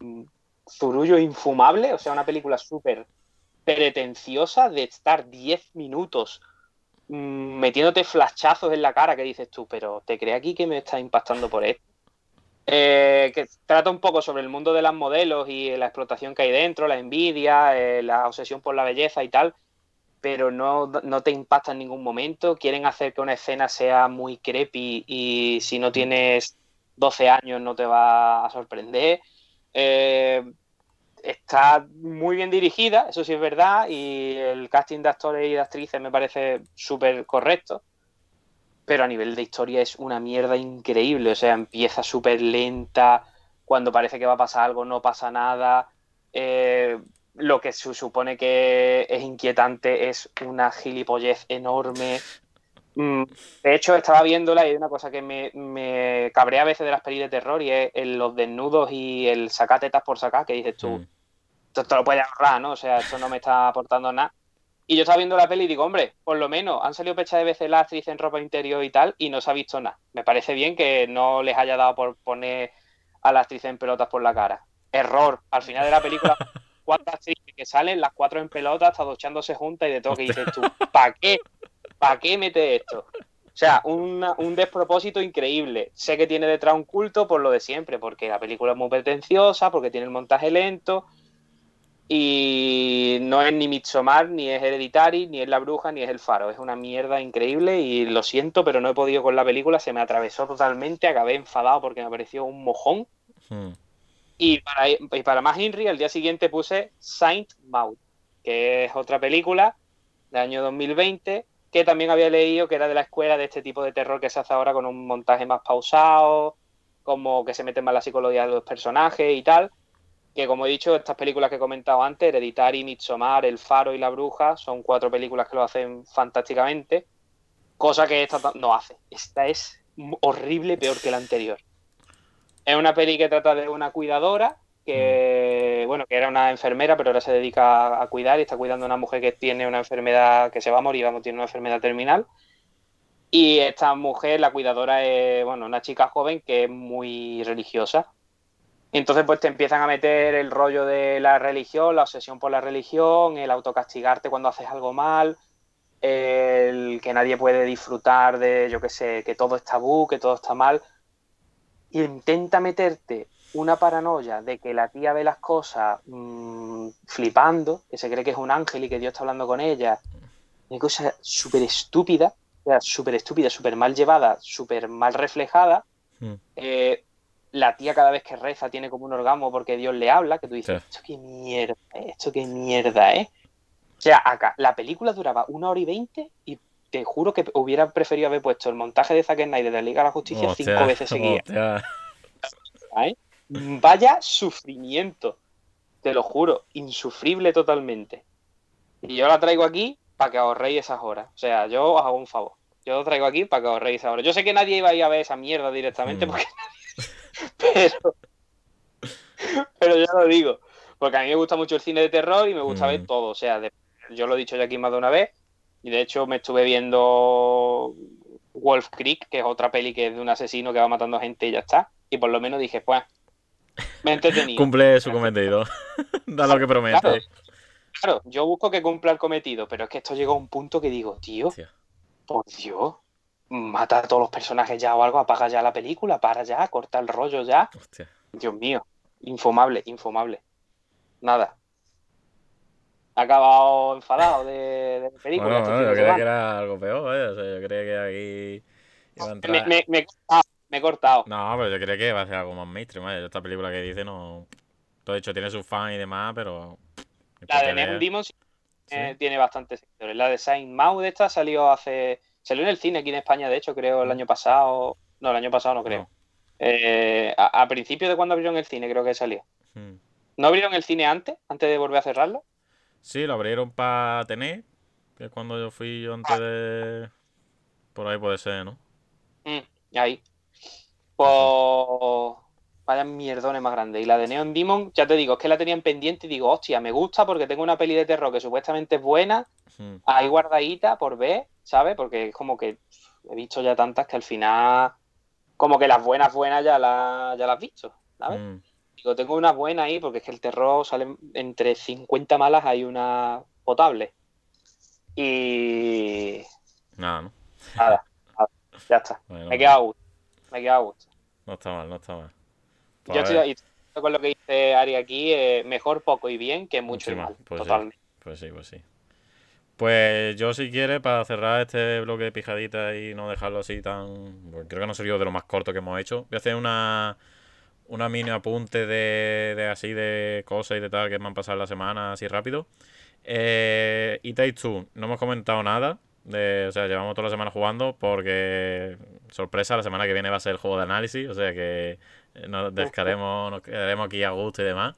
S2: un zurullo infumable, o sea, una película súper pretenciosa de estar 10 minutos mm, metiéndote flashazos en la cara que dices tú, pero ¿te crees aquí que me está impactando por esto? Eh, que trata un poco sobre el mundo de las modelos y la explotación que hay dentro, la envidia, eh, la obsesión por la belleza y tal, pero no, no te impacta en ningún momento. Quieren hacer que una escena sea muy creepy y si no tienes 12 años no te va a sorprender. Eh, está muy bien dirigida, eso sí es verdad, y el casting de actores y de actrices me parece súper correcto. Pero a nivel de historia es una mierda increíble, o sea, empieza súper lenta, cuando parece que va a pasar algo no pasa nada. Eh, lo que se supone que es inquietante es una gilipollez enorme. Mm, De hecho, estaba viéndola y hay una cosa que me, me cabrea a veces de las pelis de terror y es el- los desnudos y el sacar tetas por sacar, que dices tú,
S3: Mm.
S2: esto te lo puedes ahorrar, ¿no? O sea, esto no me está aportando nada. Y yo estaba viendo la peli y digo, hombre, por lo menos han salido pechas de veces la actriz en ropa interior y tal, y no se ha visto nada. Me parece bien que no les haya dado por poner a la actriz en pelotas por la cara. Error. Al final de la película, cuatro actrices que salen, las cuatro en pelotas, hasta duchándose juntas y de todo, que dices tú, ¿para qué? ¿Para qué mete esto? O sea, una- un despropósito increíble. Sé que tiene detrás un culto por lo de siempre, porque la película es muy pretenciosa, porque tiene el montaje lento, Y no es ni Midsommar, ni es Hereditary, ni es La Bruja, ni es El Faro. Es una mierda increíble y lo siento, pero no he podido con la película. Se me atravesó totalmente, acabé enfadado porque me pareció un mojón.
S3: Hmm.
S2: Y para, y para más Henry, al día siguiente puse Saint Maud, que es otra película del año 2020, que también había leído que era de la escuela de este tipo de terror que se hace ahora con un montaje más pausado, como que se mete más la psicología de los personajes y tal. Que como he dicho, estas películas que he comentado antes, Hereditary, Midsommar, El Faro y La Bruja, son cuatro películas que lo hacen fantásticamente, cosa que esta no hace. Esta es horrible, peor que la anterior. Es una peli que trata de una cuidadora que, bueno, que era una enfermera, pero ahora se dedica a cuidar y está cuidando a una mujer que tiene una enfermedad que se va a morir, vamos, tiene una enfermedad terminal. Y esta mujer, la cuidadora, es, bueno, una chica joven que es muy religiosa. Entonces, pues te empiezan a meter el rollo de la religión, la obsesión por la religión, el autocastigarte cuando haces algo mal, el que nadie puede disfrutar de, yo qué sé, que todo es tabú, que todo está mal y intenta meterte una paranoia de que la tía ve las cosas mmm, flipando, que se cree que es un ángel y que Dios está hablando con ella. Una cosa súper estúpida, súper estúpida, súper mal llevada, súper mal reflejada.
S3: Hmm.
S2: Eh, la tía cada vez que reza tiene como un orgasmo porque Dios le habla, que tú dices,
S3: Sí.
S2: esto qué mierda, ¿eh? esto qué mierda, ¿eh? O sea, acá, la película duraba una hora y veinte y te juro que hubiera preferido haber puesto el montaje de Zack Snyder de la Liga de la Justicia
S3: Hostia,
S2: cinco veces seguidas. ¿eh? Vaya sufrimiento, te lo juro, insufrible totalmente. Y yo la traigo aquí para que ahorréis esas horas. O sea, yo os hago un favor. Yo lo traigo aquí para que ahorréis esas horas. Yo sé que nadie iba a ir a ver esa mierda directamente
S3: Mm.
S2: porque nadie... Pero... Pero yo lo digo. Porque a mí me gusta mucho el cine de terror y me gusta
S3: Mm.
S2: ver todo. O sea, de- yo lo he dicho ya aquí más de una vez. Y de hecho me estuve viendo Wolf Creek, que es otra peli que es de un asesino que va matando gente y ya está. Y por lo menos dije, pues, me he entretenido.
S3: Cumple su cometido. da lo que promete.
S2: Claro. Claro, yo busco que cumpla el cometido, pero es que esto llegó a un punto que digo, tío,
S3: Hostia.
S2: por Dios, mata a todos los personajes ya o algo, apaga ya la película, para ya, corta el rollo ya.
S3: Hostia.
S2: Dios mío, infumable, infumable. Nada. Ha acabado enfadado de, de la película.
S3: Bueno, bueno, yo
S2: de
S3: creía que era algo peor, vaya. O sea, yo creía que aquí iba a
S2: me,
S3: entrar.
S2: me- me he cortado, me he cortado.
S3: No, pero yo creía que iba a ser algo más mainstream, vaya. Esta película que dice no. Todo de hecho tiene sus fans y demás, pero.
S2: La de Neon Demons eh,
S3: Sí.
S2: tiene bastantes sectores. La de Saint Maud esta salió hace... Salió en el cine aquí en España, de hecho, creo, el año pasado. No, el año pasado no creo.
S3: No.
S2: Eh, a, a principio de cuando abrieron el cine, creo que salió.
S3: Hmm.
S2: ¿No abrieron el cine antes? ¿Antes de volver a cerrarlo?
S3: Sí, lo abrieron para tener, que es cuando yo fui yo antes de. Por ahí puede ser, ¿no?
S2: Mm, ahí. Pues... Vaya mierdones más grande. Y la de Neon Demon, ya te digo, es que la tenían pendiente y digo, hostia, me gusta porque tengo una peli de terror que supuestamente es buena, ahí guardadita por ver, ¿sabes? Porque es como que he visto ya tantas que al final, como que las buenas, buenas ya, las ya las has visto, ¿sabes?
S3: Hmm.
S2: Digo, tengo una buena ahí porque es que el terror sale entre 50 malas, hay una potable. Y
S3: Nada, ¿no?
S2: nada, nada, ya está.
S3: Bueno,
S2: Me he quedado a gusto. Me he quedado a gusto.
S3: No está mal, no está mal. Pues
S2: Yo estoy, estoy con lo que dice Ari aquí, eh, mejor poco y bien que mucho y mal.
S3: pues sí.
S2: totalmente.
S3: Pues sí, pues sí. Pues yo si quiere, para cerrar este bloque de pijaditas y no dejarlo así tan... porque creo que no ha sido de lo más corto que hemos hecho. Voy a hacer una, una mini apunte de, de así de cosas y de tal que me han pasado la semana así rápido. Eh, y Take Two, no hemos comentado nada. De, o sea, llevamos toda la semana jugando porque, sorpresa, la semana que viene va a ser el juego de análisis. O sea que eh, nos descaremos, nos quedaremos aquí a gusto y demás.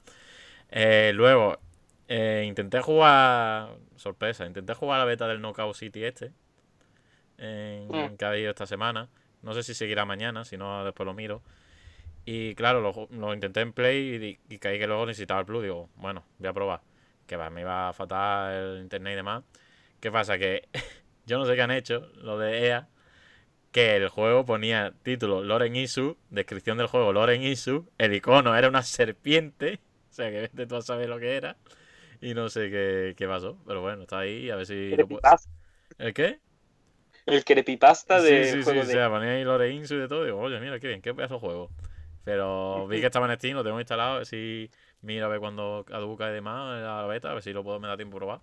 S3: Eh, luego, eh, intenté jugar. Sorpresa, intenté jugar la beta del Knockout City este. En,
S2: Mm.
S3: Que ha habido esta semana. No sé si seguirá mañana, si no, después lo miro. Y claro, lo, lo intenté en Play y caí que luego necesitaba el Plus. Digo, bueno, voy a probar. Que va, me iba a fatal el internet y demás. ¿Qué pasa? Que yo no sé qué han hecho, lo de EA. Que el juego ponía título Loren Isu, descripción del juego Loren Isu, el icono era una serpiente, o sea que vete tú a saber lo que era, y no sé qué, qué pasó, pero bueno, está ahí, a ver si lo puedo... ¿El qué?
S2: El creepypasta
S3: Sí,
S2: de
S3: sí, sí,
S2: juego
S3: o
S2: de...
S3: sea, ponía ahí Loren Isu y de todo, digo, oye, mira, qué bien, qué pedazo de juego. Pero vi que estaba en Steam, lo tengo instalado, a ver si miro a ver cuando caduca y demás a la beta, a ver si lo puedo me da tiempo a probar.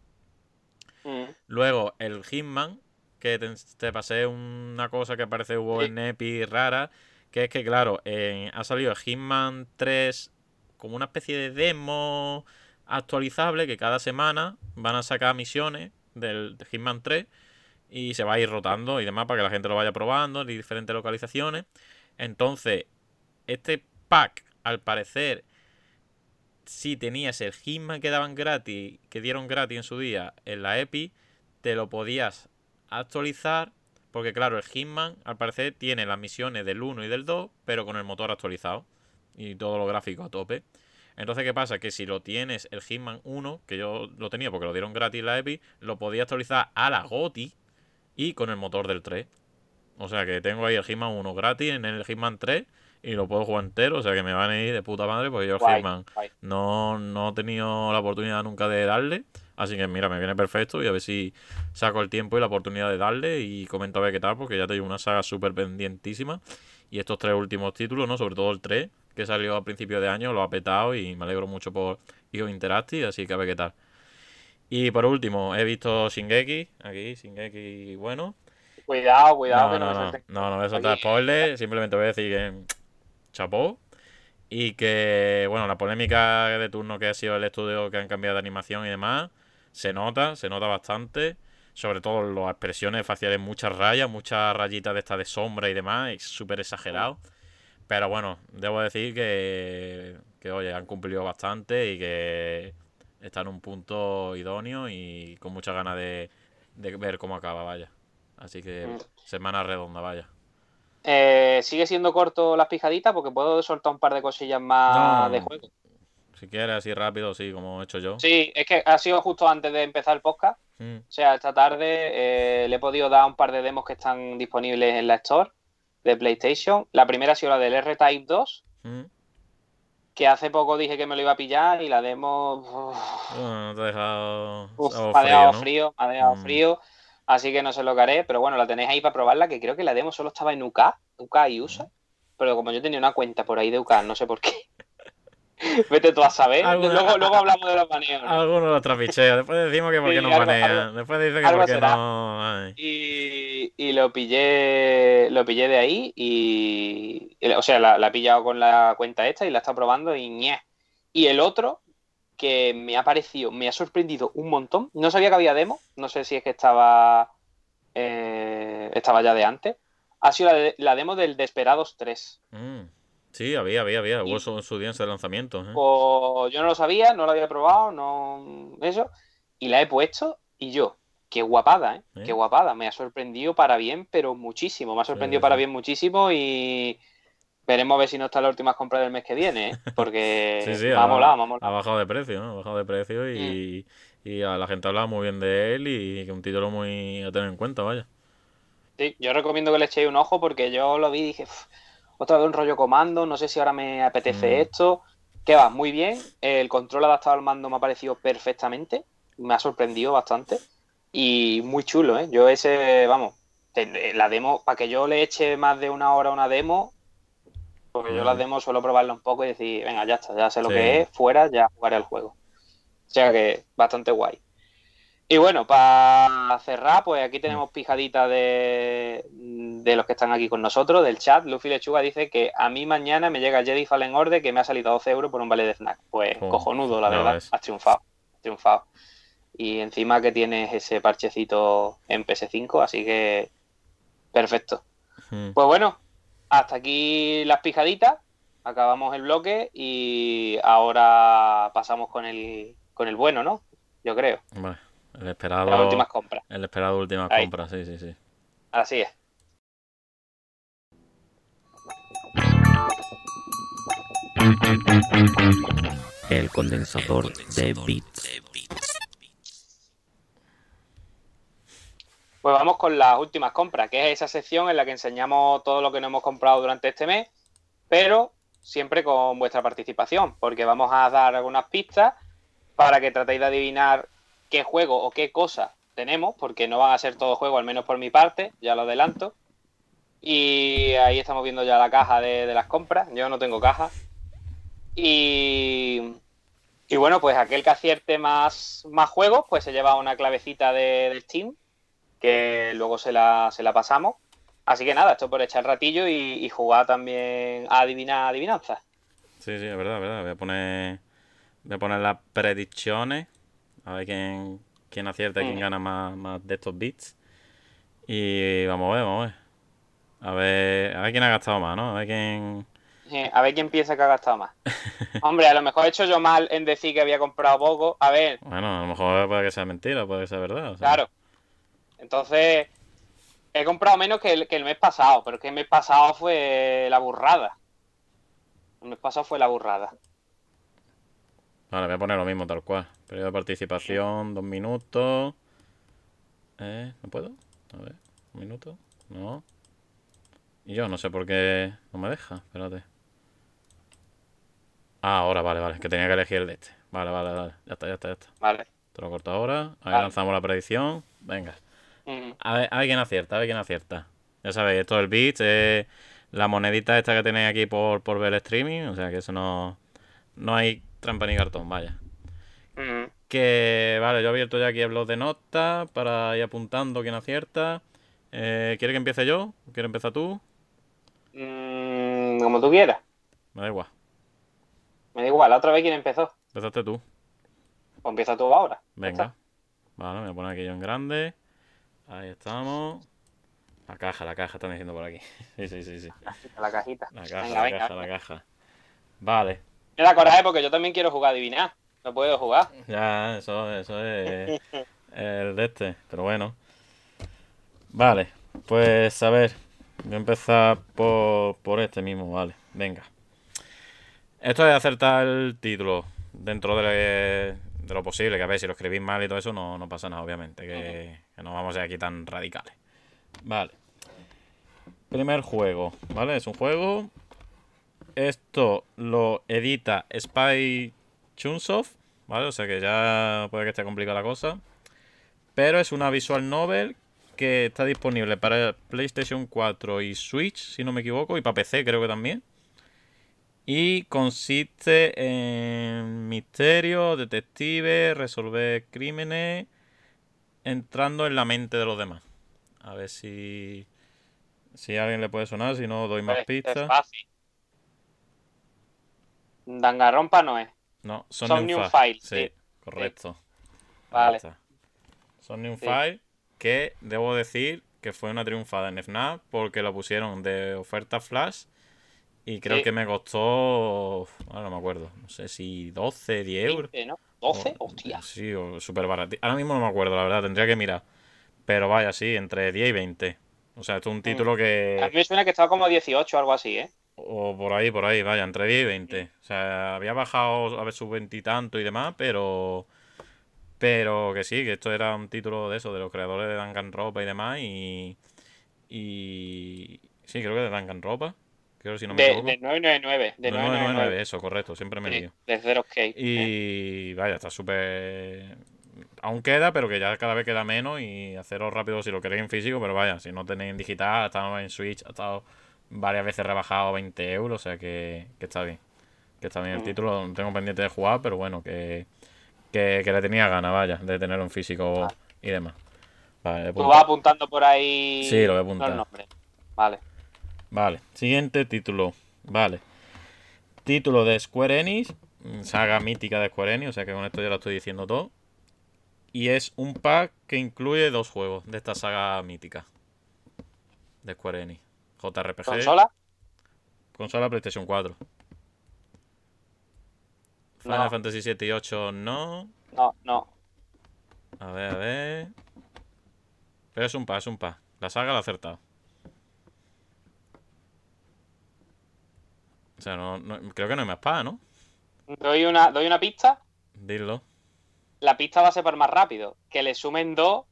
S2: Mm.
S3: Luego, el Hitman, que te, te pasé una cosa que parece hubo
S2: Sí.
S3: en Epi rara, que es que, claro, en- ha salido el Hitman 3 como una especie de demo actualizable que cada semana van a sacar misiones del Hitman 3 y se va a ir rotando y demás para que la gente lo vaya probando en diferentes localizaciones. Entonces, este pack, al parecer, si tenías el Hitman que daban gratis, que dieron gratis en su día en la EPI, te lo podías actualizar. Porque claro, el Hitman al parecer tiene las misiones del 1 y del 2, pero con el motor actualizado. Y todo lo gráfico a tope. Entonces, ¿qué pasa? Que si lo tienes el Hitman 1, que yo lo tenía porque lo dieron gratis la EPI, lo podía actualizar a la GOTI y con el motor del 3. O sea que tengo ahí el Hitman 1 gratis en el Hitman 3 y lo puedo jugar entero. O sea que me van a ir de puta madre porque yo el Hitman no, no he tenido la oportunidad nunca de darle. Así que mira, me viene perfecto y a ver si saco el tiempo y la oportunidad de darle y comento a ver qué tal, porque ya tengo una saga súper pendientísima. Y estos tres últimos títulos, ¿no? Sobre todo el 3, que salió a principio de año, lo ha petado y me alegro mucho por IO Interactive, así que a ver qué tal. Y por último, he visto Shingeki, aquí, Shingeki bueno.
S2: Cuidado, cuidado,
S3: No,
S2: que
S3: no,
S2: no, me
S3: no, no, no voy a soltar spoilers, simplemente voy a decir que chapó y que, bueno, la polémica de turno que ha sido el estudio que han cambiado de animación y demás, se nota, se nota bastante, sobre todo las expresiones faciales, muchas rayas, muchas rayitas de estas de sombra y demás, es súper exagerado. Pero bueno, debo decir que, que, oye, han cumplido bastante y que está en un punto idóneo y con muchas ganas de, de ver cómo acaba, vaya. Así que
S2: Mm.
S3: semana redonda, vaya.
S2: Eh, sigue siendo corto las pijaditas porque puedo soltar un par de cosillas más
S3: No.
S2: de juego.
S3: Si quieres, así rápido, sí, como he hecho yo.
S2: Sí, es que ha sido justo antes de empezar el podcast.
S3: Mm,
S2: O sea, esta tarde eh, le he podido dar un par de demos que están disponibles en la Store de PlayStation. La primera ha sido la del R-Type 2,
S3: mm.
S2: que hace poco dije que me lo iba a pillar y la demo uf,
S3: Bueno, no te he dejado
S2: uf,
S3: algo
S2: me ha dejado
S3: ¿no?
S2: frío, me ha dejado
S3: Mm.
S2: frío. Así que no sé lo que haré, pero bueno, la tenéis ahí para probarla, que creo que la demo solo estaba en UK, UK y USA. Pero como yo tenía una cuenta por ahí de UK, no sé por qué. Vete tú a saber. Luego, luego hablamos de los baneos. ¿no?
S3: Alguno lo trapichea. Después decimos que por qué
S2: Sí,
S3: nos
S2: algo-
S3: banean.
S2: algo-
S3: Después dicen que por qué no.
S2: Y, y lo pillé lo pillé de ahí y, y- o sea, la, la he pillado con la cuenta esta y la estado probando y ñe. Y el otro que me ha parecido, me ha sorprendido un montón. No sabía que había demo, no sé si es que estaba eh, estaba ya de antes. Ha sido la, de- la demo del Desperados 3.
S3: Mm. Sí, había, había, había. Hubo su, su día de lanzamiento. ¿eh?
S2: Pues yo no lo sabía, no lo había probado, no eso. Y la he puesto y yo, qué guapada, ¿eh?
S3: ¿Eh?
S2: Qué guapada. Me ha sorprendido para bien, pero muchísimo. Me ha sorprendido
S3: sí,
S2: para
S3: sí.
S2: bien muchísimo y veremos a ver si no está la última compra del mes que viene, ¿eh? Porque
S3: Sí, sí,
S2: me ha
S3: ha,
S2: molado, me ha
S3: bajado de precio, ¿no? Ha bajado de precio y, y a la gente hablaba muy bien de él y que un título muy a tener en cuenta, vaya.
S2: Sí, yo recomiendo que le echéis un ojo porque yo lo vi y dije, "Uf, otra vez un rollo comando, no sé si ahora me apetece
S3: Mm.
S2: esto. Que va, muy bien. El control adaptado al mando me ha parecido perfectamente. Me ha sorprendido bastante. Y muy chulo, ¿eh? Yo ese, vamos, la demo, para que yo le eche más de una hora a una demo, porque yo
S3: Mm.
S2: las demos suelo probarla un poco y decir, venga, ya está, ya sé lo
S3: Sí.
S2: que es, fuera, ya jugaré al juego. O sea que bastante guay. Y bueno, para cerrar, pues aquí tenemos pijadita de, de los que están aquí con nosotros, del chat. Luffy Lechuga dice que a mí mañana me llega Jedi Fallen Order que me ha salido 12 euros por un vale de snack. Pues
S3: Oh,
S2: cojonudo, la verdad.
S3: ves.
S2: Has triunfado. Has triunfado. Y encima que tienes ese parchecito en PS5, así que perfecto.
S3: Mm.
S2: Pues bueno, hasta aquí las pijaditas. Acabamos el bloque y ahora pasamos con el, con el bueno, ¿no? Yo creo.
S3: Vale, el esperado.
S2: Las últimas compras.
S3: El esperado última
S2: Ahí.
S3: compra, sí, sí, sí.
S2: Así es.
S1: El condensador de bits.
S2: Pues vamos con las últimas compras, que es esa sección en la que enseñamos todo lo que nos hemos comprado durante este mes, pero siempre con vuestra participación, porque vamos a dar algunas pistas para que tratéis de adivinar qué juego o qué cosa tenemos, porque no van a ser todos juegos, al menos por mi parte, ya lo adelanto. Y ahí estamos viendo ya la caja de, las compras, yo no tengo caja. Y, Y bueno, pues aquel que acierte más, más juegos, pues se lleva una clavecita de, Steam, que luego se la, se la pasamos. Así que nada, esto por echar ratillo y, y jugar también a adivinar adivinanzas.
S3: Sí, sí, es verdad, es verdad. Voy a poner, voy a poner las predicciones. A ver quién, quién acierta y quién
S2: Mm.
S3: gana más, más de estos beats. Y vamos a ver, vamos a ver. A ver, a ver quién ha gastado más, ¿no? A ver quién.
S2: A ver quién piensa que ha gastado más. Hombre, a lo mejor he hecho yo mal en decir que había comprado poco. A ver,
S3: Bueno, a lo mejor puede que sea mentira, puede que sea verdad. o sea.
S2: claro. Entonces, he comprado menos que el, que el mes pasado, pero es que el mes pasado fue la burrada. El mes pasado fue la burrada.
S3: Vale, voy a poner lo mismo, tal cual. Periodo de participación, dos minutos. Eh, ¿no puedo? A ver, un minuto. No. Y yo no sé por qué no me deja. Espérate. Ah, ahora, vale, vale. Que tenía que elegir el de este. Vale, vale, vale. Ya está, ya está, ya está.
S2: Vale.
S3: Te lo corto ahora. Ahí
S2: Vale.
S3: lanzamos la predicción. Venga.
S2: Mm,
S3: A ver, a ver quién acierta, a ver quién acierta. Ya sabéis, esto del beat, la monedita esta que tenéis aquí por, por ver el streaming. O sea que eso no. No hay trampa ni cartón, vaya. Que, vale, yo he abierto ya aquí el blog de notas para ir apuntando quién acierta. Eh, ¿Quiere que empiece yo? ¿Quieres empezar tú?
S2: Mm, como tú quieras.
S3: Me da igual.
S2: Me da igual, la otra vez quién empezó.
S3: Empezaste tú.
S2: Pues empieza tú ahora.
S3: Venga. Vale, me voy a poner aquí yo en grande. Ahí estamos. La caja, la caja, están diciendo por aquí. Sí, sí, sí, sí.
S2: La cajita.
S3: La caja,
S2: venga,
S3: la
S2: venga.
S3: caja, la caja. Vale.
S2: Me da coraje porque yo también quiero jugar a adivinar. No puedo jugar.
S3: Ya, eso, eso es el de este, pero bueno. Vale, pues a ver, voy a empezar por, por este mismo, vale, venga. Esto es acertar el título dentro de, de lo posible, que a ver, si lo escribís mal y todo eso no, no pasa nada, obviamente, que, que no vamos a ser aquí tan radicales. Vale. Primer juego, ¿vale? Es un juego. Esto lo edita Spy Chunsoft, ¿vale? O sea que ya puede que esté complicada la cosa. Pero es una visual novel que está disponible para PlayStation 4 y Switch, si no me equivoco, y para PC creo que también. Y consiste en misterio, detective, resolver crímenes, entrando en la mente de los demás. A ver si, si a alguien le puede sonar, si no doy más pistas.
S2: Es fácil. Dangarrompa no es.
S3: No,
S2: Somnium
S3: Somnium
S2: File,
S3: Sí,
S2: sí.
S3: correcto.
S2: Vale.
S3: Ahí está. Somnium
S2: Sí.
S3: File, que debo decir que fue una triunfada en FNAF porque lo pusieron de oferta flash y creo
S2: Sí.
S3: que me costó, ahora no me acuerdo, no sé si 12, 10 euros.
S2: 20, ¿no? 12,
S3: O-
S2: hostia.
S3: Sí, o súper barato. Ahora mismo no me acuerdo, la verdad, tendría que mirar. Pero vaya, sí, entre 10 y 20. O sea, esto es un título
S2: Mm. A
S3: que...
S2: mí me suena que estaba como 18 o algo así, ¿eh?
S3: O por ahí, por ahí, vaya, entre 10 y 20. O sea, había bajado a ver sus 20 y tanto y demás, pero. Pero que sí, que esto era un título de eso, de los creadores de Danganronpa y demás. Y. Y. Sí, creo que de Danganronpa. Creo si no me
S2: De,
S3: equivoco.
S2: de 999. De
S3: De 999,
S2: 999.
S3: eso, correcto, siempre me lío.
S2: de Zero Skate. eh.
S3: Y vaya, está súper. Aún queda, pero que ya cada vez queda menos. Y hacerlo rápido si lo queréis en físico. Pero vaya, si no tenéis en digital, estado en Switch, ha estado varias veces rebajado a 20 euros. O sea que, que está bien. Que está bien el
S2: Mm.
S3: título. No tengo pendiente de jugar, pero bueno, que, que, que le tenía ganas, vaya, de tenerlo en físico
S2: Vale.
S3: y demás. Vale,
S2: Tú vas apuntando por ahí
S3: Sí, lo voy a apuntar.
S2: los nombres. Vale.
S3: Vale, siguiente título. Vale. Título de Square Enix, saga mítica de Square Enix, o sea que con esto ya lo estoy diciendo todo. Y es un pack que incluye dos juegos de esta saga mítica de Square Enix. JRPG.
S2: ¿Consola?
S3: Consola PlayStation 4. Final
S2: No.
S3: Fantasy 7 y 8 no.
S2: No, no.
S3: A ver, a ver. Pero es un pack, es un pack. La saga la ha acertado. O sea, no, no- creo que no hay más pack, ¿no?
S2: Doy una, doy una pista.
S3: Dilo.
S2: La pista va a ser por más rápido. Que le sumen dos.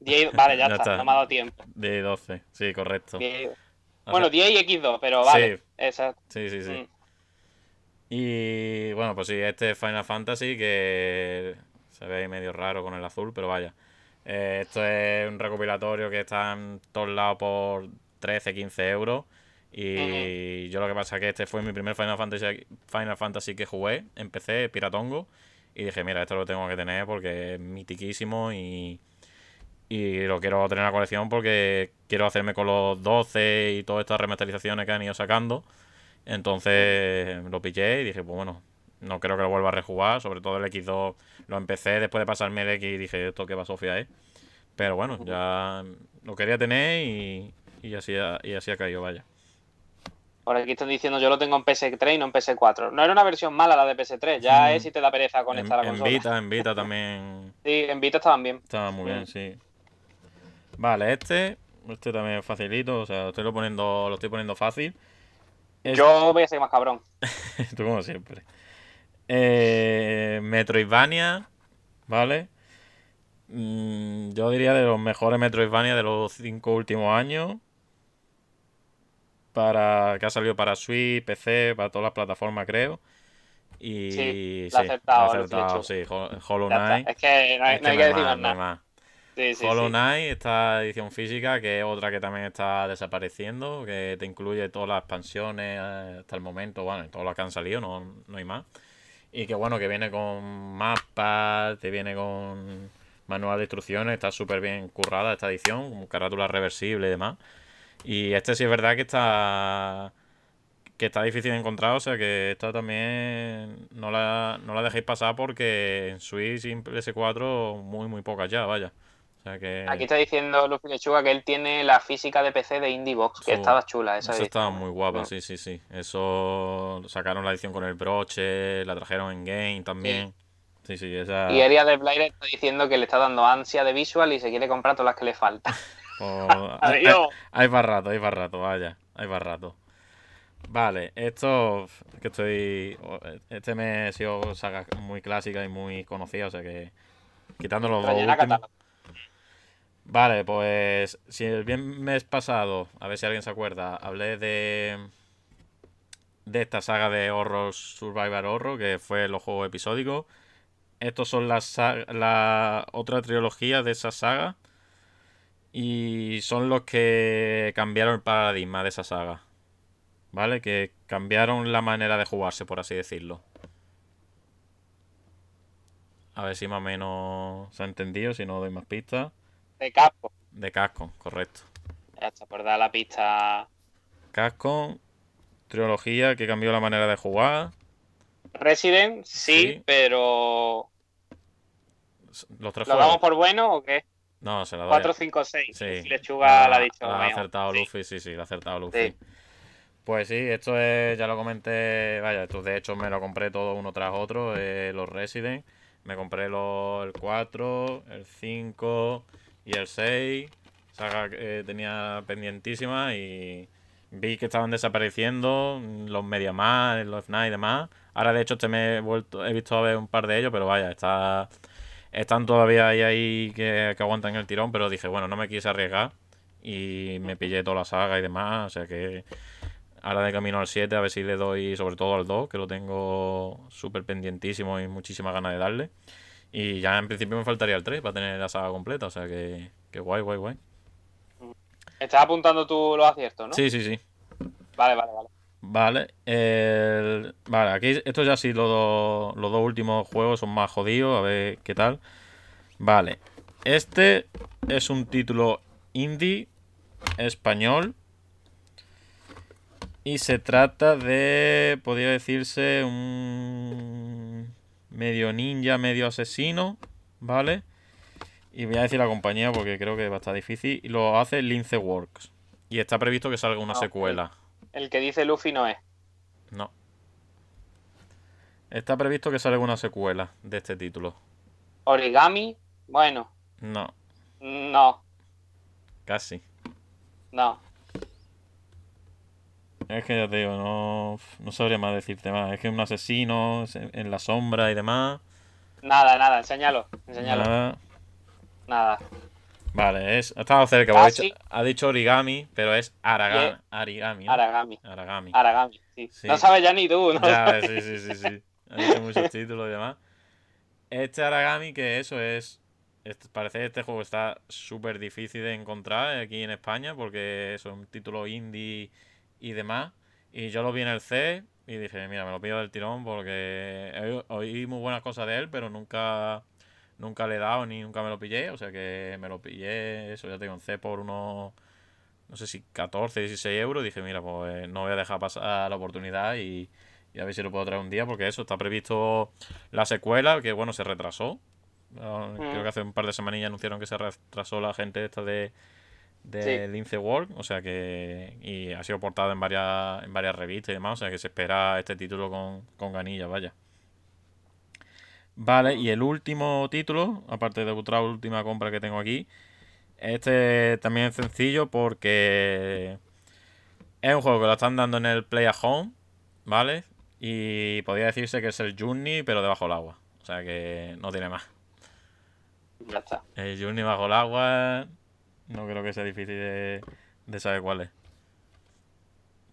S2: 10 Vale, ya,
S3: Ya
S2: está.
S3: está.
S2: No me ha dado tiempo.
S3: De 12, sí, correcto.
S2: 10.
S3: O
S2: Bueno,
S3: sea,
S2: 10 y X2, pero vale.
S3: Sí.
S2: Esa.
S3: sí, sí, sí.
S2: Mm.
S3: Y bueno, pues sí, este es Final Fantasy que se ve ahí medio raro con el azul, pero vaya. Eh, esto es un recopilatorio que está en todos lados por 13, 15 euros. Y yo lo que pasa es que este fue mi primer Final Fantasy, Final Fantasy que jugué. Empecé Piratongo. Y dije, mira, esto lo tengo que tener porque es mitiquísimo y, y lo quiero tener en la colección porque quiero hacerme con los 12 y todas estas remasterizaciones que han ido sacando. Entonces lo pillé y dije, pues bueno, no creo que lo vuelva a rejugar. Sobre todo el X2 lo empecé después de pasarme el X y dije, esto que va Sofía eh. Pero bueno, ya lo quería tener y, y, así, ha, y así ha caído, vaya.
S2: Por aquí están diciendo, yo lo tengo en PS3 y no en PS4. No era una versión mala la de PS3, ya
S3: Mm.
S2: es si te da pereza conectar
S3: En,
S2: la
S3: en
S2: consola.
S3: Vita, en Vita también
S2: Sí, en Vita estaban bien.
S3: estaba muy bien,
S2: Mm.
S3: sí. Vale, este, este también es facilito, o sea, estoy lo poniendo, lo estoy poniendo fácil.
S2: Yo voy a ser más cabrón.
S3: Tú como siempre. Eh, Metroidvania, ¿vale? Mm, yo diría de los mejores Metroidvania de los cinco últimos años. Para, que ha salido para Switch, PC, para todas las plataformas, creo. Y
S2: Sí,
S3: sí,
S2: lo ha acertado,
S3: lo acertado, sí. Ho- Hollow. Knight.
S2: Es que no hay,
S3: Es
S2: no hay
S3: que
S2: que decir más nada. Sí, sí,
S3: Hollow
S2: sí.
S3: Knight, esta edición física, que es otra que también está desapareciendo, que te incluye todas las expansiones eh, hasta el momento, bueno, todas las que han salido, no, no hay más. Y que bueno, que viene con mapas, te viene con manual de instrucciones, está súper bien currada esta edición, con carátula reversible y demás. Y este sí es verdad que está que está difícil de encontrar, o sea que esta también no la, no la dejéis pasar porque en Switch y en PS4 muy muy pocas ya, vaya. O sea que
S2: Aquí está diciendo Luffy Lechuga que él tiene la física de PC de Indie Box, que
S3: Eso-
S2: estaba chula esa.
S3: Eso estaba muy guapa, sí, sí, sí. Eso sacaron la edición con el broche, la trajeron en game también. Sí, sí, esa.
S2: Y Eria de Blair está diciendo que le está dando ansia de visual y se quiere comprar todas las que le faltan.
S3: pues, hay,
S2: Adiós.
S3: hay para rato, hay para rato, vaya. Hay para rato. Vale, esto que estoy. Este me ha sido saga muy clásica y muy conocida, o sea que. Quitando los dos
S2: Rellena
S3: últimos. Vale, pues si el bien mes pasado, a ver si alguien se acuerda, hablé de de esta saga de Horror Survivor Horror, que fue los juegos episódicos. Estos son las la otra trilogía de esa saga y son los que cambiaron el paradigma de esa saga. ¿Vale? Que cambiaron la manera de jugarse, por así decirlo. A ver si más o menos se ha entendido, si no doy más pistas.
S2: De casco.
S3: De Capcom, correcto.
S2: Ya está, por dar la pista.
S3: Capcom, trilogía que cambió la manera de jugar.
S2: Resident, sí,
S3: Sí.
S2: pero.
S3: Los tres
S2: ¿Lo
S3: juegos.
S2: damos por bueno o qué?
S3: No, se la doy.
S2: 4, 5, 6.
S3: Sí.
S2: Lechuga
S3: Ah,
S2: la ha dicho.
S3: Ha
S2: mejor.
S3: acertado
S2: Sí.
S3: Luffy, sí, sí, la ha acertado Luffy.
S2: Sí.
S3: Pues sí, esto es, ya lo comenté, vaya, esto de hecho me lo compré todo uno tras otro, eh, los Resident. Me compré los, el 4, el 5 y el 6. Saga que eh, tenía pendientísima y vi que estaban desapareciendo los Mediaman, los FNAF y demás. Ahora de hecho este me he vuelto, he visto a ver un par de ellos, pero vaya, está, están todavía ahí, ahí que, que aguantan el tirón, pero dije, bueno, no me quise arriesgar y me pillé toda la saga y demás, o sea que ahora de camino al 7 a ver si le doy sobre todo al 2, que lo tengo súper pendientísimo y muchísimas ganas de darle. Y ya en principio me faltaría el 3 para tener la saga completa, o sea que, que guay, guay, guay.
S2: Estás apuntando tú los aciertos, ¿no?
S3: Sí, sí, sí.
S2: Vale, vale, vale.
S3: Vale, el- vale, aquí estos ya sí, los dos, los dos últimos juegos son más jodidos, a ver qué tal. Vale, este es un título indie español y se trata de, podría decirse, un medio ninja, medio asesino, ¿vale? Y voy a decir la compañía porque creo que va a estar difícil. Y lo hace Lince Works. Y está previsto que salga una
S2: Ah,
S3: secuela.
S2: El que dice Luffy no es.
S3: No. Está previsto que salga una secuela de este título.
S2: Origami, bueno,
S3: No,
S2: no,
S3: casi.
S2: no.
S3: Es que ya te digo, no, no sabría más decirte más. Es que es un asesino es en la sombra y demás.
S2: Nada, nada, enséñalo, enséñalo.
S3: Nada.
S2: Nada.
S3: Vale, es, ha estado cerca. porque ha, dicho, ha dicho origami, pero es.
S2: Aragami,
S3: Aragami.
S2: Aragami, sí.
S3: Sí.
S2: No sabes ya ni tú, ¿no?
S3: Ya, sí, sí, sí, sí. Ha dicho muchos títulos y demás. Este Aragami, que eso es. este- parece que este juego está súper difícil de encontrar aquí en España porque es un título indie y demás. Y yo lo vi en el C y dije, mira, me lo pido del tirón porque oí muy buenas cosas de él, pero nunca, nunca le he dado ni nunca me lo pillé. O sea que me lo pillé, eso ya te conté, por unos, no sé si 14, 16 euros. Dije, mira, pues no voy a dejar pasar la oportunidad y, y a ver si lo puedo traer un día, porque eso, está previsto la secuela, que bueno, se retrasó. Ah, Creo
S2: Mm.
S3: que hace un par de semanillas anunciaron que se retrasó la gente esta de de
S2: Sí.
S3: Lince World, o sea que y ha sido portado en varias en varias revistas y demás, o sea que se espera este título con, con ganilla, vaya. Vale, y el último título, aparte de otra última compra que tengo aquí, este también es sencillo porque es un juego que lo están dando en el Play at Home, ¿vale? Y podría decirse que es el Journey, pero debajo del agua. O sea que no tiene más.
S2: Ya está.
S3: El Journey bajo el agua. No creo que sea difícil de, de saber cuál es.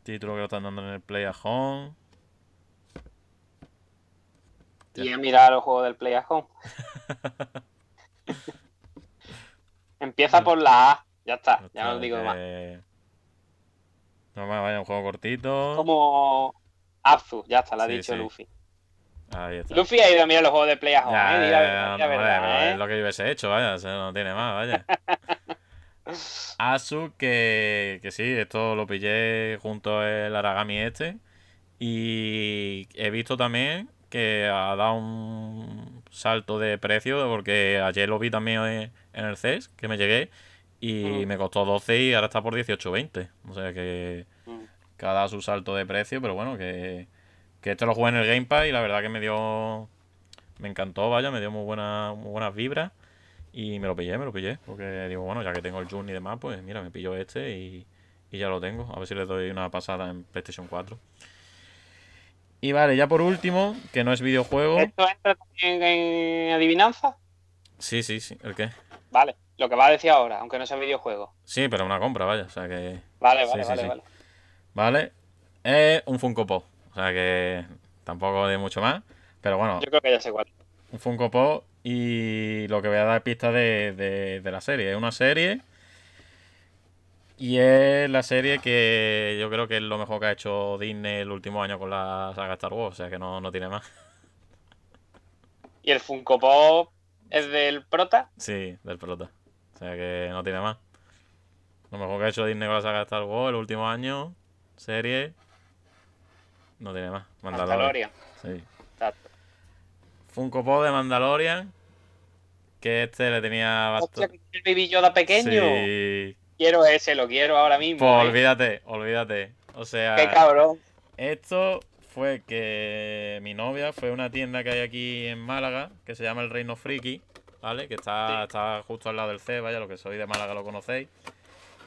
S3: Título que lo están dando en el Play at Home.
S2: Y he mirado los juegos del Play at Home. Empieza por la A. Ya está, ya no
S3: Hostia,
S2: digo más.
S3: que- No más, vaya, un juego cortito.
S2: Como Abzu, ya está, lo ha
S3: Sí,
S2: dicho
S3: sí.
S2: Luffy.
S3: Ahí está.
S2: Luffy ha ido a mirar los juegos de Play at Home,
S3: Ya,
S2: ¿eh?
S3: Ya,
S2: la verdad,
S3: no, vale,
S2: ¿eh?
S3: Es lo que yo hubiese hecho, vaya, o sea, no tiene más, vaya. Asu, que, que sí, esto lo pillé junto al Aragami este. Y he visto también que ha dado un salto de precio, porque ayer lo vi también en el CES, que me llegué, y
S2: Mm.
S3: me costó 12 y ahora está por 18.20. O sea que,
S2: Mm.
S3: que ha dado su salto de precio, pero bueno, que, que este lo jugué en el Game Pass y la verdad que me dio... Me encantó, vaya, me dio muy, buena, muy buenas vibras. Y me lo pillé, me lo pillé. Porque digo, bueno, ya que tengo el Journey y demás, pues mira, me pillo este y, y ya lo tengo. A ver si le doy una pasada en PlayStation 4. Y vale, ya por último, que no es videojuego.
S2: ¿Esto entra también en adivinanza?
S3: Sí, sí, sí. ¿El qué?
S2: Vale, lo que va a decir ahora, aunque no sea videojuego.
S3: Sí, pero una compra, vaya. O sea que.
S2: Vale,
S3: Sí,
S2: vale,
S3: sí,
S2: vale,
S3: sí.
S2: vale.
S3: Vale. Es un Funko Pop. O sea que tampoco de mucho más. Pero bueno,
S2: Yo creo que ya sé cuál.
S3: un Funko Pop y lo que voy a dar pista de, de, de la serie. Es una serie y es la serie que yo creo que es lo mejor que ha hecho Disney el último año con la saga Star Wars. O sea que no, no tiene más.
S2: ¿Y el Funko Pop es del prota?
S3: Sí, del pelota. O sea que no tiene más. Lo mejor que ha hecho Disney con la saga Star Wars el último año. Serie. No tiene más. Mandalorian. Sí. Funko Pop de Mandalorian. Que este le tenía bastante.
S2: el Yoda pequeño.
S3: Sí.
S2: Quiero ese, lo quiero ahora mismo.
S3: Pues
S2: ¿eh?
S3: olvídate, olvídate. O sea,
S2: Qué cabrón.
S3: esto fue que mi novia fue a una tienda que hay aquí en Málaga que se llama El Reino Friki, ¿vale? Que está,
S2: Sí.
S3: está justo al lado del C, vaya, lo que soy de Málaga lo conocéis.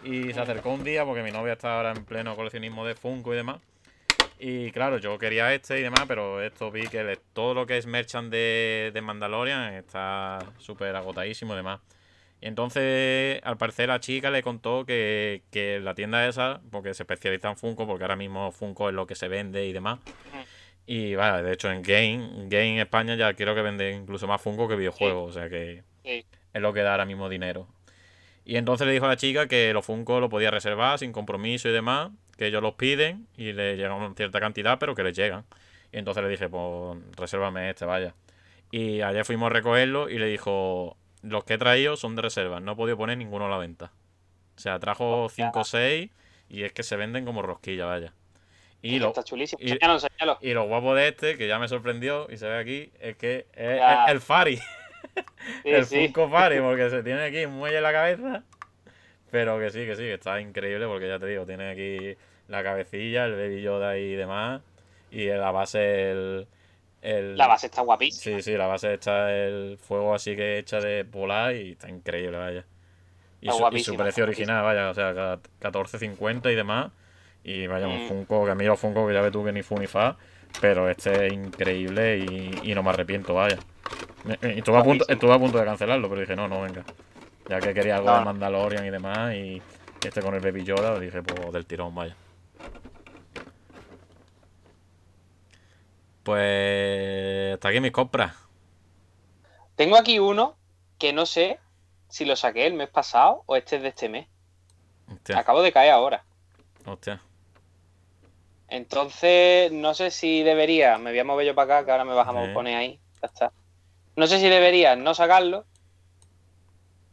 S3: Y se acercó un día porque mi novia está ahora en pleno coleccionismo de Funko y demás. Y claro, yo quería este y demás, pero esto vi que le- todo lo que es merchant de, de Mandalorian está súper agotadísimo y demás. Y entonces, al parecer, la chica le contó que, que la tienda esa, porque se especializa en Funko, porque ahora mismo Funko es lo que se vende y demás. Y vale, de hecho en Game, Game España ya creo que vende incluso más Funko que videojuegos, o sea que
S2: Sí.
S3: es lo que da ahora mismo dinero. Y entonces le dijo a la chica que los Funko lo podía reservar sin compromiso y demás, que ellos los piden y le llegan una cierta cantidad, pero que les llegan. Y entonces le dije, pues resérvame este, vaya. Y ayer fuimos a recogerlo y le dijo, los que he traído son de reserva, no he podido poner ninguno a la venta. O sea, trajo
S2: Hostia.
S3: 5 o 6 y es que se venden como rosquilla, vaya. Y lo,
S2: Está chulísimo.
S3: y-
S2: Enséñalo, enséñalo.
S3: y lo guapo de este, que ya me sorprendió y se ve aquí, es que es, el Fari.
S2: Sí,
S3: el
S2: sí.
S3: Funko Fari, porque se tiene aquí un muelle en la cabeza. Pero que sí, que sí, que está increíble porque ya te digo, tiene aquí la cabecilla, el Baby Yoda y demás. Y la base el... el-
S2: La base está guapísima.
S3: Sí, sí, la base está el fuego así que hecha de polar y está increíble, vaya. Y,
S2: Está
S3: su, y su
S2: guapísima,
S3: precio original, vaya, o sea, ca- 14.50 y demás. Y vaya, un
S2: Mm.
S3: Funko, que a mí los Funko que ya ves tú que ni fu ni fa. Pero este es increíble y, y no me arrepiento, vaya. Estuve a, punto, estuve a punto de cancelarlo, pero dije, no, no, venga. Ya que quería algo
S2: No,
S3: de. Mandalorian y demás, y este con el Baby Yoda, dije, pues del tirón, vaya. Pues hasta aquí mis compras.
S2: Tengo aquí uno que no sé si lo saqué el mes pasado o este es de este mes.
S3: Hostia,
S2: Acabo de caer ahora.
S3: hostia.
S2: Entonces, no sé si debería, me voy a mover yo para acá, que ahora me bajamos a poner ahí. Ya está. No sé si debería no sacarlo.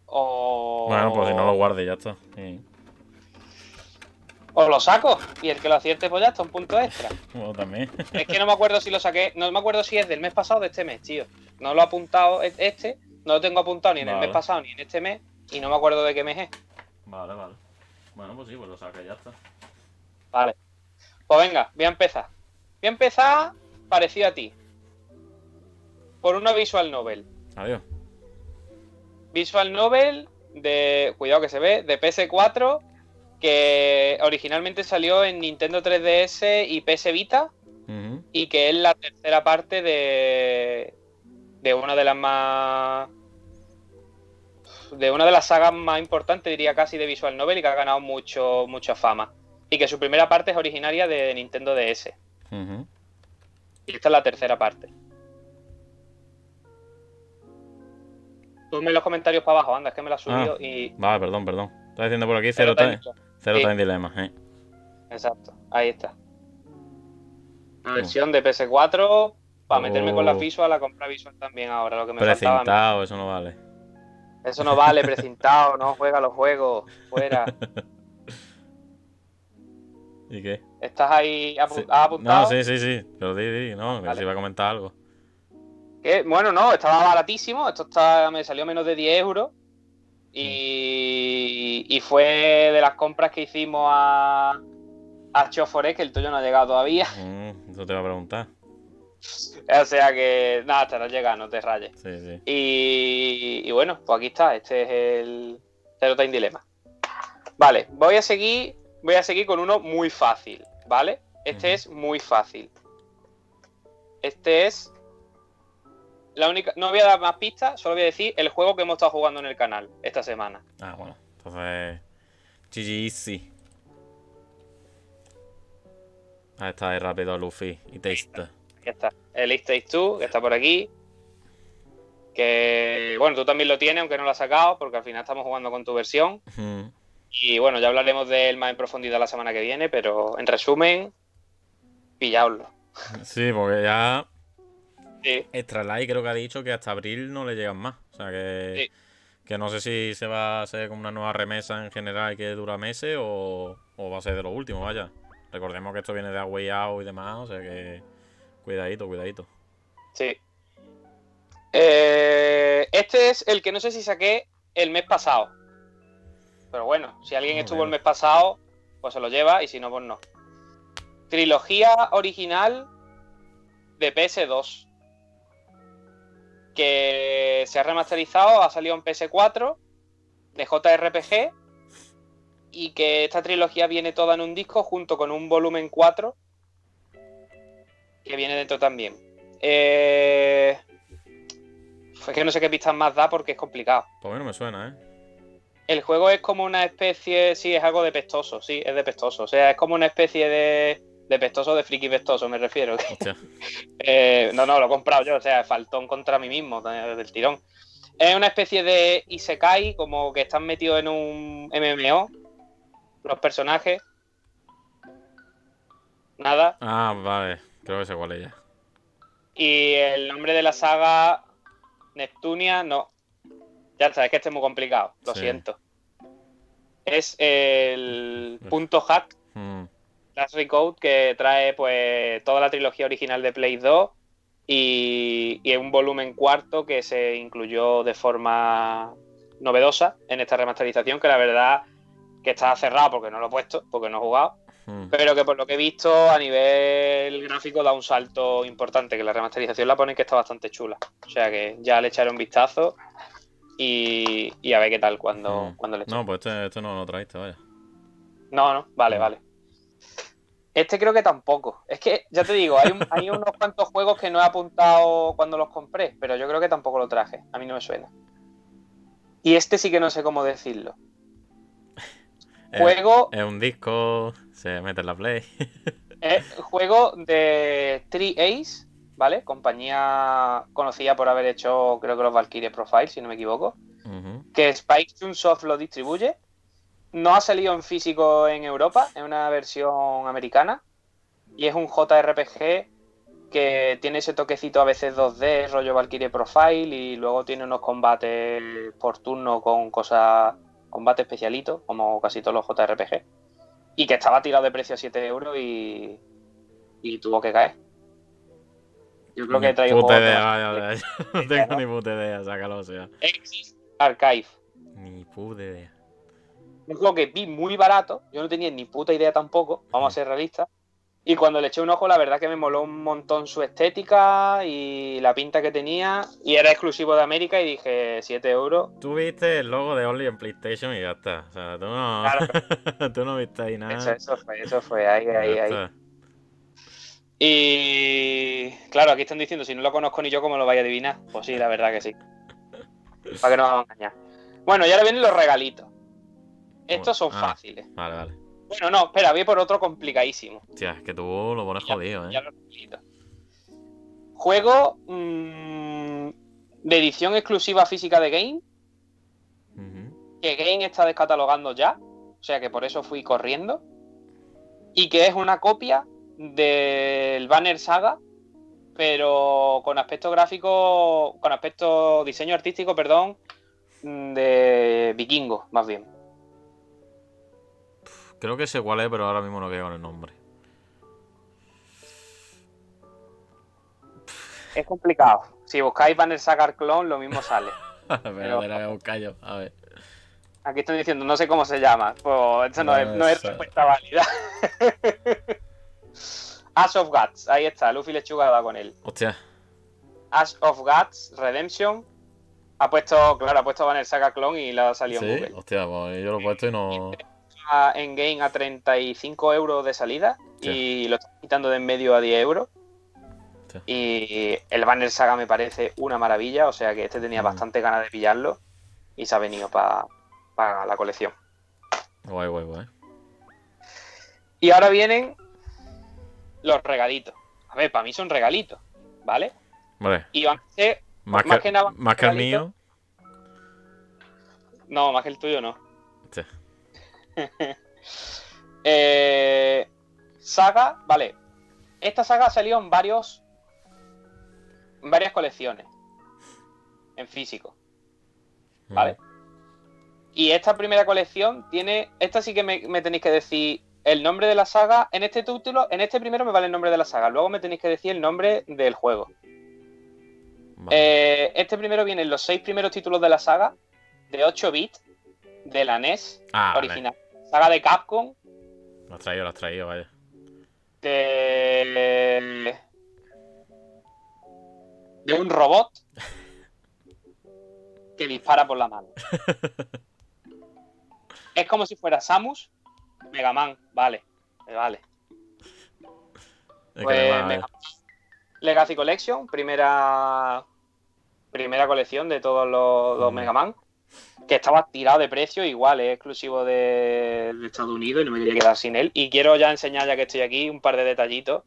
S2: O.
S3: Bueno, pues si no lo guarde, ya está. Sí.
S2: O lo saco. Y el que lo acierte, pues ya está, un punto extra.
S3: Bueno, también.
S2: Es que no me acuerdo si lo saqué. No me acuerdo si es del mes pasado o de este mes, tío. No lo he apuntado e- este. No lo tengo apuntado ni en el mes pasado ni en este mes. Y no me acuerdo de qué mes es.
S3: Vale, vale. Bueno, pues sí, pues lo saca y ya está.
S2: Vale. Pues venga, voy a empezar. Voy a empezar parecido a ti. Por una visual novel.
S3: Adiós.
S2: Visual novel de. Cuidado que se ve, de PS4. Que originalmente salió en Nintendo 3DS y PS Vita. Y que es la tercera parte de. De una de las más. De una de las sagas más importantes, diría casi, de Visual Novel y que ha ganado mucho, mucha fama. Y que su primera parte es originaria de Nintendo DS. Y esta es la tercera parte. Ponme en los comentarios para abajo, anda, es que me la ha subido
S3: Ah.
S2: y.
S3: Vale, perdón, perdón. Está diciendo por aquí cero, time, cero
S2: Sí.
S3: time dilemas, eh.
S2: Exacto, ahí está. La versión de PS4 para meterme con la
S3: Oh.
S2: visual, a comprar visual también ahora, lo que me faltaba.
S3: Precintado, eso no vale.
S2: Eso no vale, precintado, no juega los juegos, fuera.
S3: ¿Y qué?
S2: ¿Estás ahí apu-
S3: Sí.
S2: has apuntado?
S3: No, sí, sí, sí. Pero di, di, no, que
S2: Vale.
S3: si iba a comentar algo.
S2: Que, bueno, no, estaba baratísimo. Esto está, me salió menos de 10 euros. Y, y fue de las compras que hicimos a, a Choforé, que el tuyo no ha llegado todavía.
S3: Mm, eso te iba a preguntar.
S2: O sea que, nada, estará llegando, no te rayes.
S3: Sí, sí.
S2: Y, y bueno, pues aquí está. Este es el Zero Time Dilemma. Vale, voy a seguir. Voy a seguir con uno muy fácil, ¿vale? Este es muy fácil. Este es. La única. No voy a dar más pistas, solo voy a decir el juego que hemos estado jugando en el canal esta semana.
S3: Ah, bueno. Entonces. GG Easy. Ahí está, ahí rápido Luffy y Taste.
S2: Ya está. El It Takes Two, que está por aquí. Que. Bueno, tú también lo tienes, aunque no lo has sacado, porque al final estamos jugando con tu versión. Y bueno, ya hablaremos de él más en profundidad la semana que viene, pero en resumen, pillaoslo.
S3: Sí, porque ya
S2: Sí,
S3: creo que ha dicho que hasta abril no le llegan más. O sea que, que no sé si se va a hacer como una nueva remesa en general que dura meses o, o va a ser de lo último, vaya. Recordemos que esto viene de Away Out y demás, o sea que cuidadito, cuidadito.
S2: sí. Eh, este es el que no sé si saqué el mes pasado. Pero bueno, si alguien
S3: Muy
S2: estuvo
S3: bien.
S2: el mes pasado, pues se lo lleva y si no, pues no. Trilogía original de PS2. Que se ha remasterizado, ha salido en PS4 de JRPG. Y que esta trilogía viene toda en un disco junto con un volumen 4 que viene dentro también. Eh... Es que no sé qué pistas más da porque es complicado.
S3: Pues a mí no me suena, ¿eh?
S2: El juego es como una especie, sí, es algo de pestoso, sí, es de pestoso. O sea, es como una especie de, de pestoso, de friki pestoso, me refiero. Eh, no, no, lo he comprado yo, o sea, faltón contra mí mismo, de- del tirón. Es una especie de Isekai, como que están metidos en un MMO, los personajes. Nada.
S3: Ah, vale. Creo que sé cuál es ya.
S2: Y el nombre de la saga, Neptunia, no. Ya está, es que este es muy complicado, lo
S3: Sí.
S2: siento. Es el punto hack
S3: Mm,
S2: Last Recode que trae pues toda la trilogía original de Play 2 y, y un volumen cuarto que se incluyó de forma novedosa en esta remasterización que la verdad que está cerrado porque no lo he puesto, porque no he jugado,
S3: mm.
S2: pero que por lo que he visto a nivel gráfico da un salto importante, que la remasterización la ponen que está bastante chula. O sea que ya le echaré un vistazo y, y a ver qué tal cuando,
S3: Mm.
S2: cuando le eche.
S3: No, pues este, este no lo traiste, vaya.
S2: No, no, vale,
S3: Mm.
S2: vale. Este creo que tampoco. Es que, ya te digo, hay, un- hay unos cuantos juegos que no he apuntado cuando los compré, pero yo creo que tampoco lo traje. A mí no me suena. Y este sí que no sé cómo decirlo.
S3: Es-
S2: Juego,
S3: Es un disco, se mete en la Play.
S2: eh, juego de Tree Ace, ¿vale? Compañía conocida por haber hecho, creo que los Valkyrie Profile, si no me equivoco. Que Spike Chunsoft lo distribuye. No ha salido en físico en Europa, es una versión americana. y es un JRPG que tiene ese toquecito a veces 2D, rollo Valkyrie Profile, y luego tiene unos combates por turno con cosas, combate especialitos, como casi todos los JRPG, y que estaba tirado de precio a 7 euros y, y tuvo que caer. Yo creo que he traído
S3: Puta
S2: de-
S3: idea. No tengo ni puta idea, sácalo, o sea.
S2: Exist Archive.
S3: Ni puta idea.
S2: Un juego que vi muy barato, yo no tenía ni puta idea tampoco, vamos a ser realistas. Y cuando le eché un ojo, la verdad que me moló un montón su estética y la pinta que tenía. Y era exclusivo de América y dije 7 euros.
S3: Tú viste el logo de Only en PlayStation y ya está. O sea, tú no, tú no viste ahí nada.
S2: Eso, eso fue, eso fue, ahí, ahí, ahí. Y claro, aquí están diciendo, si no lo conozco ni yo, ¿cómo lo vais a adivinar? Pues sí, la verdad que sí. Para que no vamos a engañar. Bueno, y ahora vienen los regalitos. Estos son
S3: Ah.
S2: fáciles.
S3: Vale, vale.
S2: Bueno, no, espera, voy por otro complicadísimo.
S3: Hostia, es que tú lo pones jodido,
S2: Ya
S3: eh.
S2: lo facilito. Juego mm, de edición exclusiva física de Game, que Game está descatalogando ya, o sea que por eso fui corriendo, y que es una copia del Banner Saga, pero con aspecto gráfico, con aspecto diseño artístico, perdón, mm, de vikingo, más bien.
S3: Creo que sé cuál es, pero ahora mismo no quedo con el nombre.
S2: Es complicado. Si buscáis Banner Saga Clone, lo mismo sale.
S3: la voy a buscar yo. A ver.
S2: Aquí están diciendo, no sé cómo se llama. Pues esto no, es, no es
S3: No
S2: respuesta válida. Ash of Guts, ahí está, Luffy Lechuga va con él.
S3: Hostia.
S2: Ash of Guts, Redemption. Ha puesto, claro, ha puesto Banner Saga Clone y la ha salido en
S3: Sí,
S2: Google.
S3: hostia, pues yo lo he puesto y no.
S2: A- En game a 35 euros de salida y lo están quitando de en medio a 10 euros. Y el Banner Saga me parece una maravilla, o sea que este tenía
S3: Mm.
S2: bastante ganas de pillarlo y se ha venido para la colección.
S3: Guay, guay, guay.
S2: Y ahora vienen los regalitos. A ver, para mí son regalitos, ¿vale?
S3: Vale.
S2: Y van a ser.
S3: Más,
S2: Más
S3: que,
S2: que nada,
S3: más que el mío.
S2: No, más que el tuyo no. Eh, saga, vale. Esta saga ha salido en varios. En varias colecciones. En físico, ¿vale? Y esta primera colección tiene. Esta sí que me, me tenéis que decir el nombre de la saga. En este título, en este primero me vale el nombre de la saga. Luego me tenéis que decir el nombre del juego.
S3: Vale.
S2: Eh, este primero vienen los seis primeros títulos de la saga, de 8 bits, de la NES
S3: ah, vale.
S2: Saga de Capcom,
S3: Lo has traído, lo has traído, vaya.
S2: de. de un robot que dispara por la mano. es como si fuera Samus, Mega Man, vale, vale.
S3: Es que
S2: Pues,
S3: además,
S2: Mega Legacy Collection, primera primera colección de todos los, los
S3: Mm.
S2: Mega Man, que estaba tirado de precio, igual, es exclusivo de, Estados Unidos y no me quería quedar sin él. Y quiero ya enseñar, ya que estoy aquí, un par de detallitos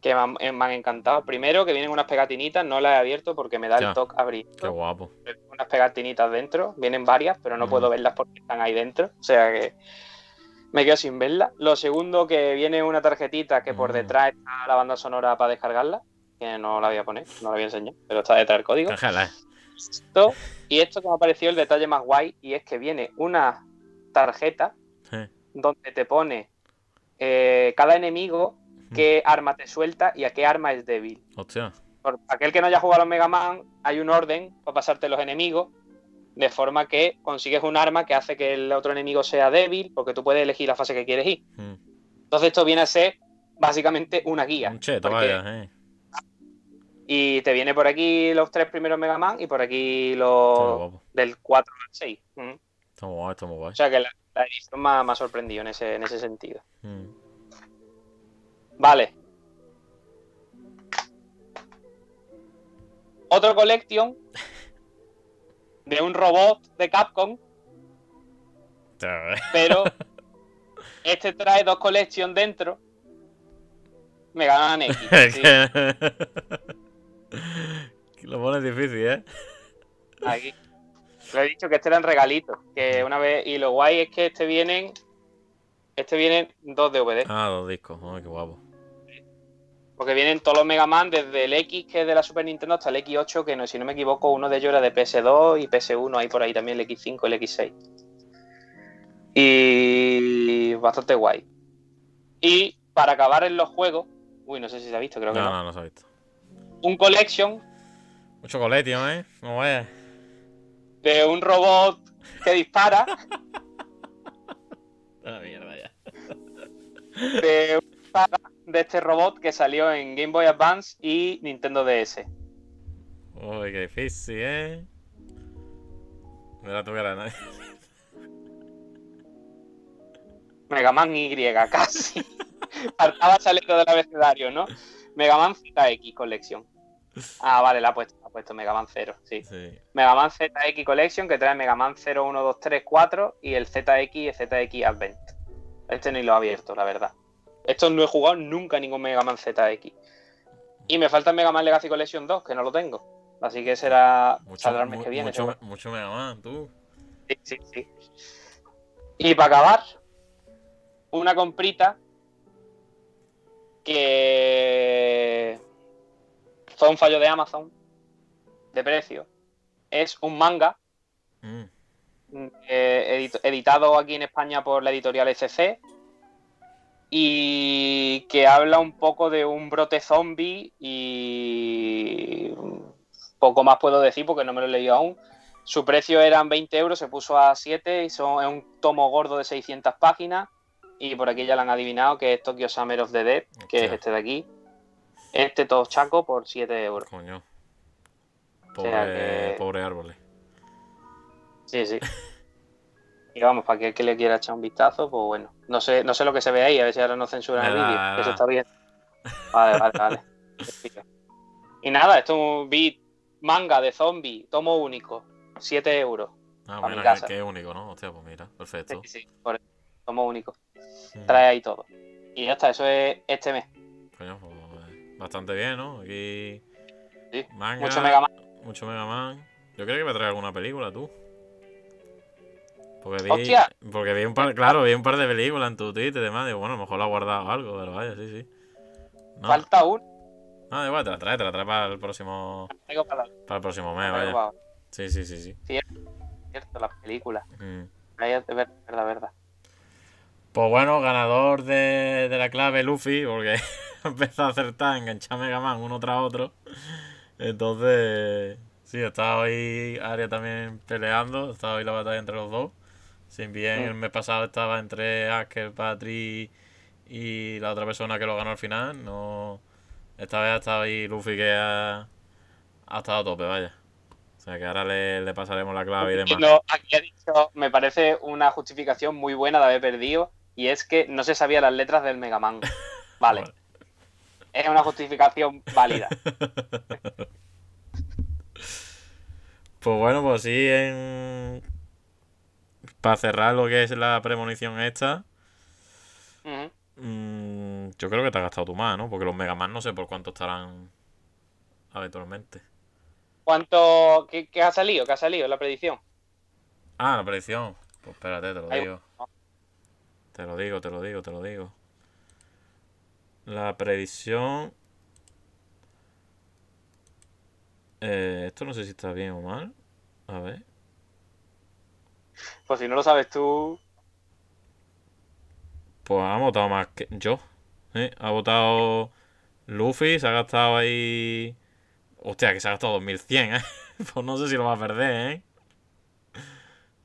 S2: que me han, eh, me han encantado. Primero, que vienen unas pegatinitas, no las he abierto porque me da
S3: Ya.
S2: el toque abrir.
S3: qué guapo.
S2: Unas pegatinitas dentro, vienen varias, pero no
S3: Mm.
S2: puedo verlas porque están ahí dentro. O sea que me quedo sin verlas. Lo segundo, que viene una tarjetita que por detrás está la banda sonora para descargarla. Que no la voy a poner, no la voy a enseñar, pero está detrás el código.
S3: Eh.
S2: Esto- y esto que me ha parecido el detalle más guay, y es que viene una tarjeta
S3: Sí.
S2: donde te pone eh, cada enemigo qué arma te suelta y a qué arma es débil.
S3: Hostia.
S2: Por aquel que no haya jugado a los Mega Man, hay un orden para pasarte los enemigos, de forma que consigues un arma que hace que el otro enemigo sea débil, porque tú puedes elegir la fase que quieres ir.
S3: Mm.
S2: Entonces esto viene a ser básicamente una guía.
S3: Un cheto, vaya, eh.
S2: Y te viene por aquí los tres primeros Mega Man y por aquí los del 4 al 6. Mm.
S3: Está muy guay, está muy guay.
S2: O sea que la, la edición me ha, me sorprendido en ese, en ese sentido.
S3: Mm.
S2: Vale. Otro collection de un robot de Capcom, pero este trae dos collection dentro. Mega Man X. Sí,
S3: Lo pones difícil, ¿eh?
S2: aquí. Lo he dicho que este eran regalitos. Que una vez. Y lo guay es que este vienen. Este vienen dos DVD.
S3: Ah, dos discos. Ay, qué guapo.
S2: Porque vienen todos los Mega Man desde el X, que es de la Super Nintendo, hasta el X8, que no, si no me equivoco, uno de ellos era de PS2 y PS1, hay por ahí también el X5, el X6. Y bastante guay. Y para acabar en los juegos, uy, no sé si se ha visto, creo que
S3: No,
S2: no.
S3: no, no se ha visto.
S2: Un collection
S3: Mucho coletio, ¿eh? No es.
S2: de un robot que dispara,
S3: La mierda ya.
S2: de una saga de este robot que salió en Game Boy Advance y Nintendo DS.
S3: Uy, qué difícil, ¿eh? Mira tu cara, nadie.
S2: Mega Man Y, casi. Faltaba saliendo del abecedario, ¿no? Mega Man ZX Collection. Ah, vale, la ha puesto, la ha puesto Mega Man 0, sí.
S3: Sí.
S2: Mega Man ZX Collection que trae Mega Man 0, 1, 2, 3, 4 y el ZX y el ZX Advent. Este ni lo he abierto, la verdad. Estos no he jugado nunca ningún Mega Man ZX. Y me falta Mega Man Legacy Collection 2, que no lo tengo. Así que será
S3: Mucho,
S2: el mes que viene.
S3: mucho,
S2: seguro.
S3: mucho Mega Man, tú.
S2: Sí, sí, sí. Y para acabar, una comprita que fue un fallo de Amazon de precio. Es un manga
S3: Mm.
S2: eh, edit- editado aquí en España por la editorial SC y que habla un poco de un brote zombie y poco más puedo decir porque no me lo he leído aún. Su precio eran 20 euros, se puso a 7 y son, es un tomo gordo de 600 páginas y por aquí ya lo han adivinado que es Tokyo Summer of the Dead, que es este de aquí. Este tochaco por 7 euros.
S3: Coño.
S2: sea
S3: Pobre,
S2: que-
S3: pobre árboles.
S2: Sí, sí. Y vamos, para aquel que le quiera echar un vistazo, pues bueno. No sé, no sé lo que se ve ahí, a ver si ahora no censuran el vídeo. Eso está bien. Vale, vale, vale. Y nada, esto es un beat manga de zombie, tomo único, 7 euros.
S3: Ah,
S2: casa.
S3: qué, qué único, ¿no? Hostia, pues mira, perfecto.
S2: Sí, sí, por eso, tomo único.
S3: Mm.
S2: Trae ahí todo. Y ya está, eso es este mes.
S3: Coño, pues, eh, bastante bien, ¿no? Aquí.
S2: Sí,
S3: Manga,
S2: Mucho Mega Man.
S3: Mucho Mega Man. Yo creo que me trae alguna película, tú. Porque vi,
S2: ¡Hostia!
S3: porque vi un par, claro, vi un par de películas en tu Twitter y demás. Digo, bueno, a lo mejor lo ha guardado algo, pero vaya, sí, sí. No,
S2: Falta uno.
S3: no, igual, te la trae, te la trae para el próximo,
S2: para
S3: para el próximo mes, vaya.
S2: para-
S3: Sí, sí, sí, sí.
S2: cierto, las películas.
S3: Mm.
S2: Verdad, verdad, verdad.
S3: Pues bueno, ganador de, de la clave Luffy, porque empezó a acertar, enganchar Mega Man uno tras otro. Entonces, sí, estaba ahí Aria también peleando, estaba ahí la batalla entre los dos. Si bien
S2: Mm.
S3: el mes pasado estaba entre Asker, Patri y la otra persona que lo ganó al final, no. Esta vez ha estado ahí Luffy que ha, ha estado a tope, vaya. O sea que ahora le, le pasaremos la clave y demás.
S2: No, aquí ha dicho, me parece una justificación muy buena de haber perdido, y es que no se sabía las letras del Mega Man. Vale,
S3: Vale.
S2: es una justificación válida.
S3: Pues bueno, pues sí, en... para cerrar lo que es la premonición esta, mm, yo creo que te has gastado tú más, ¿no? Porque los Mega Man no sé por cuánto estarán habitualmente.
S2: ¿Cuánto, qué, qué ha salido? ¿Qué ha salido la predicción?
S3: Ah, la predicción. Pues espérate, te lo
S2: Ahí-
S3: digo. Te lo digo, te lo digo, te lo digo. La predicción... Eh, esto no sé si está bien o mal. A ver.
S2: Pues si no lo sabes tú,
S3: Pues ha votado más que yo. ¿eh? Ha votado Luffy, se ha gastado ahí. Hostia, que se ha gastado 2100, ¿eh? Pues no sé si lo va a perder, ¿eh?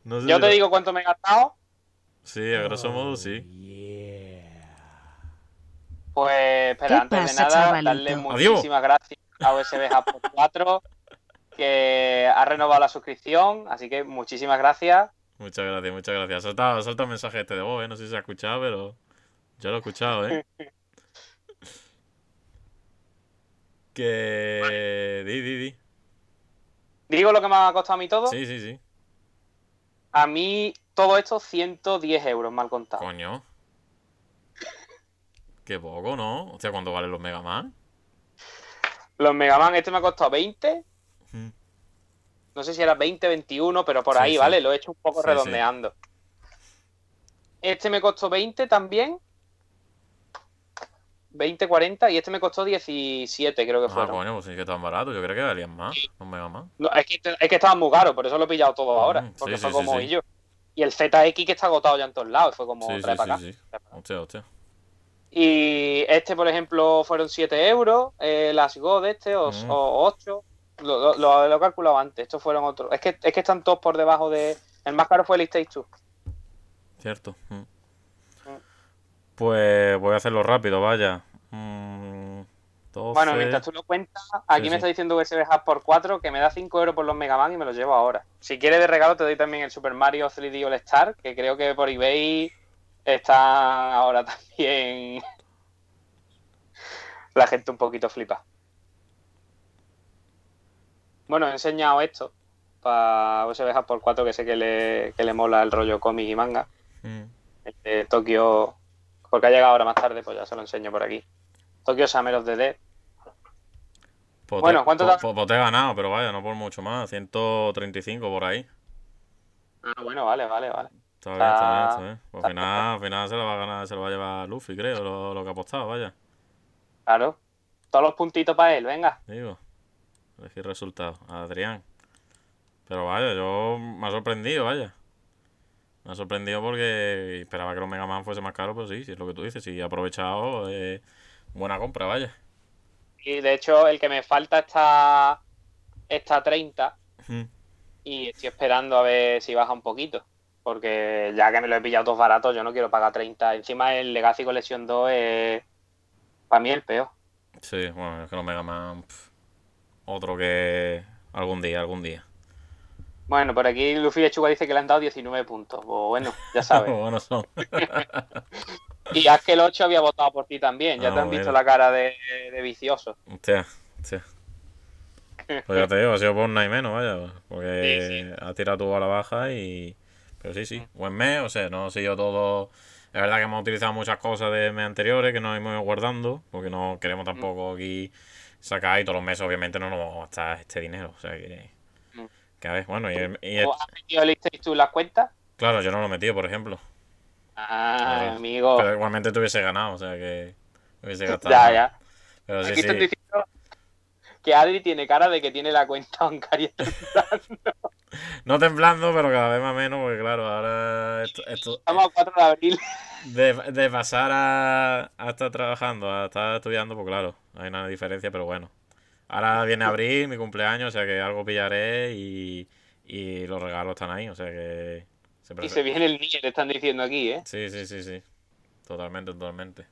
S3: No sé
S2: yo
S3: si
S2: te
S3: lo-
S2: digo cuánto me he gastado,
S3: Sí, a grosso modo sí.
S2: pues espera,
S4: ¿Qué
S2: antes de nada,
S4: chavalito?
S2: darle
S3: Adiós.
S2: muchísimas gracias a USB Hub por 4, que ha renovado la suscripción, así que muchísimas gracias.
S3: Muchas gracias, muchas gracias. Ha soltado un mensaje este de voz, ¿eh? No sé si se ha escuchado, pero yo lo he escuchado, ¿eh? que... Di, di, di.
S2: Digo lo que me ha costado a mí todo.
S3: Sí, sí, sí.
S2: A mí todo esto 110 euros mal contado.
S3: Coño. Qué poco, ¿no? O sea, ¿cuánto valen los Mega Man?
S2: Los Mega Man, este me ha costado 20.
S3: Mm.
S2: No sé si era 20, 21, pero por
S3: Sí,
S2: ahí,
S3: sí.
S2: ¿vale? Lo he hecho un poco
S3: Sí,
S2: redondeando. Este me costó 20 también. 20, 40 y este me costó 17, creo que
S3: Ah,
S2: fueron.
S3: coño, pues sí que estaban baratos. Yo creo que valían más. Más.
S2: No, es, que, es que estaban muy caros, por eso lo he pillado todo ahora.
S3: Mm,
S2: Porque
S3: sí,
S2: fue
S3: sí,
S2: como
S3: sí,
S2: y
S3: sí.
S2: yo. Y el ZX que está agotado ya en todos lados, fue como
S3: Sí, sí,
S2: trae para
S3: sí,
S2: acá. trae para.
S3: Hostia, hostia.
S2: Y este, por ejemplo, fueron 7 euros. Eh, las este, o,
S3: Mm.
S2: o 8. Lo, lo- lo- lo he calculado antes. Estos fueron otros. Es que, es que están todos por debajo de. El más caro fue el Stage 2.
S3: Cierto. mm. Pues voy a hacerlo rápido, vaya. 12.
S2: Bueno, mientras tú lo cuentas, aquí
S3: Sí,
S2: me está diciendo USB Hub por 4 que me da 5 euros por los Mega Man y me los llevo ahora. Si quieres de regalo, te doy también el Super Mario 3D All Star, que creo que por eBay está ahora también. La gente un poquito flipa. Bueno, he enseñado esto para USB Hub por 4 que sé que le, que le mola el rollo cómic y manga.
S3: Mm.
S2: El de Tokio, porque ha llegado ahora más tarde, pues ya se lo enseño por aquí. Tokio Summer of the Dead.
S3: Pues
S2: Bueno, ¿cuánto
S3: pues-
S2: te-
S3: pues- pues te he ganado, pero vaya, no por mucho más. 135 por ahí.
S2: Ah, bueno, vale, vale, vale.
S3: Está bien, está bien,
S2: Está-
S3: bien. Pues al final, al final se lo va a ganar, se lo va a llevar Luffy, creo, lo, lo que ha apostado, vaya.
S2: Claro. Todos los puntitos para él, venga.
S3: Digo. Elegir resultado. Adrián. Pero vaya, yo me ha sorprendido, vaya. Me ha sorprendido porque esperaba que los Mega Man fuese más caros, pero sí, sí es lo que tú dices. Si he aprovechado, eh, buena compra, vaya.
S2: Y de hecho, el que me falta está, está 30
S3: Mm.
S2: y estoy esperando a ver si baja un poquito. Porque ya que me lo he pillado todos baratos, yo no quiero pagar 30. Encima el Legacy Collection 2 es para mí el peor.
S3: Sí, bueno, es que los Mega Man. pf, otro que. Algún día, algún día.
S2: Bueno, por aquí Luffy Lechuga dice que le han dado 19 puntos. Pues bueno, ya sabes.
S3: bueno, son.
S2: Y haz que el 8 había votado por ti también. Ya
S3: Ah,
S2: te han visto la cara de, de vicioso.
S3: Hostia, hostia. Pues ya te digo, ha sido por nada y menos, vaya. Porque
S2: Sí, sí.
S3: ha tirado tú a la baja y. Pero sí, sí. Buen mes, o sea, no ha sido todo. Es verdad que hemos utilizado muchas cosas de mes anteriores que nos hemos ido guardando. Porque no queremos tampoco aquí sacar y todos los meses, obviamente, no nos vamos a gastar este dinero. O sea que.
S2: Mm.
S3: Que a ver, bueno, y, y el-
S2: ¿O ¿Has metido el tú las cuentas?
S3: claro, yo no lo he metido, por ejemplo.
S2: Ah, amigo.
S3: Pero igualmente te hubiese ganado, o sea que. Hubiese gastado.
S2: Ya, ya.
S3: Pero sí,
S2: Aquí
S3: sí.
S2: diciendo que Adri tiene cara de que tiene la cuenta bancaria temblando.
S3: No temblando, pero cada vez más menos, porque claro, ahora esto, esto-
S2: Estamos a 4 de abril.
S3: de, de pasar a, a estar trabajando, a estar estudiando, pues claro, hay una diferencia, pero bueno. Ahora viene abril, mi cumpleaños, o sea que algo pillaré y, y los regalos están ahí, o sea que
S2: Y se viene el Nier, están diciendo aquí, ¿eh?
S3: Sí, sí, sí, sí. Totalmente, totalmente.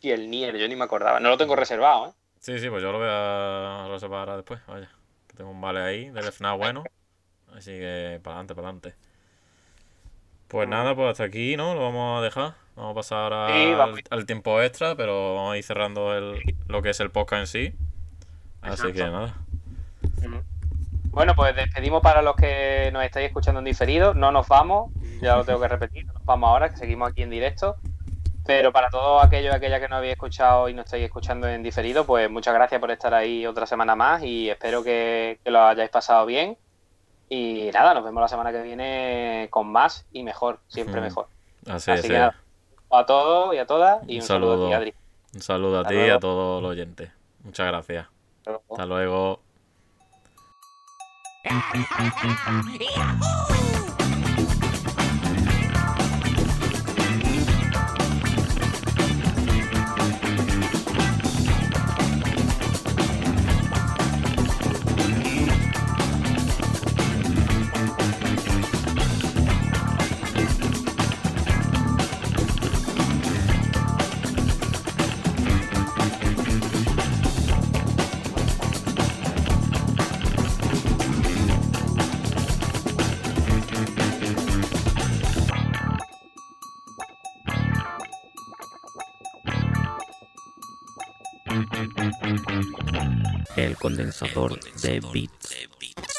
S2: Y el Nier, yo ni me acordaba. No lo tengo reservado, ¿eh?
S3: Sí, sí, pues yo lo voy a reservar ahora después, vaya. Que tengo un vale ahí del FNAF bueno. Así que para adelante, para adelante. Pues nada, pues hasta aquí, ¿no? Lo vamos a dejar. Vamos a pasar ahora
S2: Sí, vamos.
S3: al, al tiempo extra, pero vamos a ir cerrando el, lo que es el podcast en sí. Así que nada.
S2: Bueno, pues despedimos para los que nos estáis escuchando en diferido. No nos vamos, ya lo tengo que repetir, no nos vamos ahora, que seguimos aquí en directo. Pero para todos aquellos y aquellas que no habéis escuchado y no estáis escuchando en diferido, pues muchas gracias por estar ahí otra semana más y espero que, que lo hayáis pasado bien. Y nada, nos vemos la semana que viene con más y mejor, siempre mejor.
S3: Así,
S2: Así
S3: es.
S2: que nada, a todos y a todas y
S3: Un
S2: un, saludo, a ti. Adri.
S3: Un saludo a
S2: Hasta
S3: ti y a todos los oyentes. Muchas gracias.
S2: Hasta luego.
S3: Hasta luego.
S1: El condensador de bits.